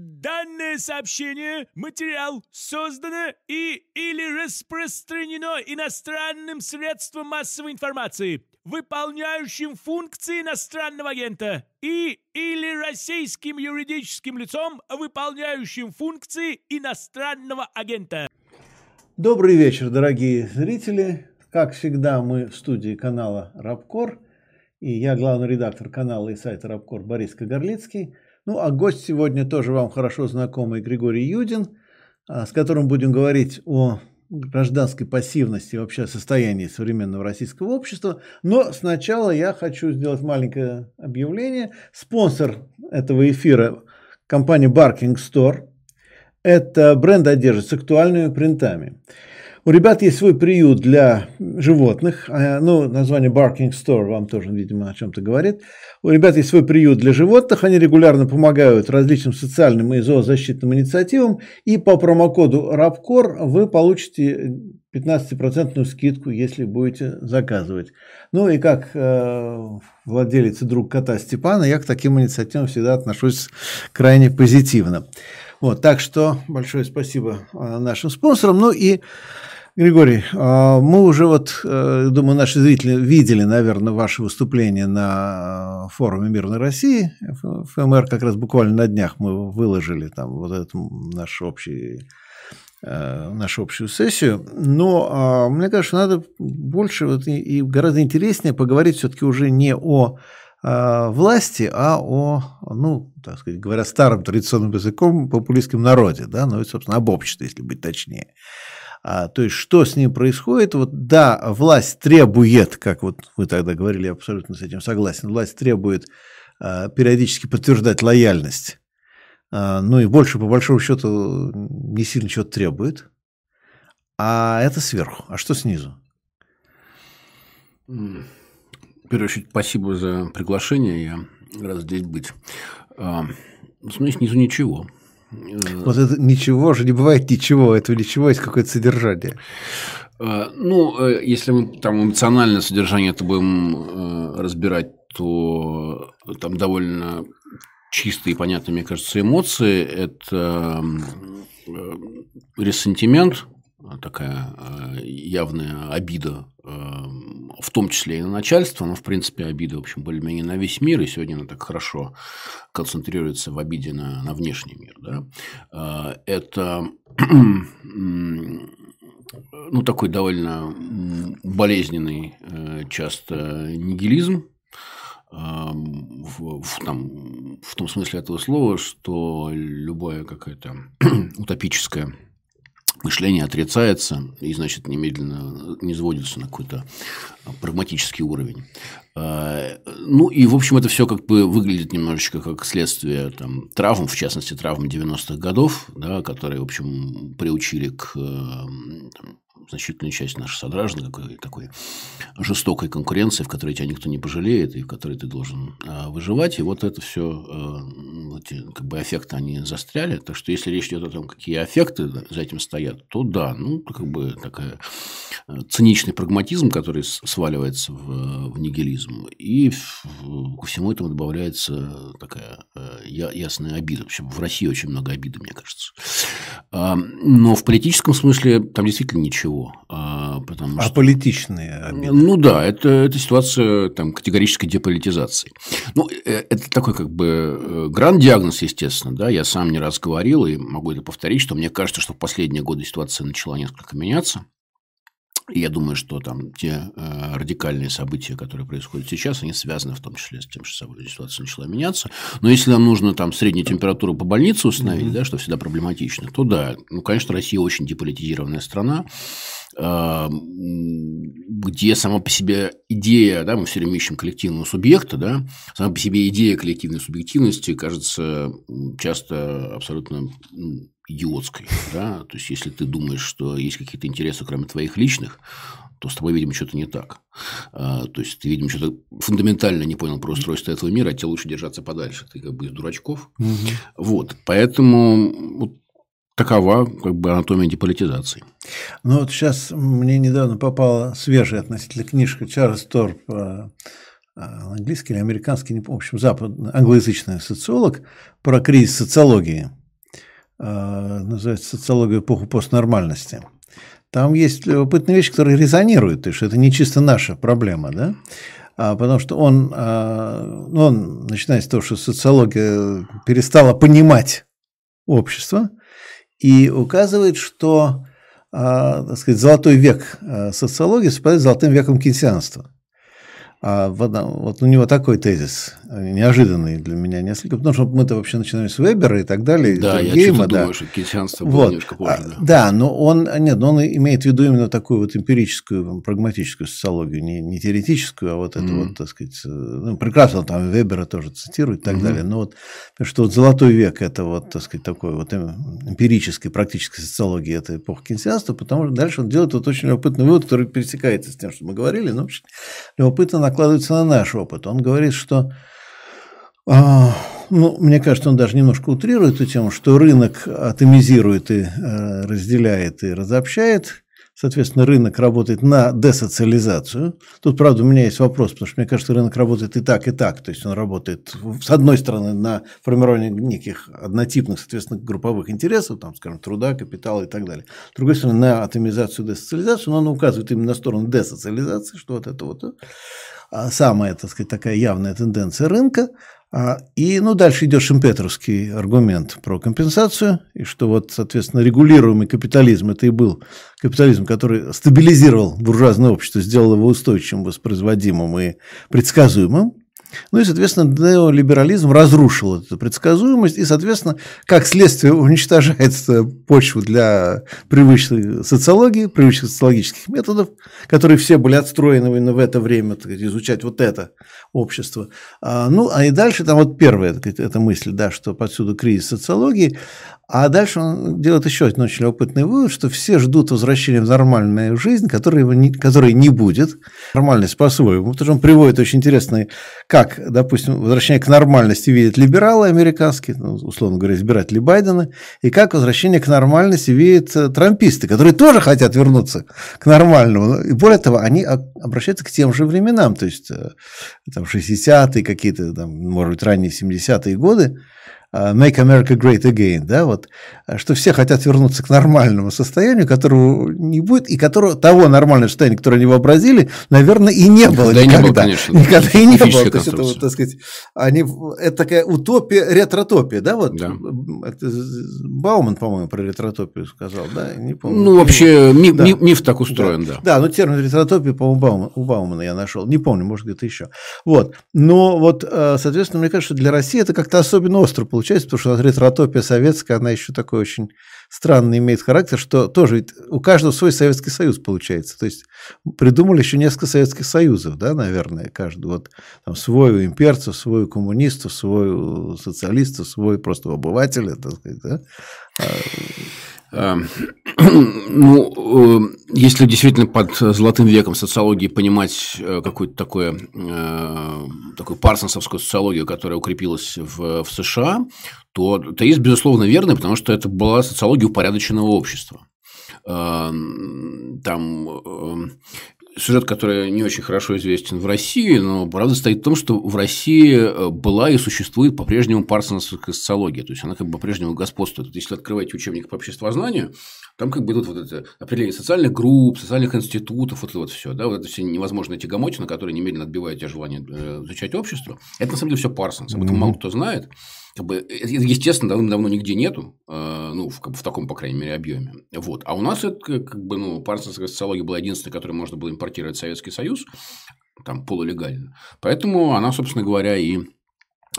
Данное сообщение, материал создано и или распространено иностранным средством массовой информации, выполняющим функции иностранного агента, и или российским юридическим лицом, выполняющим функции иностранного агента. Добрый вечер, дорогие зрители. Как всегда, мы в студии канала Рабкор, и я главный редактор канала и сайта Рабкор Борис Кагарлицкий – ну, а гость сегодня тоже вам хорошо знакомый Григорий Юдин, а, с которым будем говорить о гражданской пассивности и вообще состоянии современного российского общества. Но сначала я хочу сделать маленькое объявление. Спонсор этого эфира – компания Barking Store. Это бренд одежды с актуальными принтами. У ребят есть свой приют для животных. А, ну, название Barking Store вам тоже, видимо, о чем-то говорит. У ребят есть свой приют для животных. Они регулярно помогают различным социальным и зоозащитным инициативам. И по промокоду RAPCOR вы получите 15% скидку, если будете заказывать. Ну и как э, владелец и друг кота Степана, я к таким инициативам всегда отношусь крайне позитивно. Вот, так что большое спасибо э, нашим спонсорам. Ну и Григорий, а, мы уже вот, э, думаю, наши зрители видели, наверное, ваше выступление на форуме Мирной России. ФМР как раз буквально на днях мы выложили там вот эту наш общий э, нашу общую сессию. Но а, мне кажется, надо больше вот, и, гораздо интереснее поговорить все-таки уже не о а, власти, а о, ну, так сказать, говоря старым традиционным языком, популистском народе, да, ну и, собственно, об обществе, если быть точнее. А, то есть, что с ним происходит? Вот да, власть требует, как вот вы тогда говорили, я абсолютно с этим согласен, власть требует а, периодически подтверждать лояльность. А, ну и больше, по большому счету, не сильно чего требует. А это сверху. А что снизу? В первую очередь, спасибо за приглашение. Я рад здесь быть. А, ну, снизу ничего. Вот это ничего же не бывает ничего, этого ничего есть какое-то содержание. А, ну, э, если мы там эмоциональное содержание это будем э, разбирать, то там довольно чистые и понятные, мне кажется, эмоции. Это э, ресентимент, такая явная обида в том числе и на начальство, но, в принципе, обида, в общем, более-менее на весь мир, и сегодня она так хорошо концентрируется в обиде на, на внешний мир. Да? А, это ну, такой довольно болезненный э, часто нигилизм, а, в, в, там, в том смысле этого слова, что любая какая-то утопическая мышление отрицается и, значит, немедленно не сводится на какой-то прагматический уровень. А, ну, и, в общем, это все как бы выглядит немножечко как следствие там, травм, в частности, травм 90-х годов, да, которые, в общем, приучили к там, значительную часть наших сограждан такой, такой жестокой конкуренции, в которой тебя никто не пожалеет и в которой ты должен а, выживать. И вот это все, а, эти как бы аффекты, они застряли. Так что если речь идет о том, какие аффекты за этим стоят, то да, ну, как бы такая а, циничный прагматизм, который сваливается в, в нигилизм. И ко всему этому добавляется такая а, ясная обида. В общем, в России очень много обиды, мне кажется. Но в политическом смысле там действительно ничего всего. А, потому что... Аполитичные обиды. Ну да, это, это ситуация там, категорической деполитизации. Ну, э, это такой как бы э, гранд-диагноз, естественно. Да? Я сам не раз говорил и могу это повторить, что мне кажется, что в последние годы ситуация начала несколько меняться. Я думаю, что там те э, радикальные события, которые происходят сейчас, они связаны в том числе с тем, что ситуация начала меняться. Но если нам нужно там среднюю температуру по больнице установить, mm-hmm. да, что всегда проблематично, то да, ну, конечно, Россия очень деполитизированная страна, э, где сама по себе идея, да, мы все время ищем коллективного субъекта, да, сама по себе идея коллективной субъективности кажется часто абсолютно идиотской. Да? То есть, если ты думаешь, что есть какие-то интересы, кроме твоих личных, то с тобой, видимо, что-то не так. А, то есть, ты, видимо, что-то фундаментально не понял про устройство этого мира, а тебе лучше держаться подальше. Ты как бы из дурачков. Угу. Вот. Поэтому вот такова как бы анатомия деполитизации. Ну, вот сейчас мне недавно попала свежая относительно книжка Чарльз Торп а, а, английский или американский, не помню, в общем, запад, англоязычный социолог про кризис социологии. Называется «Социология эпоху постнормальности». Там есть любопытные вещи, которые резонируют, то есть это не чисто наша проблема, да? А, потому что он, а, ну, он, начиная с того, что социология перестала понимать общество, и указывает, что, так сказать, золотой век социологии совпадает с золотым веком кейнсианства. А вот, у него такой тезис, неожиданный для меня несколько, потому что мы-то вообще начинаем с Вебера и так далее. Да, я Гейма, да. думаю, что кейнсианство было вот. немножко позже. Да. да, но он, нет, но он имеет в виду именно такую вот эмпирическую, прагматическую социологию, не, не теоретическую, а вот это mm-hmm. вот, так сказать, ну, прекрасно там Вебера тоже цитирует и так mm-hmm. далее, но вот, что вот золотой век – это вот, так сказать, такой вот эмпирической, практической социологии, это эпоха кейнсианства, потому что дальше он делает вот очень любопытный вывод, который пересекается с тем, что мы говорили, но любопытно накладывается на наш опыт. Он говорит, что, а, ну, мне кажется, он даже немножко утрирует эту тему, что рынок атомизирует и э, разделяет и разобщает, Соответственно, рынок работает на десоциализацию. Тут, правда, у меня есть вопрос, потому что мне кажется, рынок работает и так, и так. То есть он работает, с одной стороны, на формирование неких однотипных, соответственно, групповых интересов, там, скажем, труда, капитала и так далее. С другой стороны, на атомизацию, десоциализацию, но он указывает именно на сторону десоциализации, что вот это вот а самая, так сказать, такая явная тенденция рынка. А, и, ну, дальше идет шимпетровский аргумент про компенсацию, и что вот, соответственно, регулируемый капитализм, это и был капитализм, который стабилизировал буржуазное общество, сделал его устойчивым, воспроизводимым и предсказуемым. Ну и, соответственно, неолиберализм разрушил эту предсказуемость и, соответственно, как следствие уничтожается почву для привычной социологии, привычных социологических методов, которые все были отстроены именно в это время, так сказать, изучать вот это общество. А, ну, а и дальше там вот первая так сказать, эта мысль, да, что подсюда кризис социологии, а дальше он делает еще один очень любопытный вывод, что все ждут возвращения в нормальную жизнь, которой, не, которой не будет. Нормальность по-своему. Потому что он приводит очень интересные, как, допустим, возвращение к нормальности видят либералы американские, ну, условно говоря, избиратели Байдена, и как возвращение к нормальности видят э, трамписты, которые тоже хотят вернуться к нормальному. И более того, они обращаются к тем же временам, то есть э, там 60-е какие-то, там, может быть, ранние 70-е годы, Make America Great Again, да, вот, что все хотят вернуться к нормальному состоянию, которого не будет, и которого, того нормального состояния, которое они вообразили, наверное, и не было никогда. никогда. Не было, конечно, никогда и не было. То есть, это, вот, так сказать, они, это такая утопия, ретротопия, да, вот, да. Это Бауман, по-моему, про ретротопию сказал, да, не помню. Ну, вообще, миф, да. миф так устроен, да. Да, да но термин ретротопия, по-моему, Бауман, у Баумана я нашел, не помню, может, где-то еще. Вот, но вот, э, соответственно, мне кажется, что для России это как-то особенно остро получается, потому что ретротопия советская, она еще такой очень странный имеет характер, что тоже у каждого свой Советский Союз получается. То есть придумали еще несколько Советских Союзов, да, наверное, каждый. Вот там свой имперцев, свой коммунистов, свой у социалистов, свой просто обывателя, так сказать, да. Эм, ну, э, если действительно под золотым веком социологии понимать э, какую-то такую, э, такую парсонсовскую социологию, которая укрепилась в, в США, то есть безусловно, верно, потому что это была социология упорядоченного общества. Эм, там сюжет, который не очень хорошо известен в России, но правда стоит в том, что в России э, была и существует по-прежнему парсонская социология, то есть она как бы по-прежнему господствует. Если открываете учебник по обществознанию, там как бы идут вот это определение социальных групп, социальных институтов, вот это вот все, да, вот это все невозможные тягомотины, которые немедленно отбивают тебе желание э, изучать общество. Это на самом деле все Парсонс, об этом мало кто знает. Как бы, естественно, давно нигде нету, э, ну, в, как бы, в таком, по крайней мере, объеме. Вот. А у нас это, как бы, ну, парсонская социология была единственной, которую можно было импортировать в Советский Союз, там, полулегально. Поэтому она, собственно говоря, и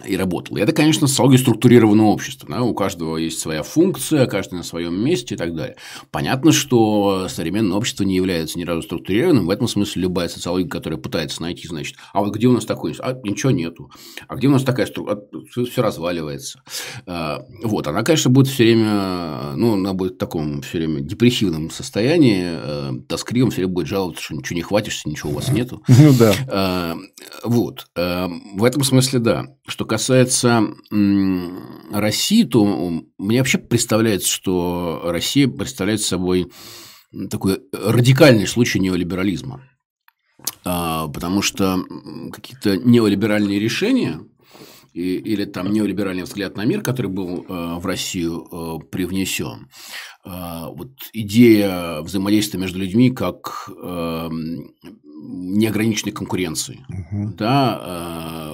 и работал. И это, конечно, социология структурированного общества. Да? У каждого есть своя функция, каждый на своем месте и так далее. Понятно, что современное общество не является ни разу структурированным. В этом смысле любая социология, которая пытается найти, значит, а вот где у нас такое? А ничего нету. А где у нас такая структура? А, все разваливается. А, вот. Она, конечно, будет все время, ну, она будет в таком все время депрессивном состоянии, э, тоскливом, все время будет жаловаться, что ничего не хватишься, ничего у вас нету. Ну да. Вот. В этом смысле, да. Что касается России, то мне вообще представляется, что Россия представляет собой такой радикальный случай неолиберализма. А, потому что какие-то неолиберальные решения или там неолиберальный взгляд на мир, который был в Россию привнесен. Вот идея взаимодействия между людьми как неограниченной конкуренции. Угу. Да,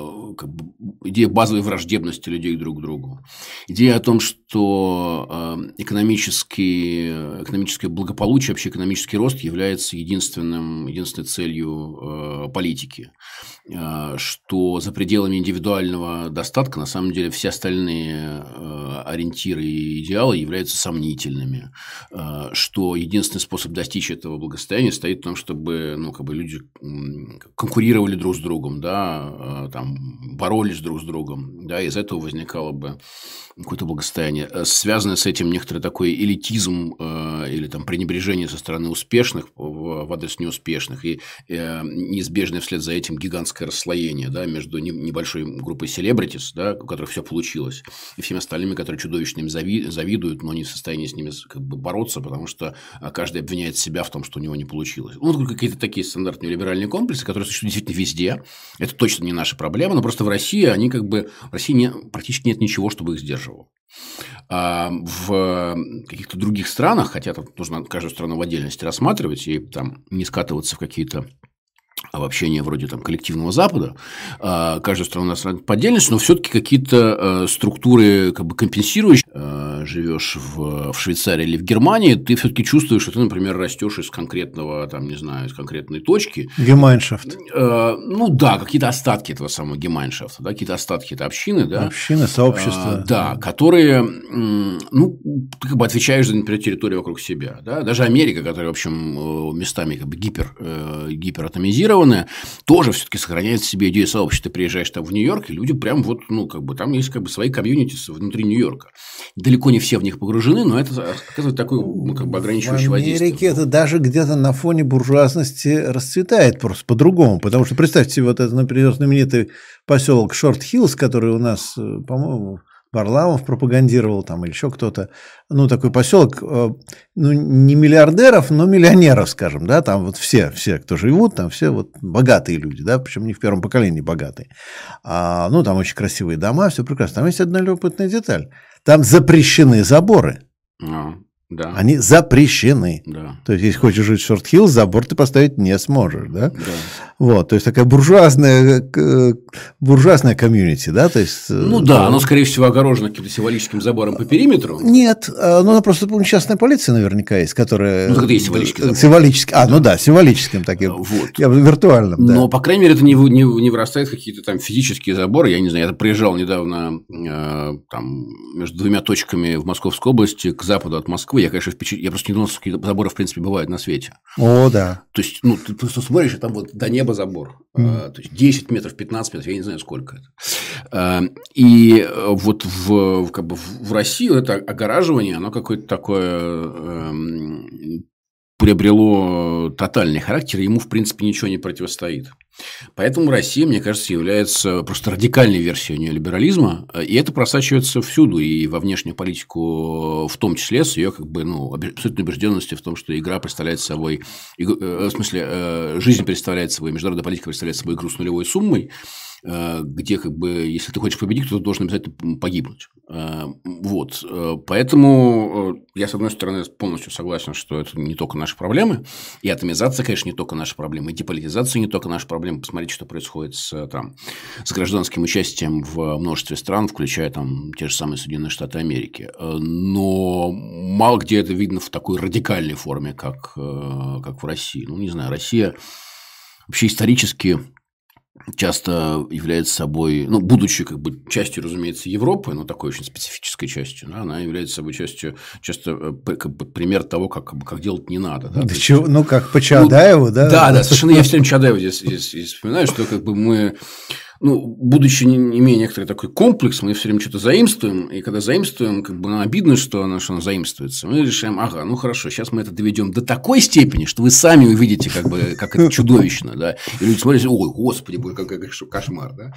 идея базовой враждебности людей друг к другу. Идея о том, что э, экономический, экономическое благополучие, вообще экономический рост является единственным, единственной целью э, политики. Э, что за пределами индивидуального достатка на самом деле все остальные ориентиры и идеалы являются сомнительными. Что единственный способ достичь этого благосостояния стоит в том, чтобы ну, как бы люди конкурировали друг с другом, да, там, боролись друг с другом, да, из этого возникало бы какое-то благосостояние. Э, связанное с этим некоторый такой элитизм э, или там пренебрежение со стороны успешных в, в адрес неуспешных и э, неизбежное вслед за этим гигантское расслоение да, между не, небольшой группой селебритис, да, у которых все получилось, и всеми остальными, которые чудовищно им зави, завидуют, но не в состоянии с ними как бы бороться, потому что а, каждый обвиняет себя в том, что у него не получилось. Ну, какие-то такие стандартные либеральные комплексы, которые существуют действительно везде. Это точно не наша проблема, но просто в России они как бы в России не, практически нет ничего, чтобы их сдерживало. А в каких-то других странах, хотя там нужно каждую страну в отдельности рассматривать и там не скатываться в какие-то обобщение вроде там коллективного Запада, а, каждая страна по отдельности, но все-таки какие-то э, структуры как бы компенсирующие. Э, живешь в, в Швейцарии или в Германии, ты все-таки чувствуешь, что ты, например, растешь из конкретного, там, не знаю, из конкретной точки. Гемайншафт. Э, ну да, какие-то остатки этого самого гемайншафта, да, какие-то остатки это общины, да. Общины, сообщества. да, которые, ну, ты как бы отвечаешь за, например, территорию вокруг себя, да. Даже Америка, которая, в общем, местами как бы гипер, гиператомизирована, цивилизованная, тоже все-таки сохраняет в себе идею сообщества. Ты приезжаешь там в Нью-Йорк, и люди прям вот, ну, как бы там есть как бы свои комьюнити внутри Нью-Йорка. Далеко не все в них погружены, но это оказывает такое ну, как бы ограничивающее воздействие. В Америке это даже где-то на фоне буржуазности расцветает просто по-другому. Потому что представьте вот этот, например, знаменитый поселок Шорт-Хиллз, который у нас, э, по-моему, Варламов пропагандировал там или еще кто-то, ну, такой поселок, э, ну, не миллиардеров, но миллионеров, скажем, да, там вот все, все, кто живут, там все вот богатые люди, да, причем не в первом поколении богатые. А, ну, там очень красивые дома, все прекрасно. Там есть одна любопытная деталь. Там запрещены заборы. А. Да. Они запрещены. Да. То есть, если хочешь жить в Шорт-Хилл, забор ты поставить не сможешь. Да? Да. Вот, то есть, такая буржуазная, буржуазная комьюнити, да? То есть, э, ну да, оно, скорее всего, огорожено каким-то символическим забором по периметру. Нет, а, ну, просто ну, частная полиция наверняка есть, которая… Ну, тогда есть символический забор. Символический, а, ну да, символическим таким, вот. я, виртуальным, да. Но, по крайней мере, это не, не, не вырастает какие-то там физические заборы. Я не знаю, я приезжал недавно э, там между двумя точками в Московской области к западу от Москвы. Я, конечно, впечатлен просто не думал, что заборы, в принципе, бывают на свете. О, да. То есть, ну, ты просто смотришь, и там вот до неба забор. Mm. А, то есть, 10 метров, 15 метров, я не знаю, сколько это. А, и вот в, как бы в России это огораживание, оно какое-то такое эм, приобрело тотальный характер, ему, в принципе, ничего не противостоит. Поэтому Россия, мне кажется, является просто радикальной версией неолиберализма, и это просачивается всюду, и во внешнюю политику в том числе, с ее как бы, ну, абсолютной убежденности в том, что игра представляет собой, э, в смысле, э, жизнь представляет собой, международная политика представляет собой игру с нулевой суммой, Э, где как бы, если ты хочешь победить, то ты должен обязательно погибнуть. Э, вот. Э, поэтому я, с одной стороны, полностью согласен, что это не только наши проблемы. И атомизация, конечно, не только наши проблемы. И деполитизация не только наши проблемы. Посмотрите, что происходит с, там, с гражданским участием в множестве стран, включая там те же самые Соединенные Штаты Америки. Но мало где это видно в такой радикальной форме, как, как в России. Ну, не знаю, Россия вообще исторически часто является собой, ну, будучи как бы частью, разумеется, Европы, но такой очень специфической частью, да, она является собой частью, часто э, как бы, пример того, как, как, как делать не надо. Да? Да чего, ну, как по Чадаеву, ну, да? Да, да, совершенно я все время Чадаеву здесь, здесь, здесь вспоминаю, что как бы мы ну, будучи имея некоторый такой комплекс, мы все время что-то заимствуем, и когда заимствуем, как бы нам обидно, что оно, что оно заимствуется. Мы решаем, ага, ну хорошо, сейчас мы это доведем до такой степени, что вы сами увидите, как бы, как это чудовищно, да. И люди смотрят, ой, господи, боже, какой кошмар, да.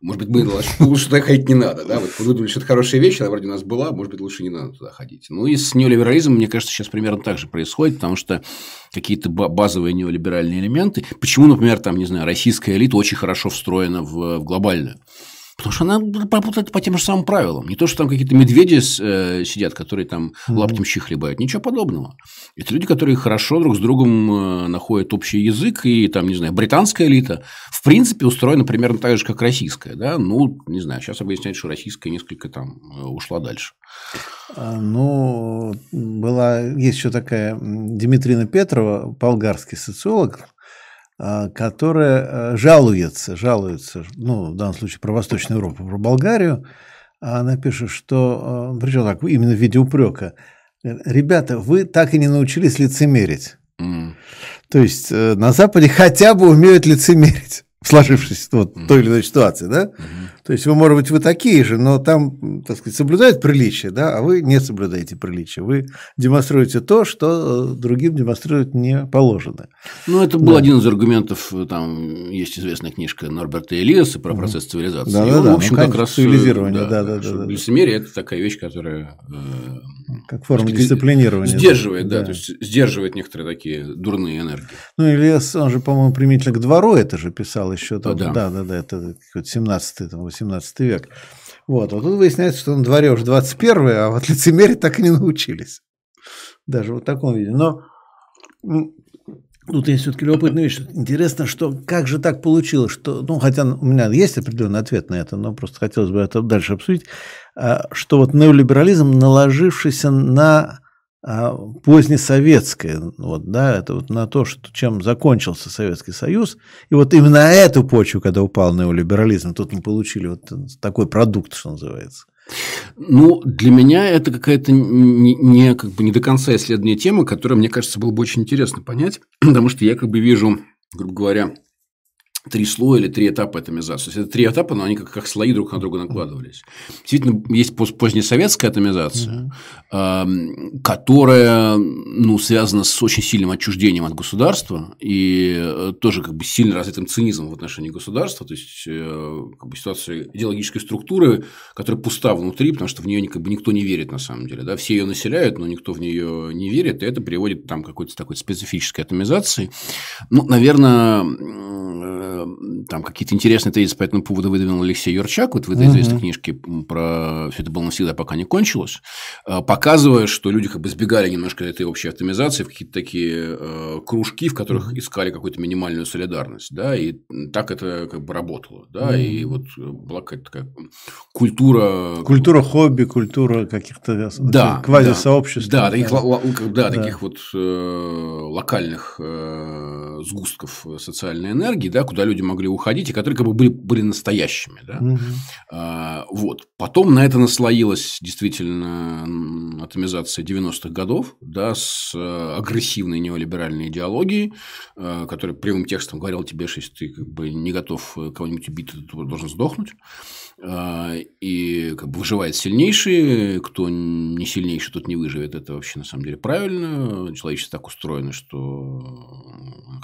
Может быть, мы лучше туда ходить не надо, да. Вот вы думали, что это хорошая вещь, она вроде у нас была, может быть, лучше не надо туда ходить. Ну, и с неолиберализмом, мне кажется, сейчас примерно так же происходит, потому что какие-то базовые неолиберальные элементы. Почему, например, там, не знаю, российская элита очень хорошо встроена в, в глобальную? Потому что она работает по тем же самым правилам. Не то, что там какие-то медведи э, сидят, которые там лаптем щи хлебают. Ничего подобного. Это люди, которые хорошо друг с другом э, находят общий язык. И там, не знаю, британская элита в принципе устроена примерно так же, как российская. Да? Ну, не знаю, сейчас объясняют, что российская несколько там э, ушла дальше. А, ну, была, есть еще такая Дмитрина Петрова, болгарский социолог, которая э, жалуется, жалуется, ну, в данном случае про Восточную Европу, про Болгарию, а она пишет, что, э, причем так, именно в виде упрека, ребята, вы так и не научились лицемерить. Mm. То есть э, на Западе хотя бы умеют лицемерить в сложившейся вот, mm-hmm. той или иной ситуации, да? Mm-hmm. То есть вы, может быть, вы такие же, но там, так сказать, соблюдают приличие, да, а вы не соблюдаете приличие. Вы демонстрируете то, что э, другим демонстрировать не положено. Ну, это был да. один из аргументов, э, там есть известная книжка Норберта Элиаса про процесс цивилизации. Да, да, да. В общем, ну, как раз цивилизирование, да, да, да. да, да. Лицемерие – это такая вещь, которая как форма дисциплинирования. Сдерживает, да, да, то есть сдерживает некоторые такие дурные энергии. Ну, Ильяс, он же, по-моему, применительно к двору это же писал еще там, да, да, да, да это 17-18 век. Вот, а тут выясняется, что на дворе уже 21 а вот лицемерить так и не научились. Даже вот в таком виде. Но Тут есть все-таки любопытная вещь. Интересно, что как же так получилось, что, ну, хотя у меня есть определенный ответ на это, но просто хотелось бы это дальше обсудить, а, что вот неолиберализм, наложившийся на а, позднесоветское, вот, да, это вот на то, что, чем закончился Советский Союз, и вот именно эту почву, когда упал неолиберализм, тут мы получили вот такой продукт, что называется. Ну, для меня это какая-то не, не, как бы не до конца исследование темы, которая, мне кажется, было бы очень интересно понять, потому что я как бы вижу, грубо говоря, три слоя или три этапа атомизации. То есть, это три этапа, но они как, как слои друг на друга накладывались. Действительно, есть позднесоветская атомизация, mm-hmm. которая ну, связана с очень сильным отчуждением от государства и э, тоже как бы сильно развитым цинизмом в отношении государства. То есть, э, как бы ситуация идеологической структуры, которая пуста внутри, потому что в нее как бы никто не верит на самом деле. Да? Все ее населяют, но никто в нее не верит, и это приводит там, к какой-то такой специфической атомизации. Ну, наверное, там какие-то интересные тезисы по этому поводу выдвинул Алексей Юрчак. Вот в этой известной книжке про «Все это было навсегда, пока не кончилось», э, показывая, что люди как бы сбегали немножко этой общей автомизации в какие-то такие э, кружки, в которых искали какую-то минимальную солидарность, да, и так это как бы работало, да, и вот была какая-то такая культура... Культура хобби, культура каких-то да, квазисообществ. Да, да, таких, да, да. таких вот э, локальных э, сгустков социальной энергии, да, куда люди могли уходить, и которые как бы были, были настоящими. Да? Угу. А, вот. Потом на это наслоилась действительно атомизация 90-х годов да, с э, агрессивной неолиберальной идеологией, э, которая прямым текстом говорила тебе, что если ты как бы не готов кого-нибудь убить, ты должен сдохнуть. А, и как бы выживает сильнейший, кто не сильнейший, тот не выживет. Это вообще на самом деле правильно. Человечество так устроено, что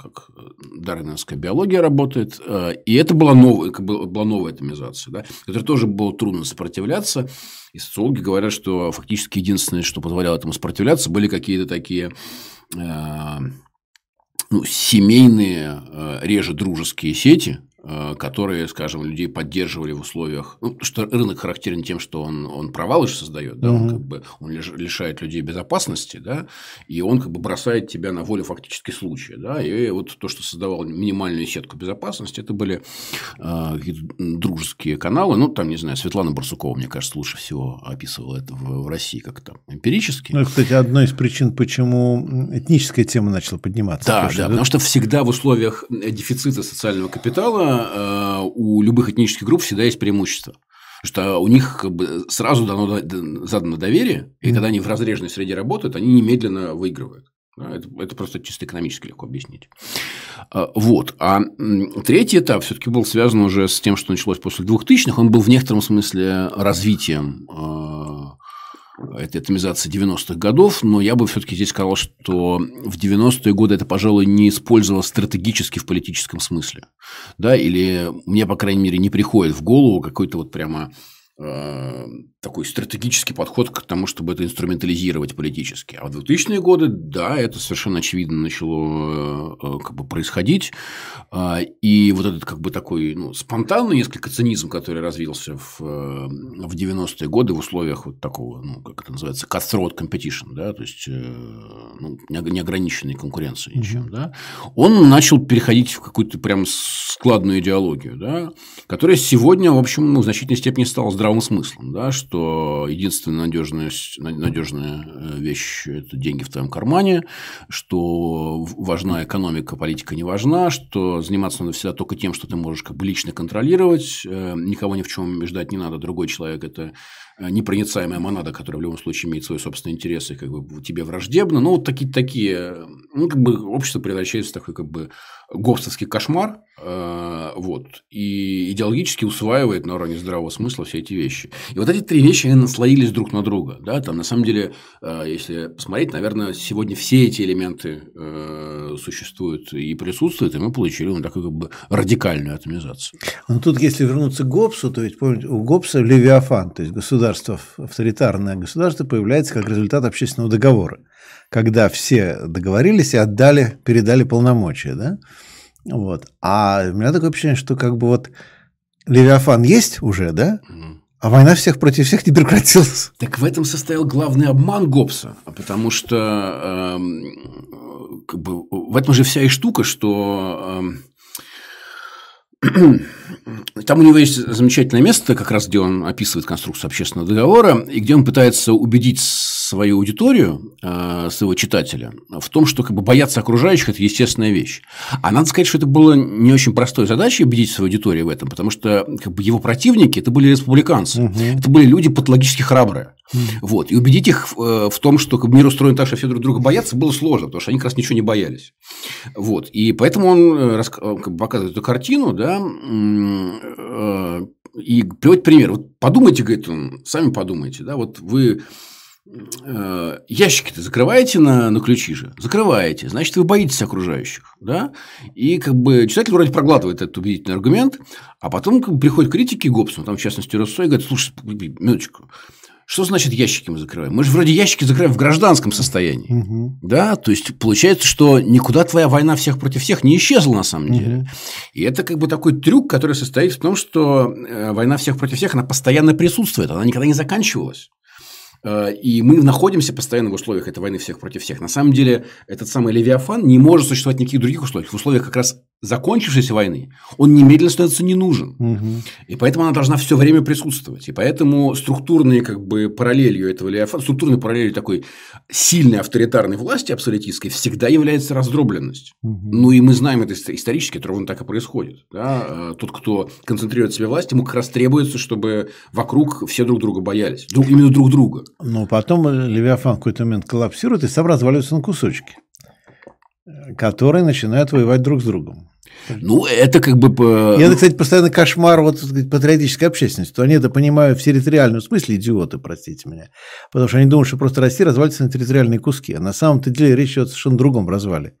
как дарвиновская биология работает. А, и это была новая, как бы, была новая атомизация, да, которой тоже было трудно сопротивляться. И социологи говорят, что фактически единственное, что позволяло этому сопротивляться, были какие-то такие а, ну, семейные, реже дружеские сети, которые, скажем, людей поддерживали в условиях, ну, что рынок характерен тем, что он, он провалы создает, да, угу. он как бы он лишает людей безопасности, да, и он как бы бросает тебя на волю фактически случая, да, и вот то, что создавало минимальную сетку безопасности, это были э, дружеские каналы, ну, там, не знаю, Светлана Барсукова, мне кажется, лучше всего описывала это в, в России как-то эмпирически. Ну, кстати, одной из причин, почему этническая тема начала подниматься. Да, да, да, потому что всегда в условиях дефицита социального капитала Э, у любых этнических групп всегда есть преимущество. Что у них как бы сразу дано, задано доверие, и когда они в разреженной среде работают, они немедленно выигрывают. Это, это просто чисто экономически легко объяснить. А, вот. А третий этап все-таки был связан уже с тем, что началось после 2000-х. Он был в некотором смысле развитием э, этой атомизации 90-х годов, но я бы все-таки здесь сказал, что в 90-е годы это, пожалуй, не использовалось стратегически в политическом смысле. Да, или мне, по крайней мере, не приходит в голову какой-то вот прямо э, такой стратегический подход к тому, чтобы это инструментализировать политически. А в 2000-е годы, да, это совершенно очевидно начало э, как бы происходить. А, и вот этот как бы такой ну, спонтанный несколько цинизм, который развился в, э, в 90-е годы в условиях вот такого, ну, как это называется, cutthroat competition, да, то есть ну, неограниченной конкуренции ничем, да, он начал переходить в какую-то прям складную идеологию, да, которая сегодня, в общем, ну, в значительной степени стала здравым смыслом, да, что единственная надежная, надежная э, вещь – это деньги в твоем кармане, что важна экономика, политика не важна, что заниматься надо всегда только тем, что ты можешь как бы лично контролировать, э, никого ни в чем ждать не надо, другой человек – это непроницаемая монада, которая в любом случае имеет свои собственные интересы, как бы тебе враждебно. Ну, вот такие, такие, ну, как бы общество превращается в такой, как бы, говстовский кошмар, э, вот, и идеологически усваивает на уровне здравого смысла все эти вещи. И вот эти три вещи, они наслоились друг на друга, да, там, на самом деле, э, если посмотреть, наверное, сегодня все эти элементы э, существуют и присутствуют, и мы получили ну, такую, как бы, радикальную атомизацию. Ну, тут, если вернуться к Гоббсу, то ведь, помните, у Гоббса Левиафан, то есть государство, авторитарное государство появляется как результат общественного договора когда все договорились и отдали, передали полномочия, да? Вот. А у меня такое ощущение, что как бы вот Левиафан есть уже, да? А война всех против всех не прекратилась. Так в этом состоял главный обман Гоббса, потому что э, как бы, в этом же вся и штука, что э, там у него есть замечательное место, как раз где он описывает конструкцию общественного договора, и где он пытается убедить свою аудиторию, э, своего читателя, в том, что как бы бояться окружающих – это естественная вещь. А надо сказать, что это было не очень простой задачей убедить свою аудиторию в этом, потому что как бы, его противники – это были республиканцы, угу. это были люди патологически храбрые. Угу. Вот. И убедить их э, в том, что как бы, мир устроен так, что все друг друга боятся, было сложно, потому что они как раз ничего не боялись. Вот. И поэтому он э, как бы, показывает эту картину, да, и приводит пример. Вот подумайте, говорит он, сами подумайте, да, вот вы Э, ящики-то закрываете на, на ключи же? Закрываете. Значит, вы боитесь окружающих. Да? И как бы читатель вроде проглатывает этот убедительный аргумент, а потом как бы, приходят критики Гоббсу, там, в частности, Руссо, и говорят, слушай, минуточку, что значит ящики мы закрываем? Мы же вроде ящики закрываем в гражданском состоянии. Угу. Да, то есть получается, что никуда твоя война всех против всех не исчезла на самом деле. Угу. И это как бы такой трюк, который состоит в том, что э, война всех против всех, она постоянно присутствует, она никогда не заканчивалась. Э, и мы находимся постоянно в условиях этой войны всех против всех. На самом деле, этот самый Левиафан не может существовать в никаких других условиях. В условиях как раз закончившейся войны он немедленно становится не нужен. Угу. И поэтому она должна все время присутствовать. И поэтому структурные как бы параллелью этого Левиафана, структурной параллелью такой сильной авторитарной власти абсолютистской всегда является раздробленность. Угу. Ну и мы знаем это исторически, это ровно так и происходит. Да? Э, тот, кто концентрирует себе власть, ему как раз требуется, чтобы вокруг все друг друга боялись. Друг, именно друг друга. Но потом Левиафан в какой-то момент коллапсирует и сам разваливается на кусочки которые начинают воевать друг с другом. Ну, это как бы... И это, кстати, постоянно кошмар вот, сказать, патриотической общественности. То они это понимают в территориальном смысле, идиоты, простите меня. Потому что они думают, что просто Россия развалится на территориальные куски. А на самом-то деле речь идет о совершенно другом развале.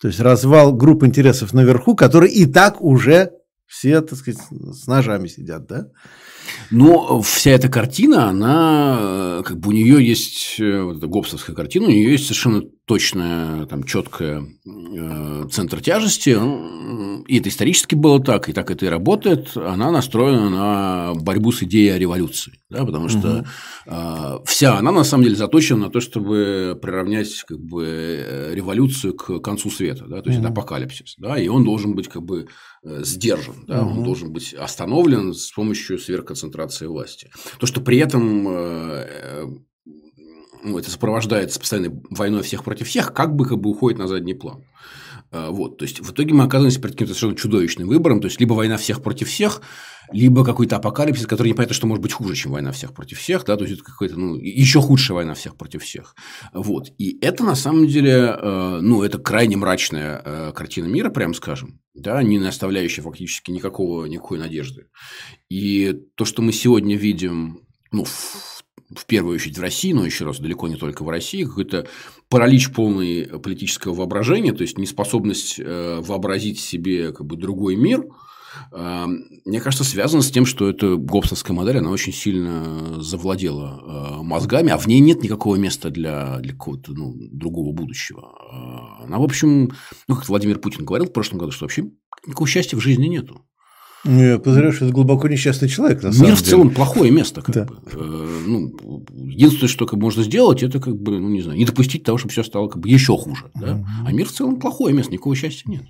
То есть развал групп интересов наверху, которые и так уже все, так сказать, с ножами сидят, да? Но вся эта картина, она, э, как бы у нее есть, э, вот эта гоббсовская картина, у нее есть совершенно точная, там, четкая э, центр тяжести. И это исторически было так, и так это и работает. Она настроена на борьбу с идеей о революции. Да, потому что угу. вся она, на самом деле, заточена на то, чтобы приравнять как бы, революцию к концу света. Да, то есть, это апокалипсис. Да, и он должен быть как бы сдержан. Да, угу. Он должен быть остановлен с помощью сверхконцентрации власти. То, что при этом ну, это сопровождается постоянной войной всех против всех, как бы, как бы уходит на задний план. А, вот, то есть, в итоге мы оказываемся перед каким-то совершенно чудовищным выбором, то есть, либо война всех против всех, либо какой-то апокалипсис, который непонятно, что может быть хуже, чем война всех против всех, да, то есть, это какая-то, ну, еще худшая война всех против всех. Вот, и это, на самом деле, э, ну, это крайне мрачная э, картина мира, прям скажем, да, не оставляющая фактически никакого, никакой надежды. И то, что мы сегодня видим, ну, в первую очередь в России, но еще раз, далеко не только в России, какой-то паралич полный политического воображения, то есть неспособность э, вообразить себе как бы другой мир, мне кажется, связано с тем, что эта гоббсовская модель, она очень сильно завладела мозгами, а в ней нет никакого места для, для какого-то ну, другого будущего. Она, в общем, ну, как Владимир Путин говорил в прошлом году, что вообще никакого счастья в жизни нету. Я подозреваю, что это глубоко несчастный человек. На Мир в целом плохое место. Как да. бы. Э, ну, единственное, что как можно сделать, это как бы, ну, не знаю, не допустить того, чтобы все стало как бы еще хуже. Да? Угу. А мир в целом плохое место, никакого счастья нет.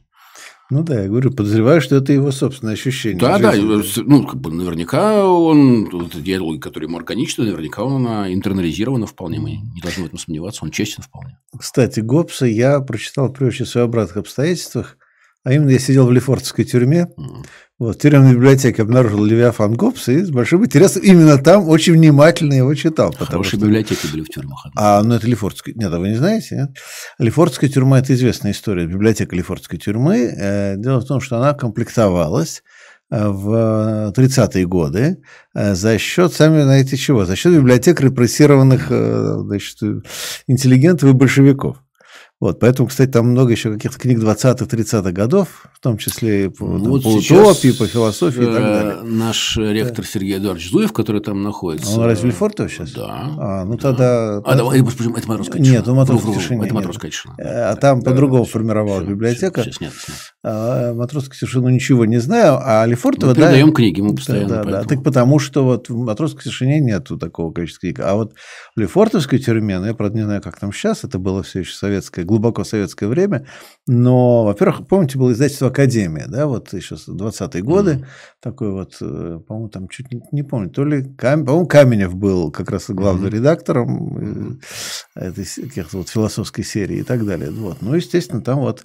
Ну да, я говорю, подозреваю, что это его собственное ощущение. Да, да, ну, как бы наверняка он, вот эта диалоги, которые ему органичны, наверняка она интернализирована вполне, мы не должны в этом сомневаться, он честен вполне. Кстати, Гоббса я прочитал при очень своеобразных обстоятельствах, а именно я сидел в Лефортовской тюрьме, mm. Вот, в тюремной библиотеке обнаружил Левиафан Гоббс, и с большим интересом именно там очень внимательно его читал. Хорошие что... библиотеки были в тюрьмах. А, ну, это Лефортская. Нет, а вы не знаете? Нет? Лефортская тюрьма – это известная история. Библиотека Лефортской тюрьмы. Э, дело в том, что она комплектовалась э, в 30-е годы э, за счет, сами знаете чего, за счет библиотек репрессированных значит, интеллигентов и большевиков. Вот, поэтому, кстати, там много еще каких-то книг 20-30-х годов, в том числе по, ну, там, вот по утопии, по философии и так э, далее. Наш ректор да. Сергей Эдуардович Зуев, который там находится. Он разве Лефортово сейчас? Да. А, ну да. тогда... А, давай, это Матросская тишина. Нет, он Матросская тишина. Это Матросская тишина. А там по-другому формировалась библиотека. Сейчас нет, нет. А, Матросская тишину ничего не знаю, а Лефортово... Мы да, передаем книги, мы постоянно Да, да, так потому что вот в Матросской тишине нету такого количества книг. А вот в Лефортовской тюрьме, ну, я, правда, не знаю, как там сейчас, это было все еще советское, глубоко советское время. Но, во-первых, помните, было издательство «Академия», да, вот еще 20-е годы, mm-hmm. такой вот, э, по-моему, там чуть не, не помню, то ли, Кам... по-моему, Каменев был как раз главным mm-hmm. редактором mm-hmm. этой каких-то вот философской серии и так далее. Вот. Ну, естественно, там вот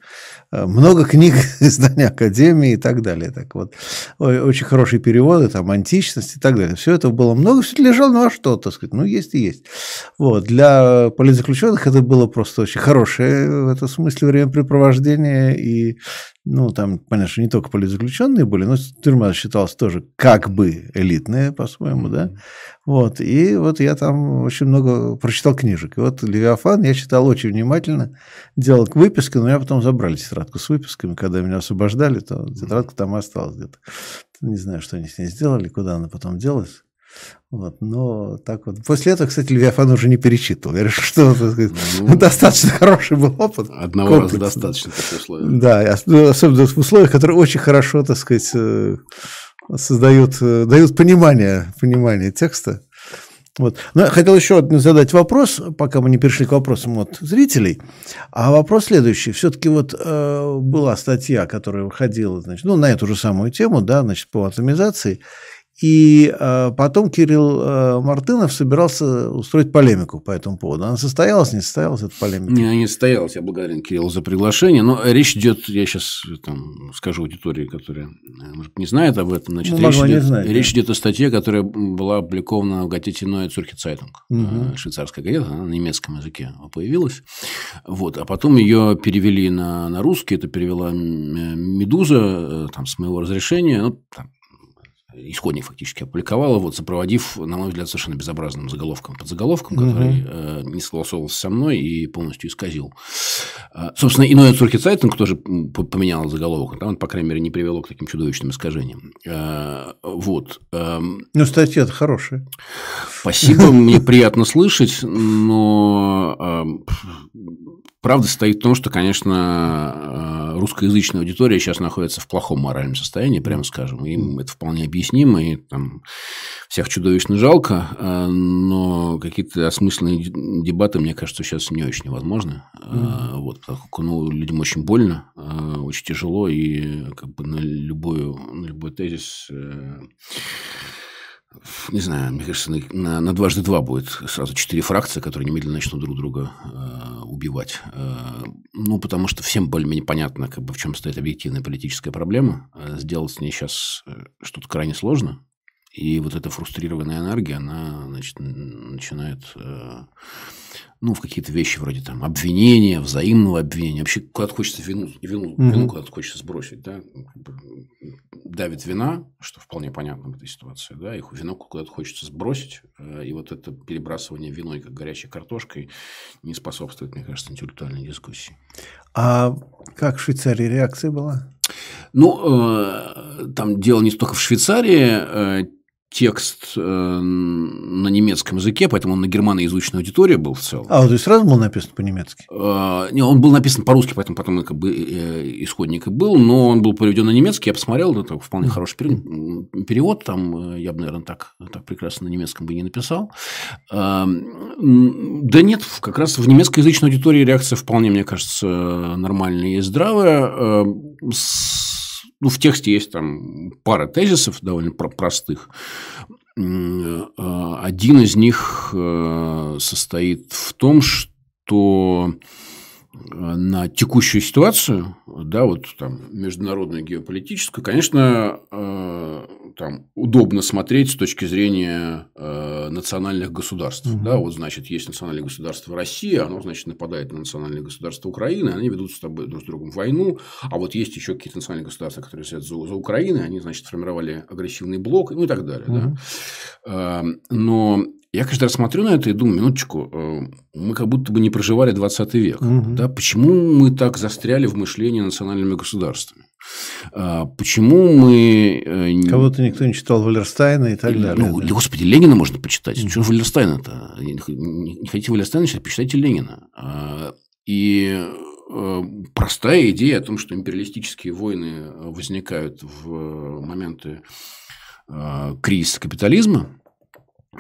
э, много книг издания Академии и так далее. Так вот, очень хорошие переводы, там, античность и так далее. Все это было много, все это лежало, ну, а что, так сказать, ну, есть и есть. Вот. Для политзаключенных это было просто очень хорошее в этом смысле времяпрепровождения, и, ну, там, понятно, что не только политзаключенные были, но тюрьма считалась тоже как бы элитная, по-своему, да, вот, и вот я там очень много прочитал книжек, и вот «Левиафан» я читал очень внимательно, делал выписки, но я потом забрали тетрадку с выписками, когда меня освобождали, то тетрадка там осталась где-то. Не знаю, что они с ней сделали, куда она потом делась. Вот, но так вот. После этого, кстати, Левиафан уже не перечитывал. Я решил, что так сказать, ну, достаточно хороший был опыт. Одного раза достаточно в условиях. Да, ну, особенно в условиях, которые очень хорошо, так сказать, э, создают, э, дают понимание, понимание текста. Вот. Но я хотел еще задать вопрос, пока мы не перешли к вопросам от зрителей. А вопрос следующий. Все-таки вот э, была статья, которая выходила значит, ну, на эту же самую тему, да, значит, по атомизации. И э, потом Кирилл э, Мартынов собирался устроить полемику по этому поводу. Она состоялась, не состоялась эта полемика? Не, не состоялась. Я благодарен Кириллу за приглашение. Но речь идет, я сейчас там, скажу аудитории, которая может, не знает об этом. Значит, ну, речь, идет, знать, речь да. идет о статье, которая была опубликована в газете Neue Zürcher. Угу. Швейцарская газета, она на немецком языке появилась. Вот. А потом ее перевели на, на русский. Это перевела «Медуза» там, с моего разрешения. Ну, там, исходник фактически опубликовала, вот, сопроводив, на мой взгляд, совершенно безобразным заголовком под заголовком, который угу. э, не согласовывался со мной и полностью исказил. А, собственно, иное Цурхи Цайтинг тоже поменял заголовок, там он, по крайней мере, не привело к таким чудовищным искажениям. А, вот. Ну, статья-то хорошая. Спасибо, мне приятно слышать, но Правда стоит в том, что, конечно, э, русскоязычная аудитория сейчас находится в плохом моральном состоянии, прямо скажем. Им это вполне объяснимо, и там всех чудовищно жалко, э, но какие-то осмысленные дебаты, мне кажется, сейчас не очень невозможны. Mm-hmm. Вот, поскольку ну, людям очень больно, очень тяжело, и как бы на, любую, на любой тезис не знаю, мне кажется, на, на дважды два будет сразу четыре фракции, которые немедленно начнут друг друга э, убивать. Э, ну, потому что всем более-менее понятно, как бы, в чем стоит объективная политическая проблема. Э, сделать с ней сейчас э, что-то крайне сложно. И вот эта фрустрированная энергия, она значит, начинает э, ну, в какие-то вещи вроде там обвинения, взаимного обвинения. Вообще куда-то хочется вину, вину, mm-hmm. вину куда-то хочется сбросить, да. Давит вина, что вполне понятно в этой ситуации, да, их вину куда-то хочется сбросить, э, и вот это перебрасывание виной, как горячей картошкой, не способствует, мне кажется, интеллектуальной дискуссии. А как в Швейцарии реакция была? Ну, там дело не столько в Швейцарии, текст э, на немецком языке, поэтому он на германоязычной аудитории был в целом. А, вот и сразу был написан по-немецки? Э, не, он был написан по-русски, поэтому потом как бы э, исходник и был, но он был переведен на немецкий, я посмотрел, это вполне хороший перевод, там я бы, наверное, так, так прекрасно на немецком бы не написал. Да нет, как раз в немецкоязычной аудитории реакция вполне, мне кажется, нормальная и здравая ну, в тексте есть там пара тезисов довольно простых. А, один из них э, состоит в том, что на текущую ситуацию, да, вот там международную геополитическую, конечно, э, там удобно смотреть с точки зрения э, национальных государств, угу. да, вот значит есть национальное государство Россия, оно значит нападает на национальное государство Украины, они ведут с тобой друг с другом войну, а вот есть еще какие-то национальные государства, которые стоят за, за Украиной, они значит сформировали агрессивный блок, ну и так далее, угу. да, э, но я каждый раз смотрю на это и думаю, минуточку, э, мы как будто бы не проживали 20 век. Угу. Да? Почему мы так застряли в мышлении национальными государствами? А, почему мы... Э, Кого-то никто не читал Валерстайна и так далее. Ну, да. господи, Ленина можно почитать. Угу. Что Валерстайна-то? Не хотите Валерстайна читать, почитайте Ленина. А, и э, простая идея о том, что империалистические войны возникают в моменты кризиса капитализма,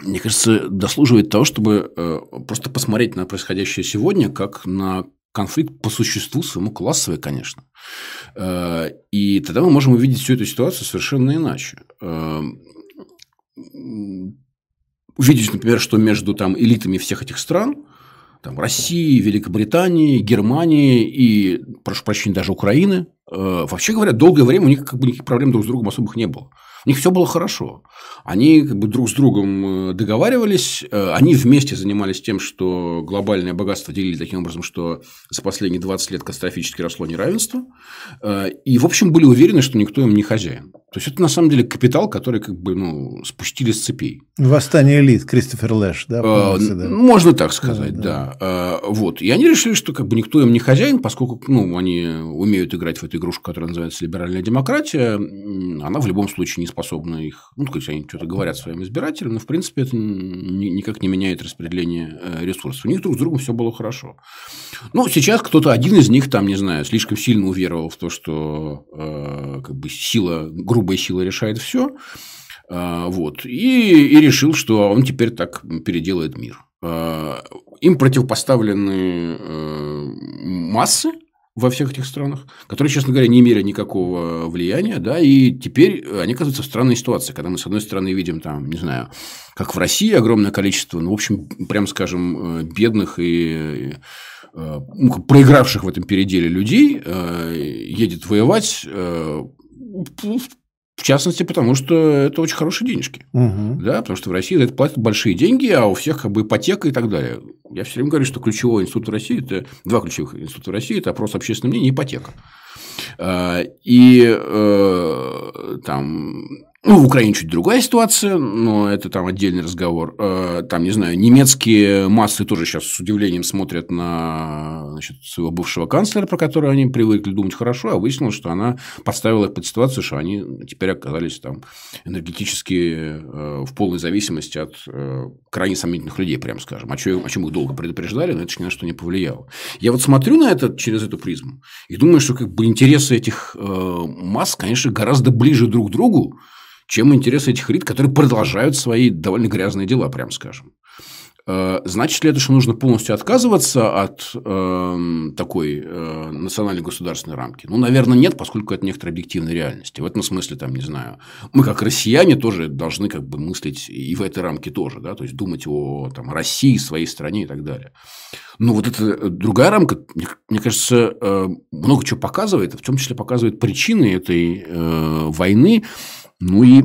мне кажется, дослуживает того, чтобы э, просто посмотреть на происходящее сегодня как на конфликт по существу своему классовый, конечно. Э, и тогда мы можем увидеть всю эту ситуацию совершенно иначе. Э, увидеть, например, что между там, элитами всех этих стран, там, России, Великобритании, Германии и, прошу прощения, даже Украины, вообще говоря, долгое время у них как бы никаких проблем друг с другом особых не было. У них все было хорошо. Они как бы друг с другом э, договаривались, э, они вместе занимались тем, что глобальное богатство делили таким образом, что за последние 20 лет катастрофически росло неравенство. Э, и, в общем, были уверены, что никто им не хозяин. То есть, это на самом деле капитал, который как бы ну, спустили с цепей. Восстание элит, Кристофер Лэш, да? Помните, да? Можно так сказать, да, да. да. Вот. И они решили, что как бы никто им не хозяин, поскольку ну, они умеют играть в эту игрушку, которая называется либеральная демократия, она в любом случае не способна их... Ну, то есть, они что-то говорят своим избирателям, но, в принципе, это никак не меняет распределение э, ресурсов. У них друг с другом все было хорошо. Ну, сейчас кто-то один из них, там, не знаю, слишком сильно уверовал в то, что э, как бы сила, грубая сила решает все. Э, вот. И, и решил, что он теперь так переделает мир. Э, им противопоставлены э, массы, во всех этих странах, которые, честно говоря, не имели никакого влияния, да, и теперь они оказываются в странной ситуации, когда мы, с одной стороны, видим там, не знаю, как в России огромное количество, ну, в общем, прям скажем, э, бедных и э, ну, проигравших в этом переделе людей э, едет воевать в частности, потому что это очень хорошие денежки. Угу. Да, потому что в России за это платят большие деньги, а у всех как бы ипотека и так далее. Я все время говорю, что ключевой институт в России это два ключевых института в России это опрос общественного мнения и ипотека. А, и э, там ну, в Украине чуть другая ситуация, но это там отдельный разговор. Э, там, не знаю, немецкие массы тоже сейчас с удивлением смотрят на значит, своего бывшего канцлера, про которого они привыкли думать хорошо, а выяснилось, что она подставила их под ситуацию, что они теперь оказались там энергетически э, в полной зависимости от э, крайне сомнительных людей, прям скажем. О чем, о чем их долго предупреждали, но это ни на что не повлияло. Я вот смотрю на это через эту призму и думаю, что как бы интересы этих масс, конечно, гораздо ближе друг к другу, чем интересы этих элит, которые продолжают свои довольно грязные дела, прям скажем. Э, значит ли это, что нужно полностью отказываться от э, такой э, национальной государственной рамки? Ну, наверное, нет, поскольку это некоторая объективная реальность. В этом смысле, там, не знаю, мы как россияне тоже должны как бы мыслить и в этой рамке тоже, да, то есть думать о там, России, своей стране и так далее. Но вот эта другая рамка, мне, мне кажется, э, много чего показывает, в том числе показывает причины этой э, войны, ну и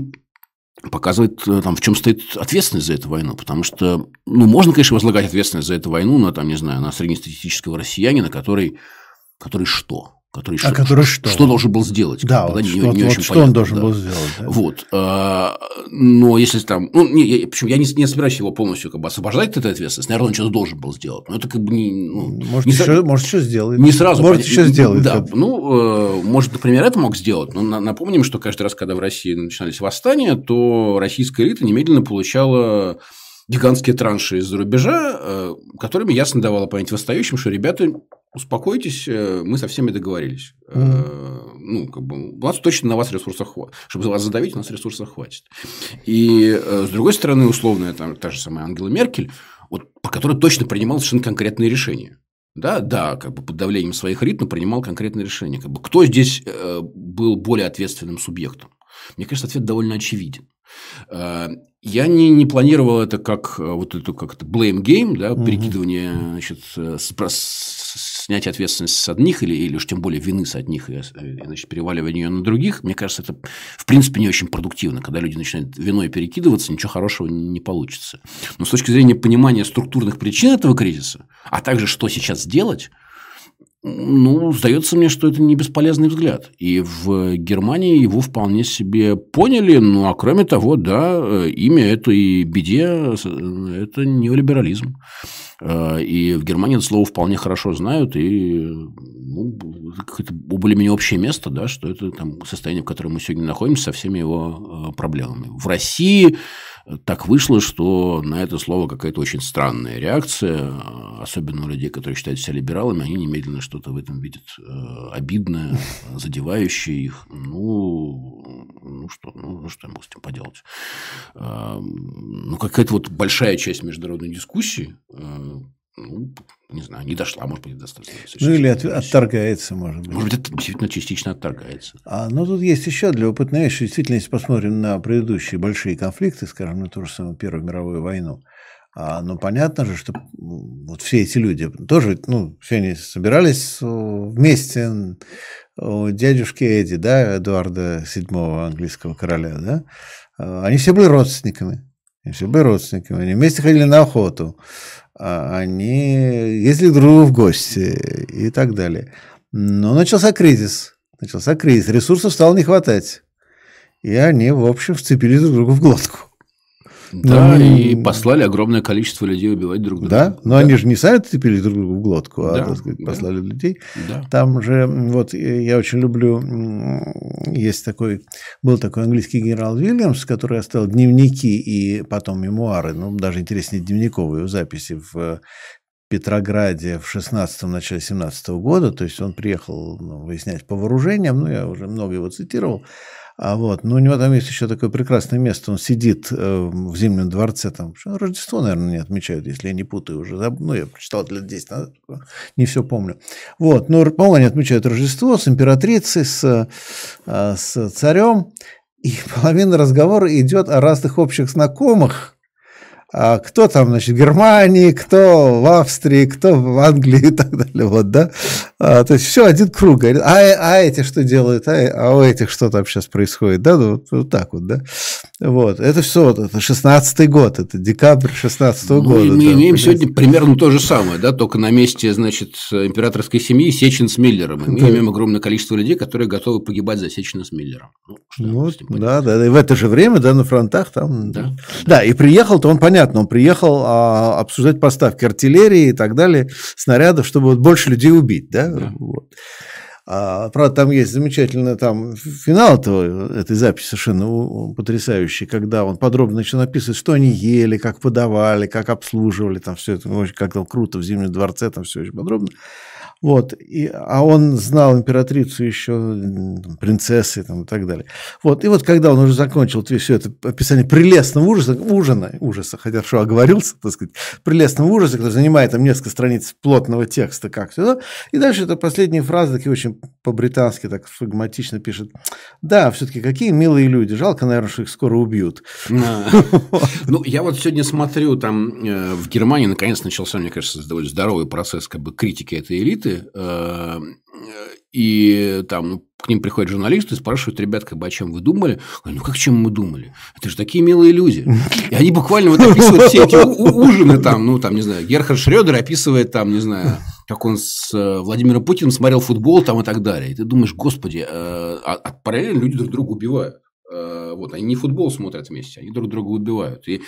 показывает, э, там, в чем стоит ответственность за эту войну. Потому что, ну, можно, конечно, возлагать ответственность за эту войну на, там, не знаю, на среднестатистического россиянина, который, который что? Который, а который что? что должен был сделать. Да, вот, не, что, не вот что он должен да. был сделать. Да. Вот. А, но если там... Ну, не, я, причем я не, не собираюсь его полностью как бы освобождать от этой ответственности. Наверное, он что-то должен был сделать. Но это как бы не... Ну, может, не еще, сразу, может, еще сделает. Не сразу. Может, еще сделает. Да. Ну, э, может, например, это мог сделать. Но напомним, что каждый раз, когда в России начинались восстания, то российская элита немедленно получала гигантские транши из-за рубежа, э, которыми ясно давало понять восстающим, что ребята, успокойтесь, э, мы со всеми договорились. Mm. Ну, как бы, у нас точно на вас ресурсов хватит. Чтобы вас задавить, у нас ресурсов хватит. И, с другой стороны, условная там, та же самая Ангела Меркель, вот, по которой точно принимал совершенно конкретные решения. Да, да, как бы под давлением своих ритм принимал конкретные решения. Как бы, кто здесь был более ответственным субъектом? Мне кажется, ответ довольно очевиден. Э, я не, не планировал это как э, вот эту как это blame game, да, угу. перекидывание, значит, с, с, снятие ответственности с одних или, или уж тем более вины с одних и значит, переваливание ее на других. Мне кажется, это в принципе не очень продуктивно. Когда люди начинают виной перекидываться, ничего хорошего не, не получится. Но с точки зрения понимания структурных причин этого кризиса, а также что сейчас делать, ну, сдается мне, что это не бесполезный взгляд. И в Германии его вполне себе поняли. Ну, а кроме того, да, имя этой беде – это неолиберализм. Э, и в Германии это слово вполне хорошо знают, и ну, какое-то более-менее общее место, да, что это там, состояние, в котором мы сегодня находимся, со всеми его э, проблемами. В России так вышло, что на это слово какая-то очень странная реакция, особенно у людей, которые считают себя либералами, они немедленно что-то в этом видят э, обидное, задевающее их. Ну, ну что, ну, ну что я могу с этим поделать? Э, ну, какая-то вот большая часть международной дискуссии э, ну, не знаю, не дошла, может быть, достаточно. Ну, или от, отторгается, может быть. Может быть, это действительно частично отторгается. А, ну, тут есть еще для опытной вещи. Действительно, если посмотрим на предыдущие большие конфликты, скажем, на ту же самую Первую мировую войну, а, ну, понятно же, что вот все эти люди тоже, ну, все они собирались вместе у дядюшки Эдди, да, Эдуарда VII, английского короля, да, а, они все были родственниками. Они все были родственниками. Они вместе ходили на охоту. А, они ездили друг другу в гости и так далее. Но начался кризис. Начался кризис. Ресурсов стало не хватать. И они, в общем, вцепились друг другу в глотку. Да, но, и послали огромное количество людей убивать друг друга. Да, но да. они же не сами цепили друг другу в глотку, а, да, так сказать, послали да. людей. Да. Там же, вот, я очень люблю, есть такой, был такой английский генерал Вильямс, который оставил дневники и потом мемуары, ну, даже интереснее дневниковые записи в Петрограде в 16-м, начале 17 -го года, то есть он приехал ну, выяснять по вооружениям, ну, я уже много его цитировал, а вот, но у него там есть еще такое прекрасное место. Он сидит э, в Зимнем дворце. Там, Рождество, наверное, не отмечают, если я не путаю уже. Ну, я прочитал лет 10 назад, не все помню. Вот, но, по-моему, они отмечают Рождество с императрицей, с, э, с царем. И половина разговора идет о разных общих знакомых, кто там, значит, в Германии, кто в Австрии, кто в Англии и так далее, вот, да, а, то есть все один круг, говорит, а, а эти что делают, а, а у этих что там сейчас происходит, да, ну, вот, вот так вот, да, вот, это все, вот, это 16-й год, это декабрь 16 -го ну, года. мы да, имеем сегодня примерно то же самое, да, только на месте, значит, императорской семьи Сечин с Миллером, мы да. имеем огромное количество людей, которые готовы погибать за Сечина с Миллером. Ну, вот, да, да, и в это же время, да, на фронтах там, да, да, да и приехал-то он, понятно, понятно, он приехал а, обсуждать поставки артиллерии и так далее, снарядов, чтобы вот больше людей убить, да? да. Вот. А, правда, там есть замечательный там финал этого, этой записи совершенно потрясающий, когда он подробно начал описывать, что они ели, как подавали, как обслуживали, там все это очень как там круто в Зимнем дворце, там все очень подробно. Вот. И, а он знал императрицу еще, принцессы там, и так далее. Вот. И вот когда он уже закончил все это описание прелестного ужаса, ужина, ужаса, хотя хорошо оговорился, так сказать, прелестного ужаса, который занимает там несколько страниц плотного текста, как все, и дальше это последние фразы, такие очень по-британски, так флегматично пишет. Да, все-таки какие милые люди, жалко, наверное, что их скоро убьют. Ну, я вот сегодня смотрю, там э, в Германии наконец начался, мне кажется, довольно здоровый процесс как бы критики этой элиты, газеты, э, и там ну, к ним приходят журналисты и спрашивают, ребят, как бы, о чем вы думали? Говорю, ну, как чем мы думали? Это же такие милые люди. И они буквально вот описывают все эти ужины там, ну, там, не знаю, Герхард Шредер описывает там, не знаю, как он с э, Владимиром Путиным смотрел футбол там и так далее. И ты думаешь, господи, э, а, а параллельно люди друг друга убивают. Э, вот, они не футбол смотрят вместе, они друг друга убивают. И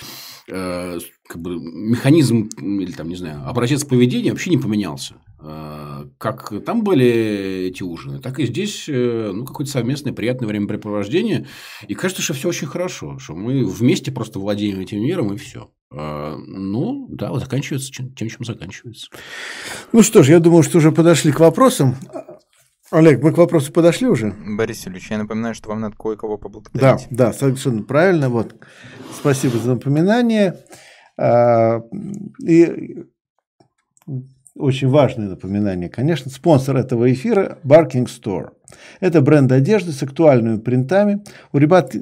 э, как бы, механизм или там, не знаю, образец поведения вообще не поменялся. Э, как там были эти ужины, так и здесь э, ну, какое-то совместное приятное времяпрепровождение. И кажется, что все очень хорошо, что мы вместе просто владеем этим миром и все. Э, ну, да, заканчивается тем, чем заканчивается. Ну что ж, я думаю, что уже подошли к вопросам. Олег, мы к вопросу подошли уже? Борис Ильич, я напоминаю, что вам надо кое-кого поблагодарить. Да, да, совершенно правильно. Вот. Спасибо за напоминание. А, и очень важное напоминание, конечно, спонсор этого эфира – Barking Store. Это бренд одежды с актуальными принтами. У ребят,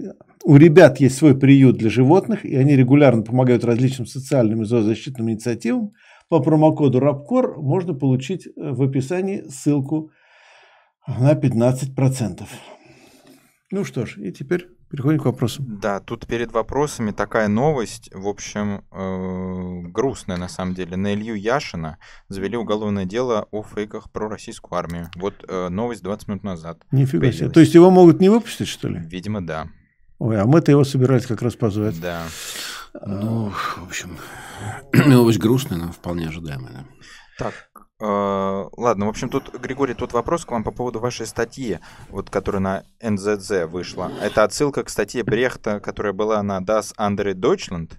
у ребят есть свой приют для животных, и они регулярно помогают различным социальным и зоозащитным инициативам. По промокоду RAPCOR можно получить э, в описании ссылку на 15%. Ну что ж, и теперь переходим к вопросам. Да, тут перед вопросами такая новость, в общем, э, грустная на самом деле. На Илью Яшина завели уголовное дело о фейках про российскую армию. Вот э, новость 20 минут назад. Нифига появилась. себе. То есть его могут не выпустить, что ли? Видимо, да. Ой, а мы-то его собирались как раз позвать. Да. Ну, в общем, новость грустная, но вполне ожидаемая. Да. Так, ладно, в общем, тут, Григорий, тут вопрос к вам по поводу вашей статьи, вот, которая на НЗЗ вышла. Это отсылка к статье Брехта, которая была на Das andere Deutschland?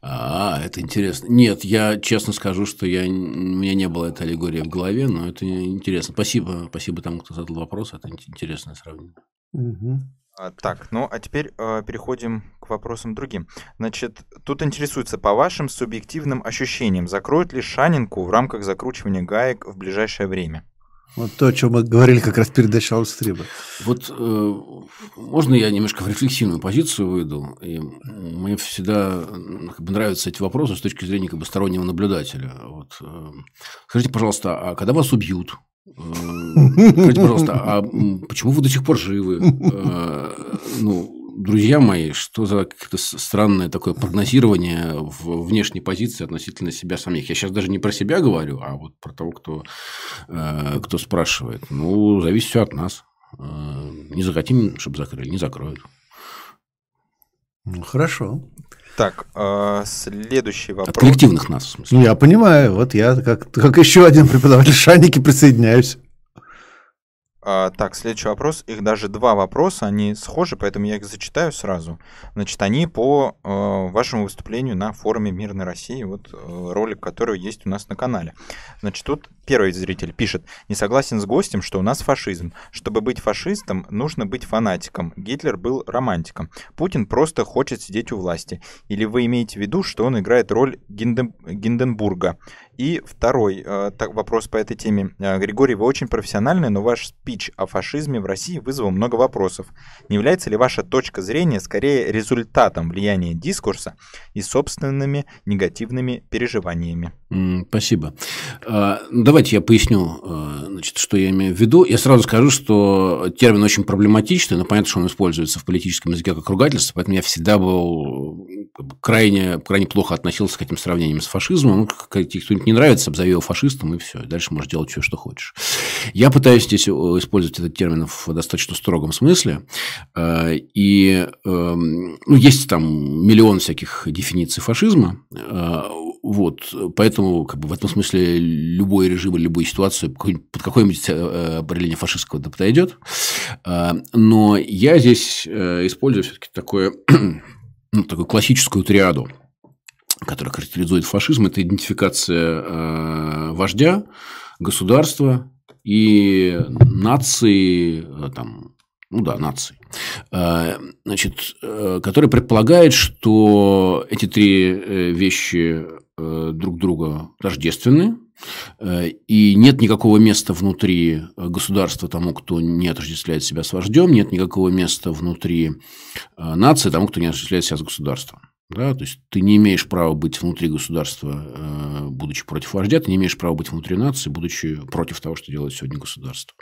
А, это интересно. Нет, я честно скажу, что я, у меня не было этой аллегории в голове, но это интересно. Спасибо, спасибо тому, кто задал вопрос. Это интересное сравнение. Угу. А, так, ну а теперь э, переходим к вопросам другим. Значит, тут интересуется, по вашим субъективным ощущениям, закроют ли Шанинку в рамках закручивания гаек в ближайшее время? Вот то, о чем мы говорили как раз перед началом стрима. Вот э, можно я немножко в рефлексивную позицию выйду? И мне всегда как бы, нравятся эти вопросы с точки зрения как бы, стороннего наблюдателя. Вот, э, скажите, пожалуйста, а когда вас убьют, Скажите, пожалуйста, а почему вы до сих пор живы? Э, ну, друзья мои, что за какое-то странное такое прогнозирование в внешней позиции относительно себя самих? Я сейчас даже не про себя говорю, а вот про того, кто, э, кто спрашивает. Ну, зависит все от нас. Э, не захотим, чтобы закрыли, не закроют. Ну, хорошо. Так, э, следующий вопрос. От коллективных нас, в смысле. Ну, я понимаю. Вот я, как, как еще один преподаватель Шаники, присоединяюсь. А, так, следующий вопрос. Их даже два вопроса, они схожи, поэтому я их зачитаю сразу. Значит, они по э, вашему выступлению на форуме Мирной России, вот э, ролик, который есть у нас на канале. Значит, тут первый зритель пишет, не согласен с гостем, что у нас фашизм. Чтобы быть фашистом, нужно быть фанатиком. Гитлер был романтиком. Путин просто хочет сидеть у власти. Или вы имеете в виду, что он играет роль Гинден... Гинденбурга? И второй э, так, вопрос по этой теме. Э, Григорий, вы очень профессиональный, но ваш спич о фашизме в России вызвал много вопросов. Не является ли ваша точка зрения скорее результатом влияния дискурса и собственными негативными переживаниями? Спасибо. А, давайте я поясню, э, значит, что я имею в виду. Я сразу скажу, что термин очень проблематичный, но понятно, что он используется в политическом языке как ругательство, поэтому я всегда был крайне, крайне плохо относился к этим сравнениям с фашизмом. Ну, кто-нибудь не нравится, обзови его фашистом, и все. Дальше можешь делать все, что хочешь. Я пытаюсь здесь использовать этот термин в достаточно строгом смысле. Э, и эм, ну, есть там миллион всяких дефиниций фашизма. Э, вот. Поэтому как бы, в этом смысле любой режим любую ситуацию под какое-нибудь э, определение фашистского да подойдет. Но я здесь использую все-таки такое ну, такую классическую триаду, которая характеризует фашизм. Это идентификация э, вождя, государства и нации, э, там, ну да, нации, э, значит, э, которая предполагает, что эти три вещи друг друга тождественны, э, и нет никакого места внутри государства тому, кто не отождествляет себя с вождем, нет никакого места внутри нации тому, кто не отождествляет себя с государством. Да? То есть ты не имеешь права быть внутри государства, э, будучи против вождя, ты не имеешь права быть внутри нации, будучи против того, что делает сегодня государство.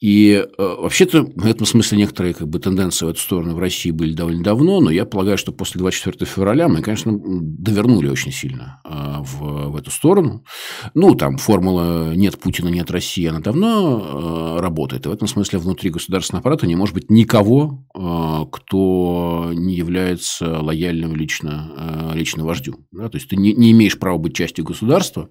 И э, вообще-то в этом смысле некоторые как бы, тенденции в эту сторону в России были довольно давно, но я полагаю, что после 24 февраля мы, конечно, довернули очень сильно э, в, в эту сторону. Ну, там формула «нет Путина, нет России», она давно работает. И в этом смысле внутри государственного аппарата не может быть никого, кто не является лояльным лично, э, лично вождю. Да? То есть ты не, не имеешь права быть частью государства,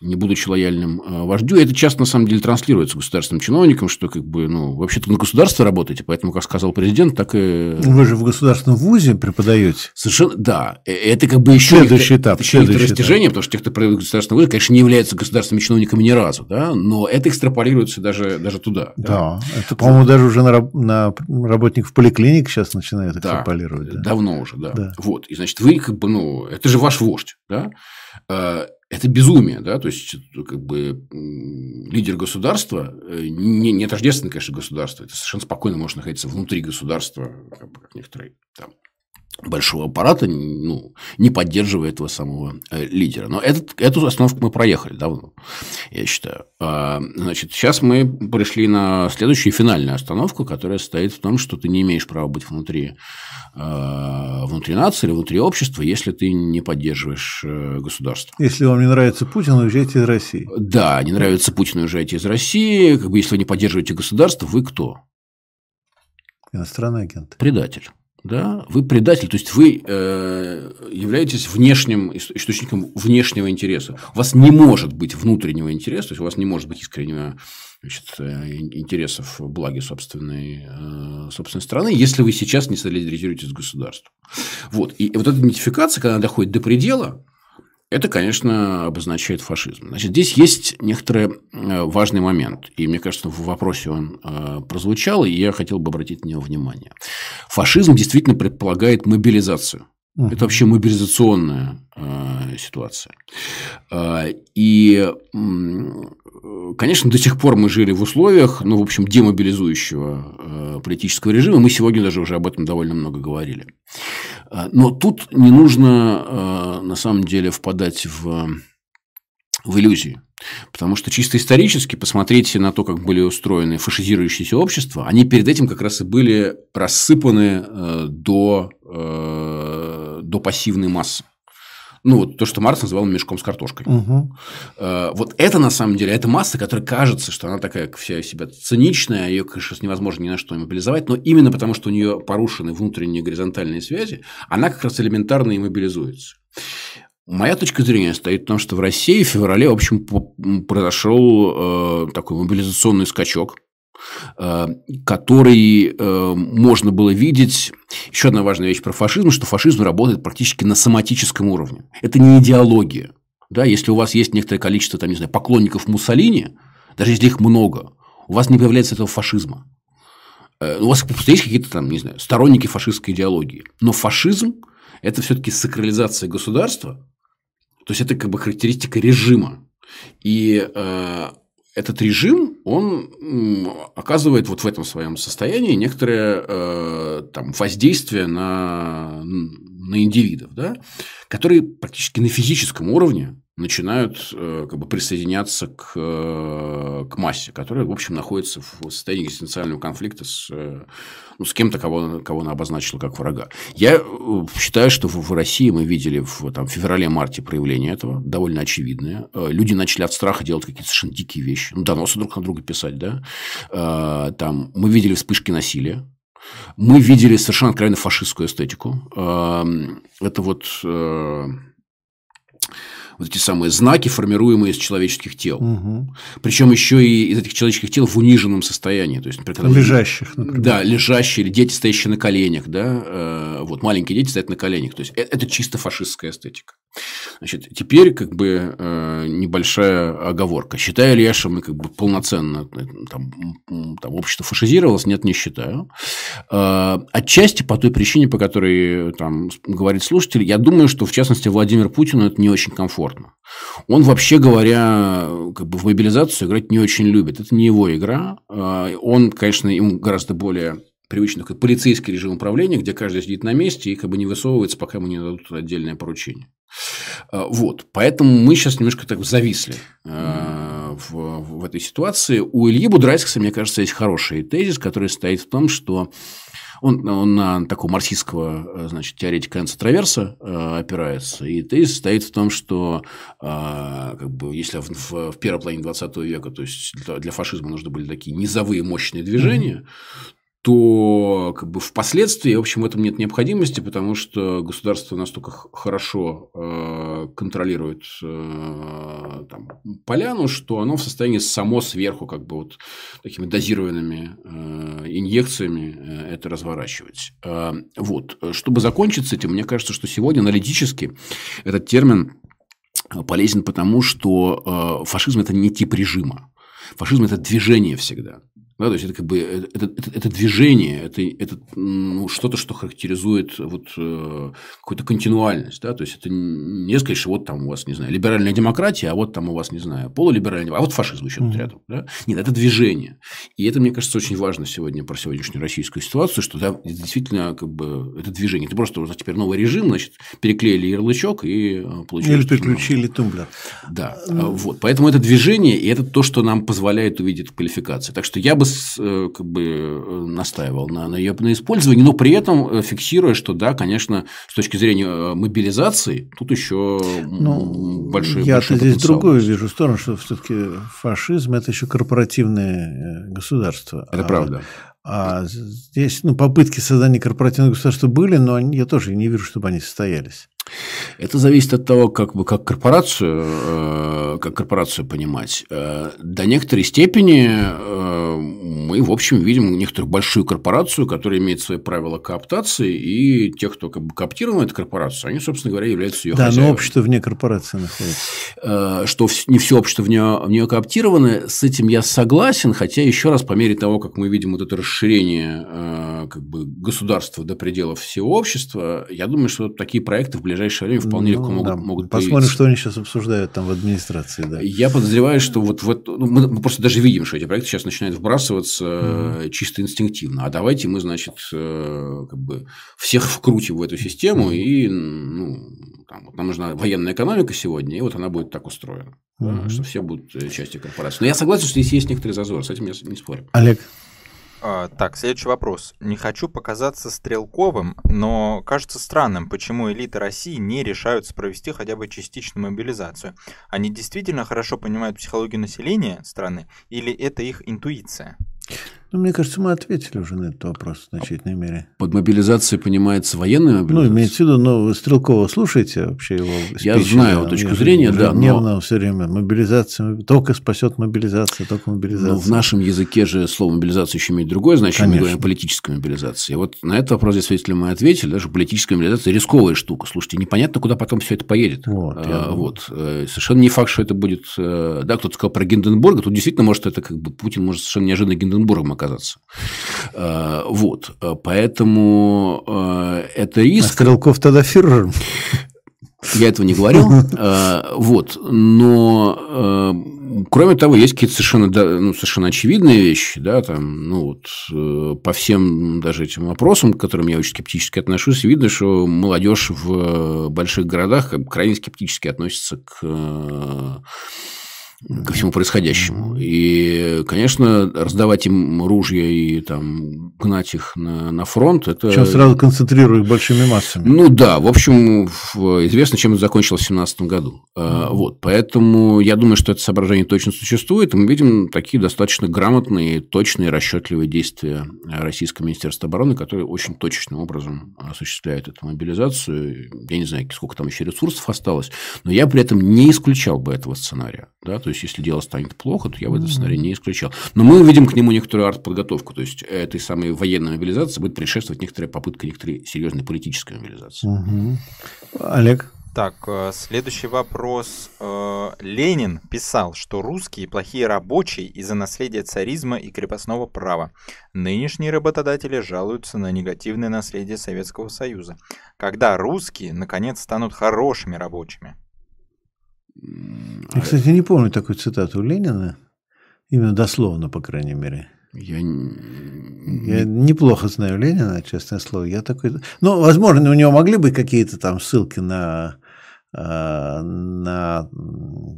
не будучи лояльным э, вождю. И это часто, на самом деле, транслируется государственным чиновникам, что, как бы, ну, вообще-то на государство работаете, поэтому, как сказал президент, так и... Вы же в государственном вузе преподаете. Совершенно, да. Э, это как бы еще... Следующий этап. Это следующий растяжение, этап. потому что те, кто преподает в государственном вузе, конечно, не являются государственными чиновниками ни разу, да, но это экстраполируется даже, даже туда. Да, да. это, по-моему, даже уже на, на работников поликлиник сейчас начинают экстраполировать. Да, давно уже, да. да. Вот. И, значит, вы как бы, ну, это же ваш вождь, да э, это безумие, да, то есть как бы лидер государства э, не, не тождественно, конечно, государство, это совершенно спокойно может находиться внутри государства, как, бы, как некоторые большого аппарата, ну, не поддерживая этого самого э, лидера. Но этот, эту остановку мы проехали давно, я считаю. А, значит, сейчас мы пришли на следующую финальную остановку, которая состоит в том, что ты не имеешь права быть внутри, а, внутри нации или внутри общества, если ты не поддерживаешь э, государство. Если вам не нравится Путин, уезжайте из России. Да, не нравится Путин, уезжайте из России. Как бы, если вы не поддерживаете государство, вы кто? Иностранный агент. Предатель да, вы предатель, то есть вы э, являетесь внешним источником внешнего интереса. У вас не может быть внутреннего интереса, то есть у вас не может быть искреннего значит, э, интересов благи собственной, э, собственной страны, если вы сейчас не солидаризируетесь с государством. Вот. И вот эта идентификация, когда она доходит до предела, это, конечно, обозначает фашизм. Значит, здесь есть некоторый э, важный момент, и мне кажется, в вопросе он э, прозвучал, и я хотел бы обратить на него внимание. Фашизм действительно предполагает мобилизацию. Uh-huh. Это вообще мобилизационная э, ситуация. И, конечно, до сих пор мы жили в условиях, ну, в общем, демобилизующего политического режима. Мы сегодня даже уже об этом довольно много говорили. Э, но тут не нужно, э, на самом деле, впадать в, в иллюзии. Потому что чисто исторически, посмотрите на то, как были устроены фашизирующиеся общества, они перед этим как раз и были рассыпаны э, до, э, до пассивной массы. Ну, вот то, что Маркс называл мешком с картошкой. Угу. Э, вот это, на самом деле, это масса, которая кажется, что она такая вся себя циничная, ее, конечно, невозможно ни на что мобилизовать, но именно потому, что у нее порушены внутренние горизонтальные связи, она как раз элементарно и мобилизуется. Моя точка зрения стоит в том, что в России в феврале, в общем, произошел э, такой мобилизационный скачок, который э, можно было видеть. Еще одна важная вещь про фашизм, что фашизм работает практически на соматическом уровне. Это не идеология. Да, если у вас есть некоторое количество, там, не знаю, поклонников Муссолини, даже если их много, у вас не появляется этого фашизма. Э, у вас есть какие-то там, не знаю, сторонники фашистской идеологии. Но фашизм – это все-таки сакрализация государства, то есть это как бы характеристика режима. И э, этот режим, он оказывает вот в этом своем состоянии некоторое э, там, воздействие на, на индивидов, да, которые практически на физическом уровне начинают э, как бы присоединяться к, э, к массе, которая, в общем, находится в состоянии экзистенциального конфликта с, э, ну, с кем-то, кого, кого она обозначила как врага. Я считаю, что в, России мы видели в там, феврале-марте проявление этого, довольно очевидное. Люди начали от страха делать какие-то совершенно дикие вещи, ну, доносы друг на друга писать, да. Там, мы видели вспышки насилия, мы видели совершенно откровенно фашистскую эстетику. Это вот вот эти самые знаки, формируемые из человеческих тел. Угу. Причем еще и из этих человеческих тел в униженном состоянии. То есть, например, когда лежащих, например. Да, лежащие, или дети, стоящие на коленях. Да? Э, вот маленькие дети стоят на коленях. То есть, э, это чисто фашистская эстетика. Значит, теперь как бы э, небольшая оговорка. Считаю ли я, что мы как бы полноценно там, там, общество фашизировалось? Нет, не считаю. Отчасти по той причине, по которой там говорит слушатель, я думаю, что в частности Владимир Путину это не очень комфортно комфортно. Он, вообще говоря, как бы в мобилизацию играть не очень любит. Это не его игра. А, он, конечно, ему гораздо более привычный такой полицейский режим управления, где каждый сидит на месте и как бы не высовывается, пока ему не дадут отдельное поручение. А, вот. Поэтому мы сейчас немножко так зависли а, в, в этой ситуации. У Ильи Будрайского, мне кажется, есть хороший тезис, который стоит в том, что он, он на такого марксистского значит, теоретика Энса Траверса э, опирается. И тезис стоит в том, что э, как бы, если в, в, в первой половине 20 века то есть для, для фашизма нужны были такие низовые мощные движения, mm-hmm то как бы впоследствии, в общем, в этом нет необходимости, потому что государство настолько хорошо э, контролирует э, там, поляну, что оно в состоянии само сверху как бы вот такими дозированными э, инъекциями э, это разворачивать. Э, вот. Чтобы закончить с этим, мне кажется, что сегодня аналитически этот термин полезен потому, что э, фашизм – это не тип режима. Фашизм – это движение всегда. Да, то есть это как бы э, это, это, это движение, это, это ну, что-то, что характеризует вот, э, какую-то континуальность. Да? То есть это не сказать, что вот там у вас, не знаю, либеральная демократия, а вот там у вас, не знаю, полулиберальная, а вот фашизм еще mm-hmm. рядом. Да? Нет, это движение. И это, мне кажется, очень важно сегодня про сегодняшнюю российскую ситуацию, что да, действительно как бы это движение. Это просто вот теперь новый режим, значит, переклеили ярлычок и э, получили. Или переключили тумблер. Да, mm-hmm. вот. Поэтому это движение, и это то, что нам позволяет увидеть квалификации. Так что я бы Э, как бы э, настаивал на, на ее на использовании, но при этом э, фиксируя, что да, конечно, с точки зрения мобилизации, тут еще ну, большой Я большой здесь другую вижу сторону, что все-таки фашизм это еще корпоративное государство. Это а, правда. А здесь ну, попытки создания корпоративного государства были, но я тоже не вижу, чтобы они состоялись. Это зависит от того, как, бы, как, корпорацию, э, как корпорацию понимать. Э, до некоторой степени э, мы, в общем, видим некоторую большую корпорацию, которая имеет свои правила кооптации, и те, кто как бы кооптирован эту корпорацию, они, собственно говоря, являются ее да, хозяевами. но общество вне корпорации находится. Что не все общество в нее, кооптированы, с этим я согласен, хотя еще раз, по мере того, как мы видим вот это расширение как бы, государства до пределов всего общества, я думаю, что такие проекты в ближайшее время вполне ну, легко могут, да. могут Посмотрим, появиться. что они сейчас обсуждают там в администрации. Да. Я подозреваю, что вот в это, ну, мы просто даже видим, что эти проекты сейчас начинают вбрасываться mm-hmm. чисто инстинктивно. А давайте мы, значит, э, как бы всех вкрутим в эту систему, mm-hmm. и ну, там, вот нам нужна военная экономика сегодня, и вот она будет так устроена, mm-hmm. да, что все будут э, частью корпорации. Но я согласен, что здесь есть некоторый зазор, с этим я не спорю. Олег. А, так, следующий вопрос. Не хочу показаться стрелковым, но кажется странным, почему элиты России не решаются провести хотя бы частичную мобилизацию. Они действительно хорошо понимают психологию населения страны или это их интуиция? Ну, мне кажется, мы ответили уже на этот вопрос в значительной мере. Под мобилизацией понимается военная мобилизация? Ну, имеется в виду, но вы Стрелкова слушаете вообще его Я спичи, знаю да, точку зрения, да. Но... все время мобилизация, только спасет мобилизация, только мобилизация. Но в нашем языке же слово мобилизация еще имеет другое значение, Конечно. мы говорим о политической мобилизации. И вот на этот вопрос действительно мы ответили, даже политическая мобилизация рисковая штука. Слушайте, непонятно, куда потом все это поедет. Вот, а, вот. Э, совершенно не факт, что это будет... Э, да, кто-то сказал про Гинденбург, тут действительно может это как бы Путин может совершенно неожиданно Гинденбургом оказаться. Э, вот. Поэтому э, это риск. А Стрелков тогда фюрером. Я этого не говорил. Э, вот. Но Кроме того, есть какие-то совершенно, ну, совершенно очевидные вещи, да, там, ну, вот, по всем даже этим вопросам, к которым я очень скептически отношусь, видно, что молодежь в больших городах крайне скептически относится к ко всему происходящему. И, конечно, раздавать им ружья и там гнать их на, на фронт, это... Причем сразу концентрируя их большими массами. Ну да, в общем, известно, чем это закончилось в 2017 году. Mm-hmm. Вот, поэтому я думаю, что это соображение точно существует, и мы видим такие достаточно грамотные, точные, расчетливые действия Российского Министерства обороны, которые очень точечным образом осуществляют эту мобилизацию. Я не знаю, сколько там еще ресурсов осталось, но я при этом не исключал бы этого сценария. Да? То есть, если дело станет плохо, то я в этом сценарии не исключал. Но мы увидим к нему некоторую артподготовку. То есть, этой самой военной мобилизации будет предшествовать некоторая попытка некоторой серьезной политической мобилизации. Угу. Олег? Так, э, следующий вопрос. Э, Ленин писал, что русские плохие рабочие из-за наследия царизма и крепостного права. Нынешние работодатели жалуются на негативное наследие Советского Союза. Когда русские, наконец, станут хорошими рабочими? Я, кстати, не помню такой цитату Ленина, именно дословно, по крайней мере. Я... Я неплохо знаю Ленина, честное слово. Я такой... Ну, возможно, у него могли быть какие-то там ссылки на Э, на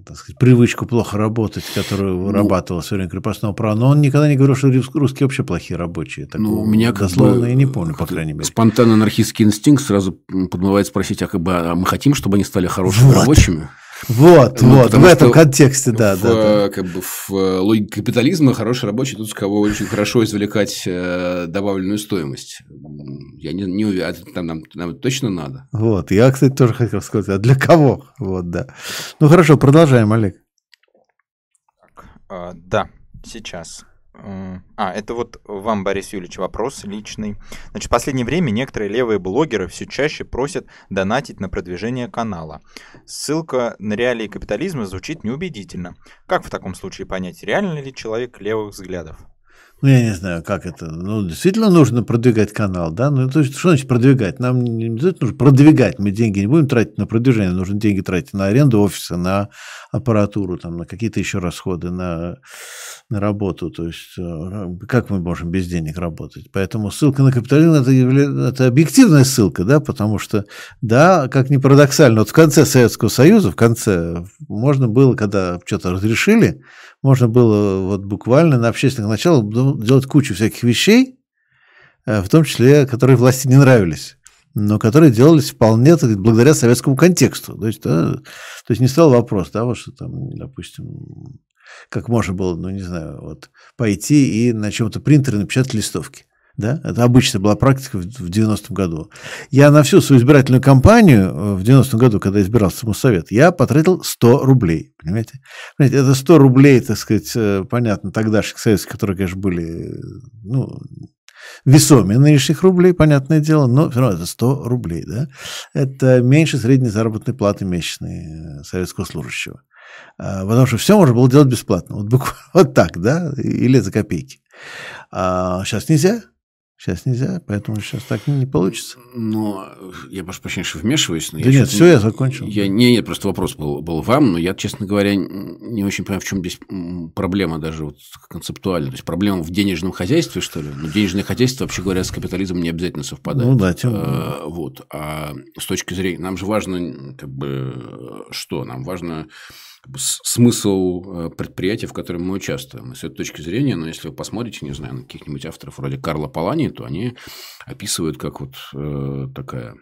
так сказать, привычку плохо работать, которую ну, вырабатывал все время крепостного права. Но он никогда не говорил, что русские вообще плохие рабочие. Так ну, у меня дословно я не помню, по крайней мере. Спонтанно анархистский инстинкт сразу подмывает спросить, а, как бы, а мы хотим, чтобы они стали хорошими вот. рабочими? Вот, ну, вот, в этом контексте, да, в, да, да. Как бы в э, логике капитализма хороший рабочий тут с кого очень хорошо извлекать э, добавленную стоимость. Я не, не уверен, а там нам, нам точно надо. Вот, я, кстати, тоже хотел сказать, а для кого? Вот, да. Ну хорошо, продолжаем, Олег. Так, а, да, сейчас. А, это вот вам, Борис Юрьевич, вопрос личный. Значит, в последнее время некоторые левые блогеры все чаще просят донатить на продвижение канала. Ссылка на реалии капитализма звучит неубедительно. Как в таком случае понять, реально ли человек левых взглядов? Ну, я не знаю, как это. Ну, действительно нужно продвигать канал, да? Ну, то есть, что значит продвигать? Нам не обязательно нужно продвигать. Мы деньги не будем тратить на продвижение, нужно деньги тратить на аренду офиса, на аппаратуру, там, на какие-то еще расходы, на, на работу. То есть, э, как мы можем без денег работать? Поэтому ссылка на капитализм это, это объективная ссылка, да, потому что, да, как ни парадоксально, вот в конце Советского Союза, в конце, можно было, когда что-то разрешили, можно было вот буквально на общественных началах делать кучу всяких вещей, э, в том числе, которые власти не нравились но которые делались вполне так, благодаря советскому контексту. То есть, да, то есть не стал вопрос, вот что там, допустим, как можно было, ну не знаю, вот пойти и на чем-то принтере напечатать листовки. Да? Это обычная была практика в 90-м году. Я на всю свою избирательную кампанию э, в 90-м году, когда избирался в Моссовет, я потратил 100 рублей. Понимаете? понимаете? Это 100 рублей, так сказать, э, понятно, тогдашних советских, которые, конечно, были ну, весомее нынешних рублей, понятное дело, но все равно это 100 рублей. Да? Это меньше средней заработной платы месячной э, советского служащего. А, потому что все можно было делать бесплатно. Вот, буквально, вот так, да, или за копейки. А сейчас нельзя. Сейчас нельзя, поэтому сейчас так не получится. Но я прошу прощения, что вмешиваюсь. Но да я нет, все, я закончил. Я, не, нет, просто вопрос был, был вам, но я, честно говоря, не очень понимаю, в чем здесь проблема даже вот концептуально. То есть проблема в денежном хозяйстве, что ли? Но денежное хозяйство, вообще говоря, с капитализмом не обязательно совпадает. Ну да, тем а, Вот. А с точки зрения... Нам же важно, как бы, что? Нам важно смысл э, предприятия, в котором мы участвуем. И с этой точки зрения, ну, если вы посмотрите, не знаю, на каких-нибудь авторов вроде Карла Палани, то они описывают как вот э, такая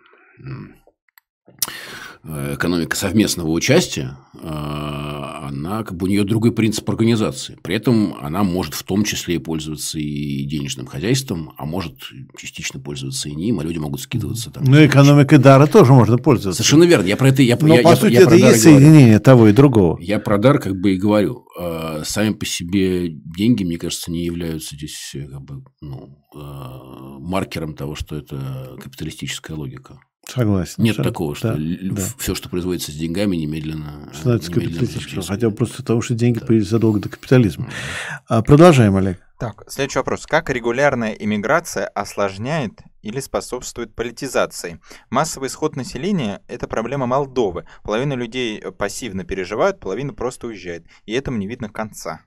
экономика совместного участия, э, она как бы у нее другой принцип организации. При этом она может в том числе и пользоваться и денежным хозяйством, а может частично пользоваться и ним, а люди могут скидываться. Там, ну, экономикой дара тоже можно пользоваться. Совершенно верно. Я про это я, Но, я, по я, сути, я это есть соединение того и другого. Я про дар как бы и говорю. Э, сами по себе деньги, мне кажется, не являются здесь как бы, ну, маркером того, что это капиталистическая логика. Согласен. Нет согласен. такого, что да, да. все, что производится с деньгами, немедленно... Становится капиталистическим. Хотя бы просто потому, что деньги да. появились задолго до капитализма. А, продолжаем, Олег. Так, следующий вопрос. Как регулярная иммиграция осложняет или способствует политизации? Массовый исход населения – это проблема Молдовы. Половина людей пассивно переживают, половина просто уезжает. И этому не видно конца.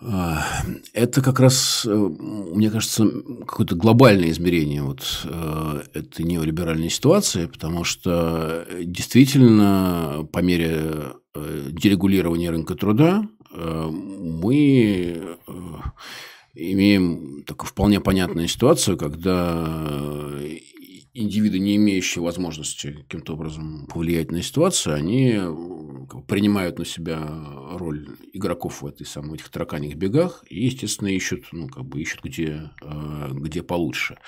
А, это как раз, э, мне кажется, какое-то глобальное измерение вот э, этой неолиберальной ситуации, потому что действительно по мере э, дерегулирования рынка труда мы имеем такую вполне понятную ситуацию, когда индивиды, не имеющие возможности каким-то образом повлиять на ситуацию, они э, принимают на себя роль игроков в этой самой этих тараканьих бегах и, естественно, ищут, ну, как бы ищут, где, э, где получше,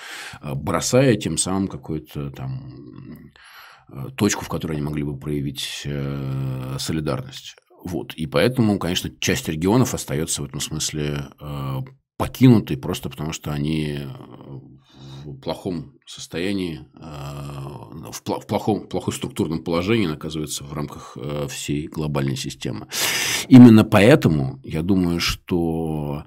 э, бросая тем самым какую-то там точку, в которой они могли бы проявить солидарность. Вот. И поэтому, конечно, часть регионов остается в этом смысле покинутой просто потому, что они в плохом состоянии, э, в плохом, плохом структурном положении оказывается в рамках э, всей глобальной системы. Именно поэтому я думаю, что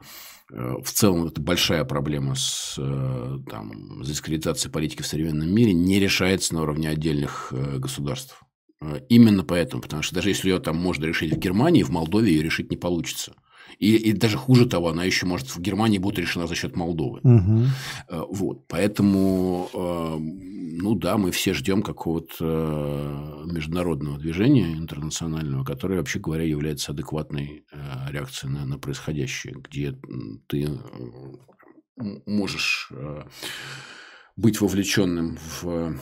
э, в целом это большая проблема с там, дискредитацией политики в современном мире не решается на уровне отдельных государств. Именно поэтому, потому что даже если ее там можно решить в Германии, в Молдове ее решить не получится. И, и даже хуже того, она еще может в Германии будет решена за счет Молдовы. Э, Вот, поэтому, э, ну да, мы все ждем какого-то э, международного движения интернационального, которое, вообще говоря, является адекватной э, реакцией на, на происходящее, где ты можешь быть вовлеченным в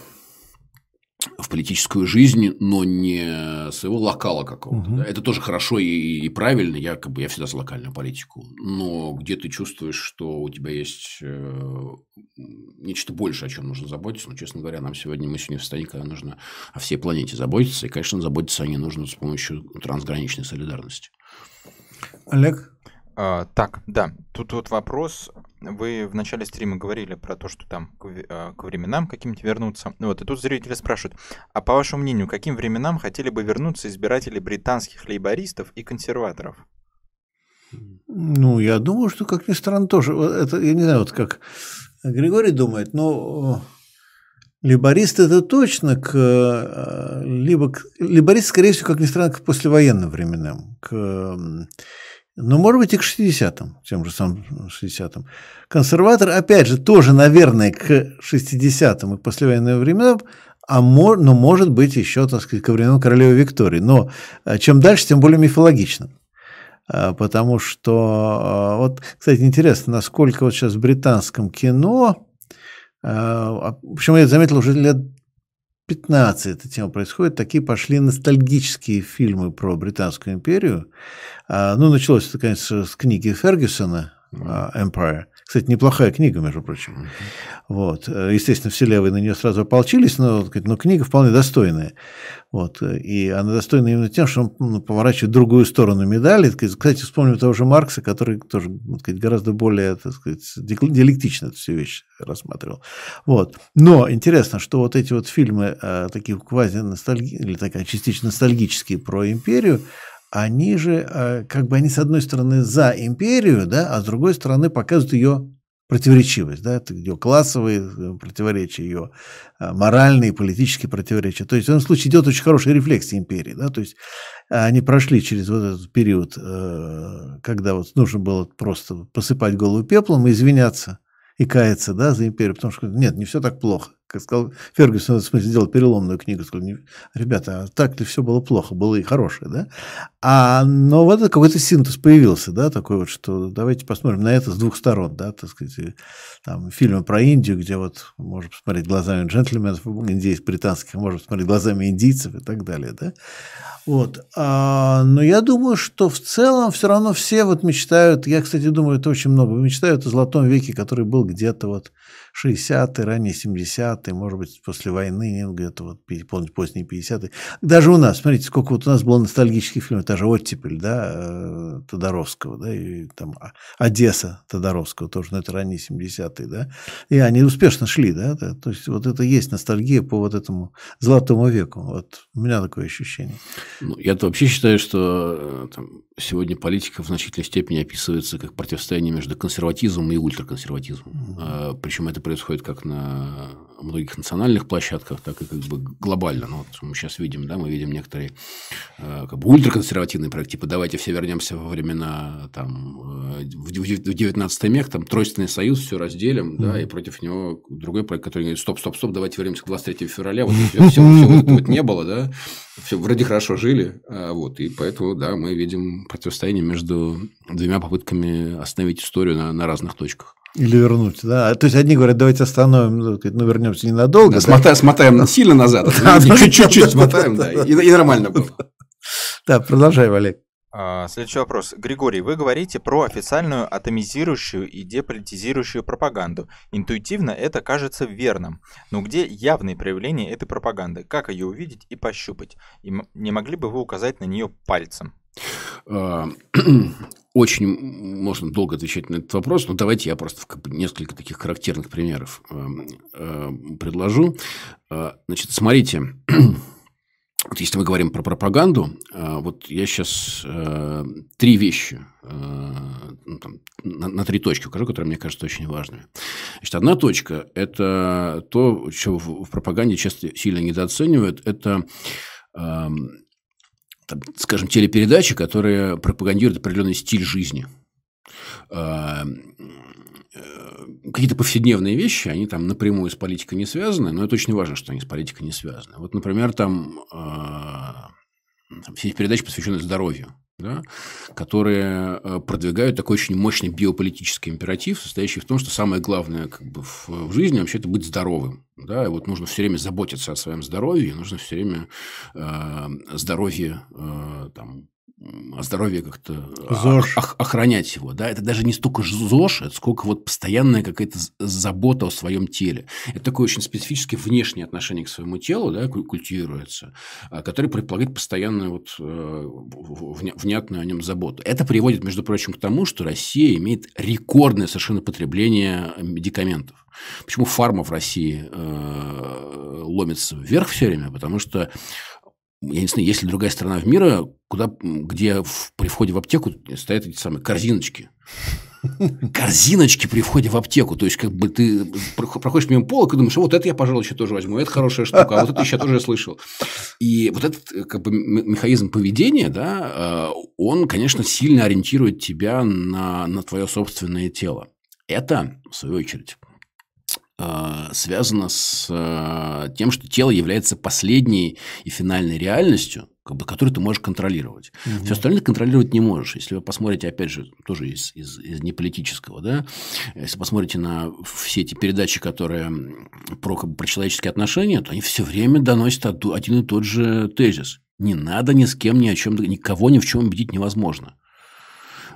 в политическую жизнь, но не своего локала какого-то. Мгм. да. Это тоже хорошо и, и правильно. Я как бы я всегда за локальную политику. Но где ты чувствуешь, что у тебя есть э, нечто большее, о чем нужно заботиться. Ну, честно говоря, нам сегодня мы сегодня в состоянии, когда нужно о всей планете заботиться. И, конечно, заботиться о ней нужно с помощью трансграничной солидарности. Олег? А, так, да, тут вот вопрос. Вы в начале стрима говорили про то, что там к, а, к временам каким-то вернуться. Ну Вот, и тут зрители спрашивают, а по вашему мнению, каким временам хотели бы вернуться избиратели британских лейбористов и консерваторов? Ну, я думаю, что, как ни странно, тоже. Это, я не знаю, вот как Григорий думает, но э, либористы это точно к... э, Либо к, либористы, скорее всего, как ни странно, к послевоенным временам. К, м, ну, может быть, и к 60-м, тем же самым 60-м. Консерватор, опять же, тоже, наверное, к 60-м и послевоенным временам, а мо- но может быть еще, так сказать, ко временам королевы Виктории. Но э, чем дальше, тем более мифологично. А, Потому что, а, вот, кстати, интересно, насколько вот сейчас в британском кино, а, а, причем я заметил уже лет 15 эта тема происходит, такие пошли ностальгические фильмы про Британскую империю. А, Ну, началось это, конечно, с книги Фергюсона «Empire». Кстати, неплохая книга, между прочим. Вот. Э, Естественно, все левые на нее сразу ополчились, но, так но книга вполне достойная. Вот. И она достойна именно тем, что он ну, поворачивает другую сторону медали. Так Кстати, вспомним того же Маркса, который тоже так сказать, гораздо более так сказать, диалектично эту всю вещь рассматривал. Вот. Но интересно, что вот эти вот фильмы, э, такие квази-ностальги, или такая частично ностальгические про империю, они же, э, как бы они с одной стороны за империю, да, а с другой стороны показывают ее противоречивость, да, ее классовые э, противоречия, ее э, моральные политические противоречия. То есть в этом случае идет очень хорошая рефлексия империи, да, то есть они прошли через вот этот период, когда вот нужно было просто посыпать голову пеплом и извиняться и каяться, да, за империю, потому что нет, не все так плохо. Сказал Фергюсон, в смысле сделал переломную книгу, сказал, «Не- ребята, а так ли все было плохо, было и хорошее, да? А, но вот какой-то синтез появился, да, такой вот, что давайте посмотрим на это с двух сторон, да, так сказать, там фильмы про Индию, где вот можно посмотреть глазами джентльменов, индейцев британских, можно посмотреть глазами индийцев и так далее, да. Вот. А, но я думаю, что в целом все равно все вот мечтают, я, кстати, думаю, это очень много, мечтают о золотом веке, который был где-то вот 60-е, ранние 70-е, может быть, после войны, где-то вот поздние 50-е. Даже у нас, смотрите, сколько вот у нас было ностальгических фильмов, та же «Оттепель», да, э, Тодоровского, да, и там «А- «Одесса» Тодоровского тоже, но это ранние 70-е, да, и они успешно шли, да, да, то есть вот это есть ностальгия по вот этому золотому веку, вот у меня такое ощущение. Ну, я вообще считаю, что э, там, сегодня политика в значительной степени описывается как противостояние между консерватизмом и ультраконсерватизмом. Э, Причем это происходит как на многих национальных площадках, так и как бы глобально. Ну, вот мы сейчас видим, да, мы видим некоторые э, как бы ультраконсервативные проекты, типа давайте все вернемся во времена там, э, в дев- в 19 век, там Тройственный союз, все разделим, да, и против него другой проект, который говорит, стоп, стоп, стоп, давайте вернемся к 23 февраля, вот все, все, вот вот не было, да, все вроде хорошо жили, а, вот, и поэтому, да, мы видим противостояние между двумя попытками остановить историю на, на разных точках. Или вернуть, да. То есть одни говорят, давайте остановим, ну, ну, вернемся ненадолго. Да, да. смота- смотаем сильно назад, чуть-чуть смотаем, да, и нормально было. Да, продолжай, Олег. А, Следующий вопрос. Григорий, вы говорите про официальную атомизирующую и деполитизирующую пропаганду. Интуитивно это кажется верным. Но где явные проявления этой пропаганды? Как ее увидеть и пощупать? И не могли бы вы указать на нее пальцем? Очень можно долго отвечать на этот вопрос, но давайте я просто несколько таких характерных примеров э, э, предложу. Э, Значит, смотрите, вот если мы говорим про пропаганду, э, вот я сейчас три вещи э, ну, на, три точки укажу, которые мне кажутся очень важными. Значит, одна точка – это то, что в, в пропаганде часто сильно недооценивают, это эм, там, скажем, телепередачи, которые пропагандируют определенный стиль жизни. Э, какие-то повседневные вещи, они там напрямую с политикой не связаны, но это очень важно, что они с политикой не связаны. Вот, например, там, все эти передачи посвящены здоровью да, которые э, продвигают такой очень мощный биополитический императив, состоящий в том, что самое главное как бы, в, жизни вообще это быть здоровым. Да, и вот нужно все время заботиться о своем здоровье, нужно все время э, здоровье э, там, здоровье как-то ЗОЖ. охранять его. Да? Это даже не столько ЗОЖ, это сколько вот постоянная какая-то забота о своем теле. Это такое очень специфическое внешнее отношение к своему телу, да, культивируется, а, которое предполагает постоянную вот, э, внятную о нем заботу. Это приводит, между прочим, к тому, что Россия имеет рекордное совершенно потребление медикаментов. Почему фарма в России э, ломится вверх все время? Потому что я не знаю, есть ли другая страна в мире, куда, где в, при входе в аптеку стоят эти самые корзиночки. Корзиночки при входе в аптеку. То есть, как бы ты проходишь мимо полок и думаешь, вот это я, пожалуй, еще тоже возьму, это хорошая штука, а вот это еще тоже слышал. И вот этот как бы, механизм поведения, да, э, он, конечно, сильно ориентирует тебя на, на твое собственное тело. Это, в свою очередь, Э, связано с э, тем, что тело является последней и финальной реальностью, как бы, которую ты можешь контролировать. Угу. Все остальное контролировать не можешь. Если вы посмотрите, опять же, тоже из, из, из неполитического, да, если посмотрите на все эти передачи, которые про, как бы, про человеческие отношения, то они все время доносят один и тот же тезис. Не надо ни с кем ни о чем, никого ни в чем убедить невозможно.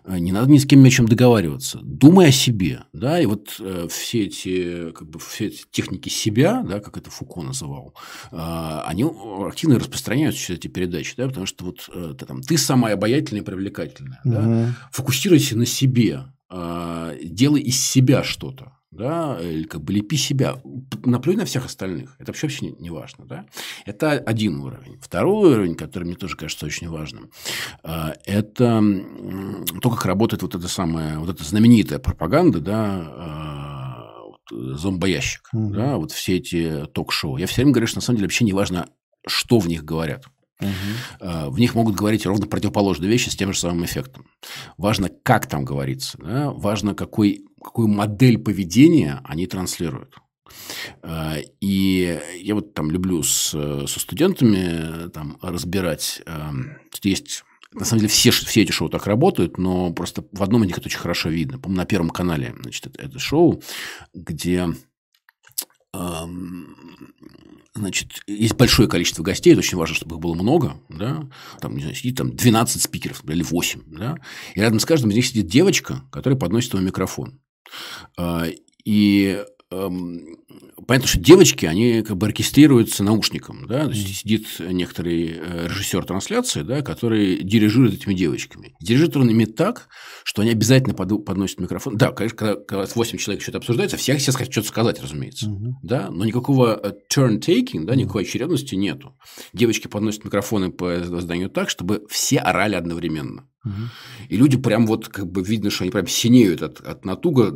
Э, не надо ни с кем ни о чем договариваться. Думай о себе. Да? И вот э, все, эти, как бы, все эти техники себя, да, как это Фуко называл, э, они активно распространяются через эти передачи. Да? Потому что вот, э, ты, там, ты самая обаятельная и привлекательная. Угу. Да? Фокусируйся на себе. Э, делай из себя что-то да, или как бы лепи себя, наплюй на всех остальных. Это вообще, вообще не, не важно, да. Это один уровень. Второй уровень, который мне тоже кажется очень важным, а, это то, как работает вот эта самая, вот эта знаменитая пропаганда, да, а, зомбоящик, угу. да, вот все эти ток-шоу. Я все время говорю, что на самом деле вообще не важно, что в них говорят. Угу. В них могут говорить ровно противоположные вещи с тем же самым эффектом. Важно, как там говорится. Да? Важно, какой какую модель поведения они транслируют. А, и я вот там люблю с, со студентами там разбирать. Есть на самом деле все, все эти шоу так работают, но просто в одном из них это очень хорошо видно. По-моему, на Первом канале значит, это, это шоу, где значит, есть большое количество гостей, это очень важно, чтобы их было много, да, там, не знаю, сидит там 12 спикеров или 8, да, и рядом с каждым из них сидит девочка, которая подносит ему микрофон. А, и эм, понятно, что девочки, они как бы оркестрируются наушником, да, то есть сидит некоторый э, режиссер трансляции, да, который дирижирует этими девочками. Дирижирует он ими так, что они обязательно подносят микрофон. Да, конечно, когда, когда 8 человек что-то обсуждается, все все хотят что-то сказать, разумеется, угу. да, но никакого э, turn-taking, да, никакой очередности нету. Девочки подносят микрофоны по зданию так, чтобы все орали одновременно. И люди прям вот как бы видно, что они прям синеют от, от натуга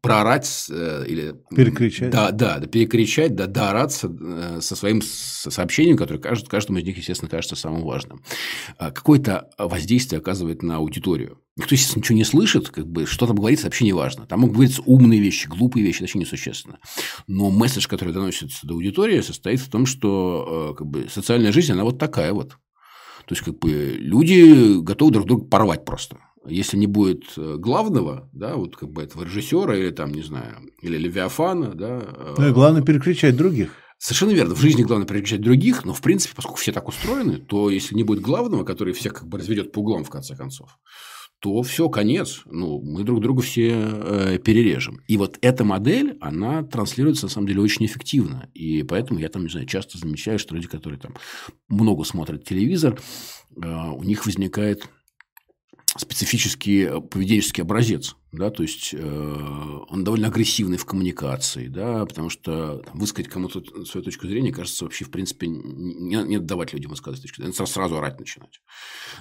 проорать э, или... Перекричать. Да, да, да, перекричать, да, доораться э, со своим сообщением, которое кажется, каждому из них, естественно, кажется самым важным. А какое-то воздействие оказывает на аудиторию. Никто, естественно, ничего не слышит, как бы, что там говорится, вообще не важно. Там могут говориться умные вещи, глупые вещи, это вообще несущественно. Но месседж, который доносится до аудитории, состоит в том, что э, как бы, социальная жизнь, она вот такая вот. То есть, как бы люди готовы друг друга порвать просто. Если не будет э, главного, да, вот как бы этого режиссера или там, не знаю, или Левиафана, да. Ну и главное переключать других. Совершенно верно. В жизни главное переключать других, но в принципе, поскольку все так устроены, то если не будет главного, который всех как бы разведет по углам в конце концов, то все, конец. Ну, мы друг друга все э, перережем. И вот эта модель, она транслируется, на самом деле, очень эффективно. И поэтому я там, не знаю, часто замечаю, что люди, которые там много смотрят телевизор, э, у них возникает специфический э, поведенческий образец, да, то есть э, он довольно агрессивный в коммуникации, да, потому что там, высказать кому-то свою точку зрения кажется вообще в принципе не, не давать людям высказывать точку зрения, сразу, сразу орать начинать,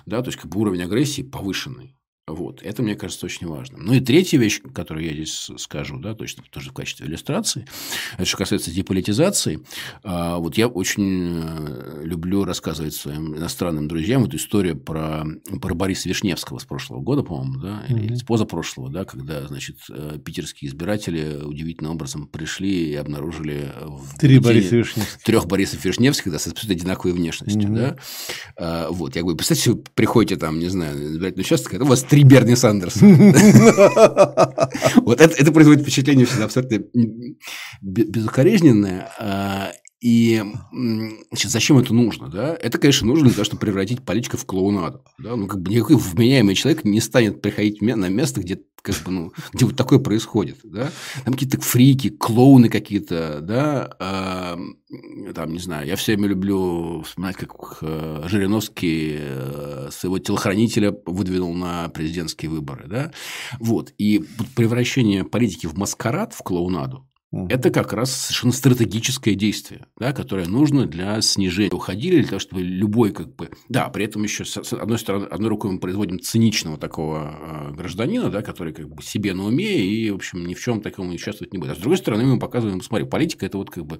да, то есть как бы уровень агрессии повышенный, Вот. Это, мне кажется, очень важно. Ну и третья вещь, которую я здесь скажу, да, точно тоже в качестве иллюстрации, это что касается деполитизации. А, вот я очень э, люблю рассказывать своим иностранным друзьям эту историю про, про Бориса Вишневского с прошлого года, по-моему, да, или mm-hmm. с позапрошлого, да, когда, значит, э, питерские избиратели удивительным образом пришли и обнаружили в Три Бориса Вишневских. Трех Борисов Вишневских, да, с абсолютно одинаковой внешностью, mm-hmm. да. А, вот, я говорю, представьте, вы приходите там, не знаю, на избирательный участок, это у вас три Берни Сандерса. Вот это производит впечатление всегда абсолютно безукоризненное. А, и значит, зачем это нужно? Да? Это, конечно, нужно для того, чтобы превратить политика в клоунаду. Да? Ну, как бы никакой вменяемый человек не станет приходить на место, где, как бы, ну, где вот такое происходит. Да? Там какие-то фрики, клоуны какие-то, да, а, там, не знаю, я все время люблю вспоминать, как э, Жириновский э, своего телохранителя выдвинул на президентские выборы, да, вот, и превращение политики в маскарад, в клоунаду, это как раз совершенно стратегическое действие, да, которое нужно для снижения уходили, для того, чтобы любой как бы... Да, при этом еще с одной стороны, одной рукой мы производим циничного такого э, гражданина, да, который как бы себе на уме и, в общем, ни в чем таком участвовать не будет. А с другой стороны, мы показываем, смотри, политика – это вот как бы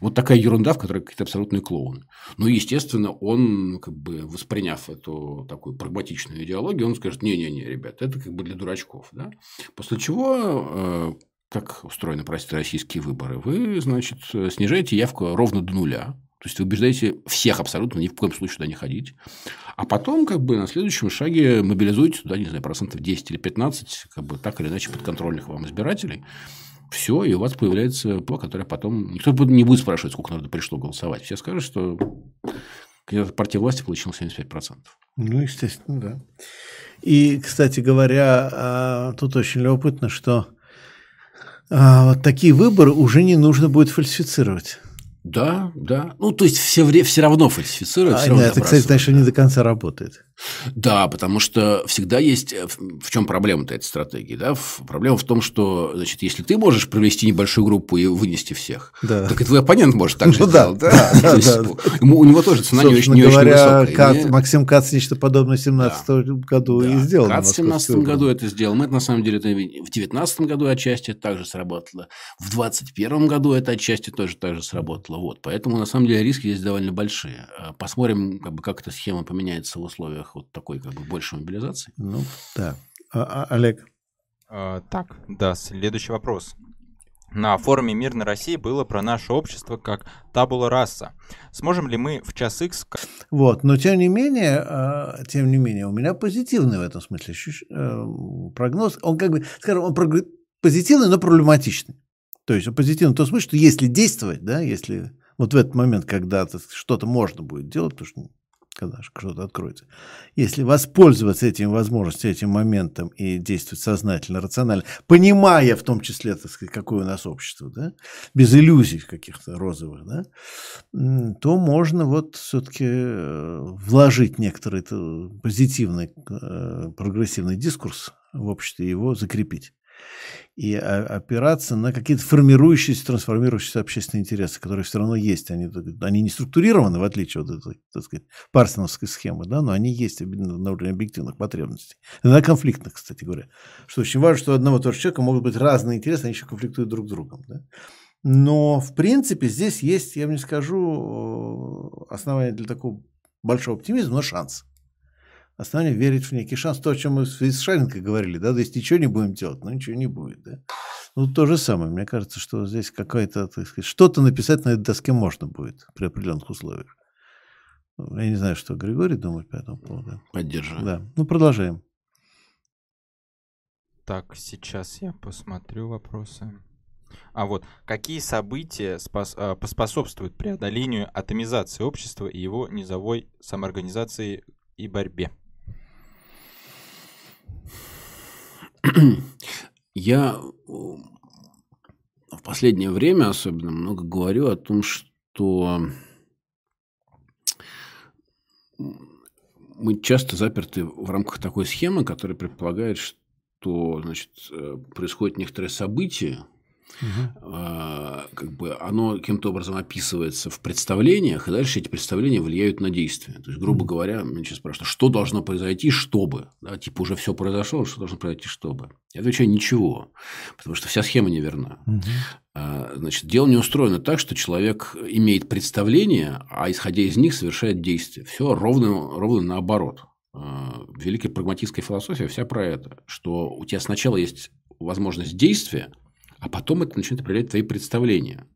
вот такая ерунда, в которой какие-то абсолютные клоуны. Ну, естественно, он, как бы, восприняв эту такую прагматичную идеологию, он скажет, не-не-не, ребят, это как бы для дурачков. Да? После чего э, как устроены, простите, российские выборы, вы, значит, снижаете явку ровно до нуля. То есть, вы убеждаете всех абсолютно ни в коем случае туда не ходить. А потом, как бы, на следующем шаге мобилизуете туда, не знаю, процентов 10 или 15, как бы, так или иначе, подконтрольных вам избирателей. Все, и у вас появляется ПО, которое потом... Никто не будет спрашивать, сколько надо пришло голосовать. Все скажут, что партии власти получил 75%. Ну, естественно, да. И, кстати говоря, а, тут очень любопытно, что а, вот такие выборы уже не нужно будет фальсифицировать. Да, да. Ну, то есть все, все равно фальсифицируют. А, все равно это, кстати, значит, не до конца работает. Да, потому что всегда есть... Э, в чем проблема-то этой стратегии? Да? Проблема в том, что, значит, если ты можешь провести небольшую группу и вынести всех, да. так и твой оппонент может так же ну, сделать. Да, да, да, да, да. Ему, у него тоже цена не очень, не говоря, очень высокая. Кат, Максим Кац нечто подобное в 2017 да. году да. и сделал. Кац в 2017 году это сделал. Мы, на самом деле, это в 2019 году отчасти также сработало. В 2021 году это отчасти тоже так же сработало. Вот. Поэтому, на самом деле, риски здесь довольно большие. Посмотрим, как, бы, как эта схема поменяется в условиях вот такой как бы большей мобилизации. Ну, да. А, а, Олег? А, так, да, следующий вопрос. На форуме «Мирной России» было про наше общество как табула раса. Сможем ли мы в час X... Вот, но тем не менее, а, тем не менее, у меня позитивный в этом смысле э, прогноз. Он как бы, скажем, он позитивный, но проблематичный. То есть он позитивный в том смысле, что если действовать, да, если вот в этот момент, когда что-то можно будет делать, потому что когда что-то откроется. Если воспользоваться этим возможностью, этим моментом и действовать сознательно, рационально, понимая в том числе, так сказать, какое у нас общество, да, без иллюзий каких-то розовых, да, то можно вот все-таки э, вложить некоторый позитивный э, прогрессивный дискурс в обществе и его закрепить и опираться на какие-то формирующиеся, трансформирующиеся общественные интересы, которые все равно есть. Они, они не структурированы, в отличие от этой, так сказать, парсоновской схемы, да, но они есть на уровне объективных потребностей. Иногда конфликтных, кстати говоря. Что очень важно, что у одного того же человека могут быть разные интересы, они еще конфликтуют друг с другом. Да? Но, в принципе, здесь есть, я вам не скажу, основания для такого большого оптимизма, но шанс основание верить в некий шанс. То, о чем мы с Шаренко говорили, да, то есть ничего не будем делать, но ничего не будет, да. Ну, то же самое. Мне кажется, что здесь какое-то, так сказать, что-то написать на этой доске можно будет при определенных условиях. Я не знаю, что Григорий думает по этому поводу. Поддерживаю. Да. Ну, продолжаем. Так, сейчас я посмотрю вопросы. А вот, какие события спас, а, поспособствуют преодолению атомизации общества и его низовой самоорганизации и борьбе? Я в последнее время особенно много говорю о том, что мы часто заперты в рамках такой схемы, которая предполагает, что значит, э, происходит некоторое событие, угу. как бы оно каким-то образом описывается в представлениях, и дальше эти представления влияют на действия. То есть, грубо говоря, меня сейчас спрашивают, что должно произойти, чтобы? Да, типа уже все произошло, что должно произойти, чтобы? Я отвечаю, ничего, потому что вся схема неверна. Угу. Значит, дело не устроено так, что человек имеет представление, а исходя из них совершает действия. Все ровно, ровно наоборот. А, великая прагматическая философия вся про это, что у тебя сначала есть возможность действия, а потом это начинает определять твои представления.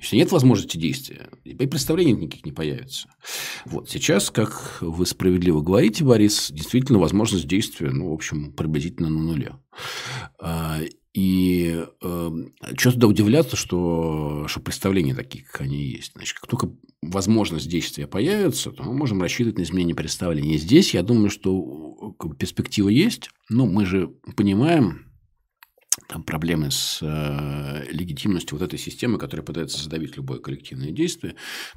Если нет возможности действия, и представлений никаких не появится. Вот сейчас, как вы справедливо говорите, Борис, действительно возможность действия, ну, в общем, приблизительно на нуле. А, и э, что туда удивляться, что, что представления такие, как они есть. Значит, как только возможность действия появится, то мы можем рассчитывать на изменение представлений. И здесь, я думаю, что перспектива есть, но мы же понимаем, там проблемы с э, легитимностью вот этой системы, которая пытается задавить любое коллективное действие.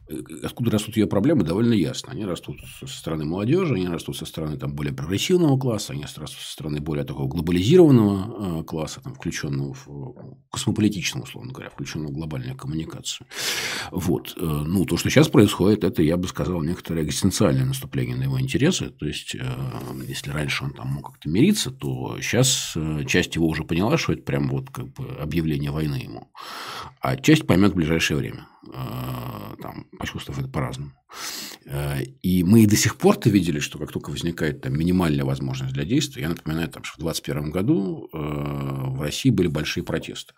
Э, откуда растут ее проблемы, довольно ясно. Они растут со стороны молодежи, они растут со стороны там, более прогрессивного класса, они растут со стороны более такого глобализированного э, класса, там, включенного в космополитичного, условно говоря, включенного в глобальную коммуникацию. Вот. Ну, то, что сейчас происходит, это, я бы сказал, некоторое экзистенциальное наступление на его интересы. То есть, если раньше он там мог как-то мириться, то сейчас часть его уже поняла, что это прям вот как бы объявление войны ему. А часть поймет в ближайшее время. Э, там, почувствовав это по-разному. Э, и мы и до сих пор-то видели, что как только возникает там, минимальная возможность для действия, я напоминаю, там, что в 2021 году э, в России были большие протесты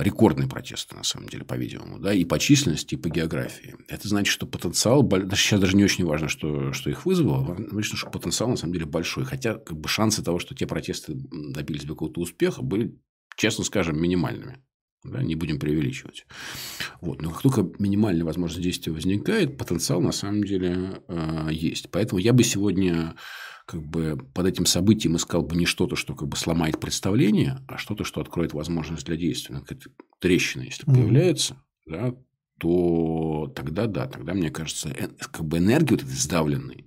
рекордные протесты, на самом деле, по-видимому, да, и по численности, и по географии. Это значит, что потенциал, сейчас даже не очень важно, что, что их вызвало, важно, что потенциал, на самом деле, большой. Хотя, как бы, шансы того, что те протесты добились бы какого-то успеха, были, честно скажем, минимальными. Да, не будем преувеличивать. Вот. Но как только минимальная возможность действия возникает, потенциал на самом деле э, есть. Поэтому я бы сегодня как бы под этим событием искал бы не что-то, что как бы сломает представление, а что-то, что откроет возможность для действия. Какая-то трещина, если mm-hmm. появляется, да, то тогда да, тогда, мне кажется, э, как бы энергии вот этой сдавленной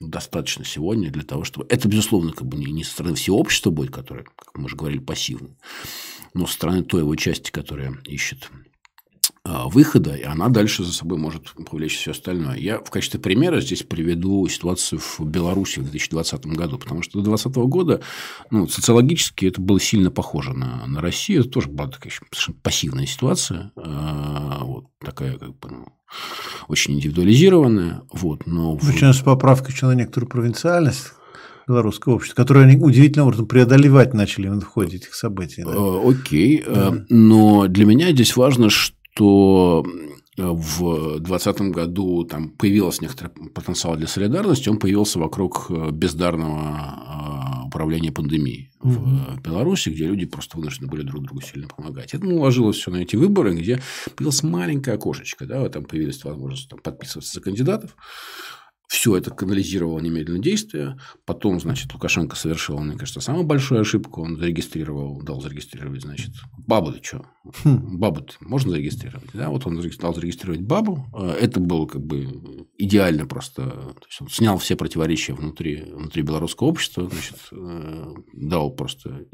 достаточно сегодня для того, чтобы... Это, безусловно, как бы не, со стороны всего общества будет, которое, как мы уже говорили, пассивно, но со стороны той его части, которая ищет выхода, и она дальше за собой может повлечь все остальное. Я в качестве примера здесь приведу ситуацию в Беларуси в 2020 году, потому что до 2020 года ну, социологически это было сильно похоже на, на Россию. Это тоже была такая совершенно пассивная ситуация, а, вот такая как бы ну, очень индивидуализированная. Вот, но Причем с поправкой на некоторую провинциальность белорусского общества, которое они удивительным образом преодолевать начали в ходе этих событий. Да? Э, окей, да. но для меня здесь важно, что что в 2020 году там появился некоторый потенциал для солидарности, он появился вокруг э, бездарного а, управления пандемией угу. в Беларуси, где люди просто вынуждены были друг другу сильно помогать. Это наложилось все на эти выборы, где появилось маленькое окошечко, да, там появилась возможность там, подписываться за кандидатов, все это канализировало немедленное действие. Потом, значит, Лукашенко совершил, мне кажется, самую большую ошибку. Он зарегистрировал, дал зарегистрировать, значит, бабу ты что? Хм. бабу можно зарегистрировать? Да, вот он дал зарегистрировать бабу. Э, это было как бы идеально просто. То есть, он снял все противоречия внутри, внутри белорусского общества, значит, э, дал просто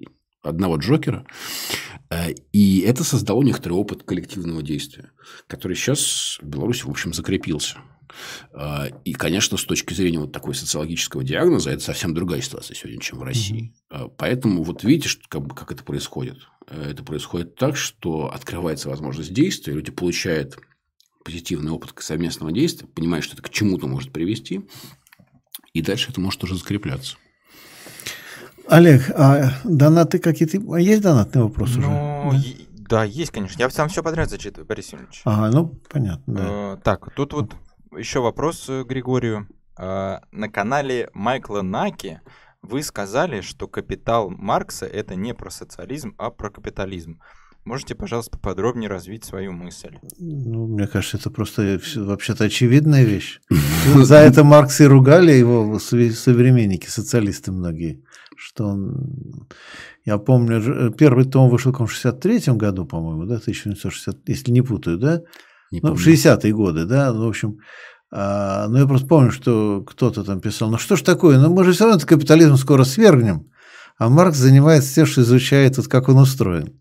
одного Джокера. Э, и это создало некоторый опыт коллективного действия, который сейчас в Беларуси, в общем, закрепился. А, и, конечно, с точки зрения вот такой социологического диагноза, это совсем другая ситуация сегодня, чем в России. Mm-hmm. Поэтому вот видите, что, как, как это происходит. Э, это происходит так, что открывается возможность действия, люди получают позитивный опыт совместного действия, понимают, что это к чему-то может привести, и дальше это может уже закрепляться. Олег, а донаты какие-то... А есть донатные вопросы ну, уже? Да? да, есть, конечно. Я сам все подряд зачитываю, Борис Юрьевич. Ага, ну, понятно, да. Э, так, тут вот еще вопрос э, Григорию. А, на канале Майкла Наки вы сказали, что капитал Маркса это не про социализм, а про капитализм. Можете, пожалуйста, поподробнее развить свою мысль? Ну, мне кажется, это просто вообще-то очевидная вещь. За это Маркс и ругали его современники, социалисты многие, что он... Я помню, первый том вышел в 63 году, по-моему, да, 1960, если не путаю, да? Не ну, в 60-е годы, да, ну, в общем, а, ну, я просто помню, что кто-то там писал, ну, что ж такое, ну, мы же все равно этот капитализм скоро свергнем, а Маркс занимается тем, что изучает, вот, как он устроен.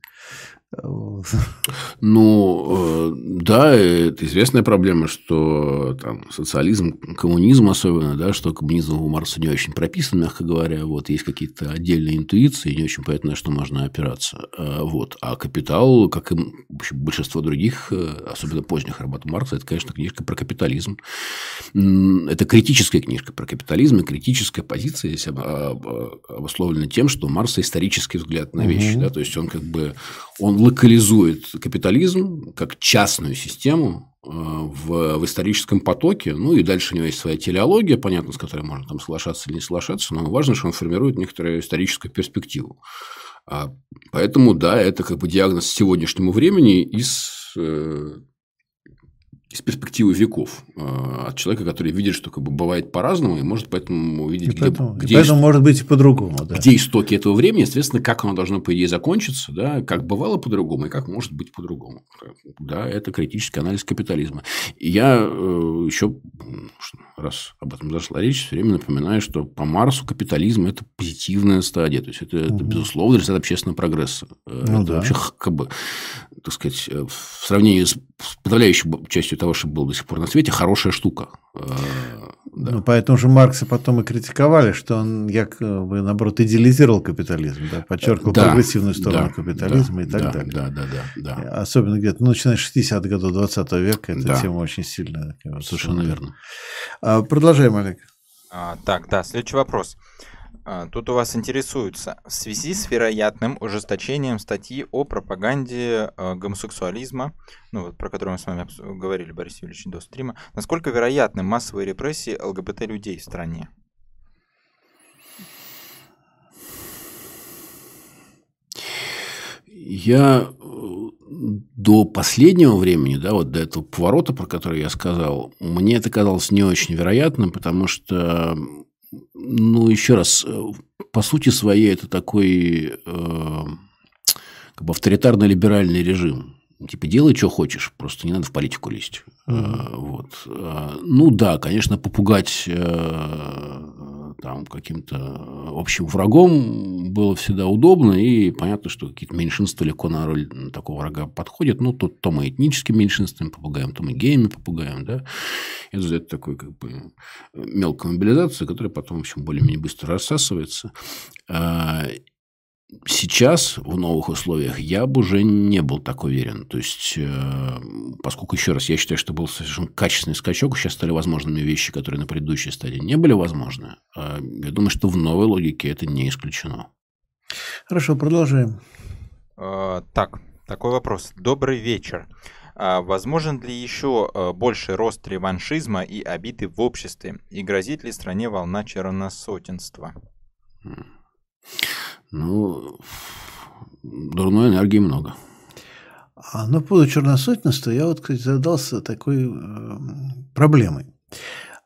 Ну, э, да, это известная проблема, что там социализм, коммунизм особенно, да, что коммунизм у Марса не очень прописан, мягко говоря, вот, есть какие-то отдельные интуиции, не очень понятно, на что можно опираться, а, вот, а «Капитал», как и большинство других, э, особенно поздних работ Маркса, это, конечно, книжка про капитализм, это критическая книжка про капитализм, и критическая позиция обусловлена тем, что Марса исторический взгляд на вещи, угу. да, то есть он как бы он локализует капитализм как частную систему э, в, в историческом потоке. Ну, и дальше у него есть своя телеология, понятно, с которой можно там соглашаться или не соглашаться, но важно, что он формирует некоторую историческую перспективу. А, поэтому, да, это как бы диагноз сегодняшнему времени из э, из перспективы веков а, от человека, который видит, что как бы бывает по-разному, и может поэтому увидеть, и где, поэтому, где, и поэтому может быть и по-другому. Да. Где истоки этого времени, соответственно, как оно должно, по идее, закончиться, да, как бывало по-другому и как может быть по-другому. Да, это критический анализ капитализма. И я э, еще, раз об этом зашла речь, все время напоминаю, что по Марсу капитализм – это позитивная стадия, то есть это, угу. это безусловно, результат общественного прогресса. Э, ну, это да. вообще, как бы, так сказать, э, в сравнении с подавляющей частью того, что было до сих пор на свете, хорошая штука. Э, да. Ну, поэтому же Маркса потом и критиковали, что он якобы, наоборот, идеализировал капитализм, да, подчеркивал да, прогрессивную сторону да, капитализма да, и так да, далее. Да, да, да, да. Особенно где-то, ну, начиная с 60-х годов 20 века, эта да. тема очень сильно. Совершенно верно. А, продолжаем, Олег. А, так, да, следующий вопрос. А, тут у вас интересуются, в связи с вероятным ужесточением статьи о пропаганде э, гомосексуализма, ну вот про которую мы с вами говорили, Борис Юрьевич, до стрима, насколько вероятны массовые репрессии ЛГБТ-людей в стране? Я э, до последнего времени, да, вот до этого поворота, про который я сказал, мне это казалось не очень вероятным, потому что ну, еще раз, э, по сути своей это такой э, как бы авторитарно-либеральный режим. Типа, делай, что хочешь, просто не надо в политику лезть. Mm-hmm. Вот. А, ну да, конечно, попугать э, там каким-то общим врагом было всегда удобно, и понятно, что какие-то меньшинства легко на роль такого врага подходят. Ну, тут то мы этническими меньшинствами попугаем, то мы геями попугаем, да. Это это такой как бы мелкая мобилизация, которая потом, в общем, более-менее быстро рассасывается. Сейчас, в новых условиях, я бы уже не был так уверен. То есть, э, поскольку, еще раз, я считаю, что был совершенно качественный скачок, сейчас стали возможными вещи, которые на предыдущей стадии не были возможны. А я думаю, что в новой логике это не исключено. Хорошо, продолжаем. А, так, такой вопрос. Добрый вечер. А возможен ли еще э, больший рост реваншизма и обиды в обществе? И грозит ли стране волна черносотенства? Ну, дурной энергии много. А на поводу черносотенства я вот, кстати, задался такой э, проблемой.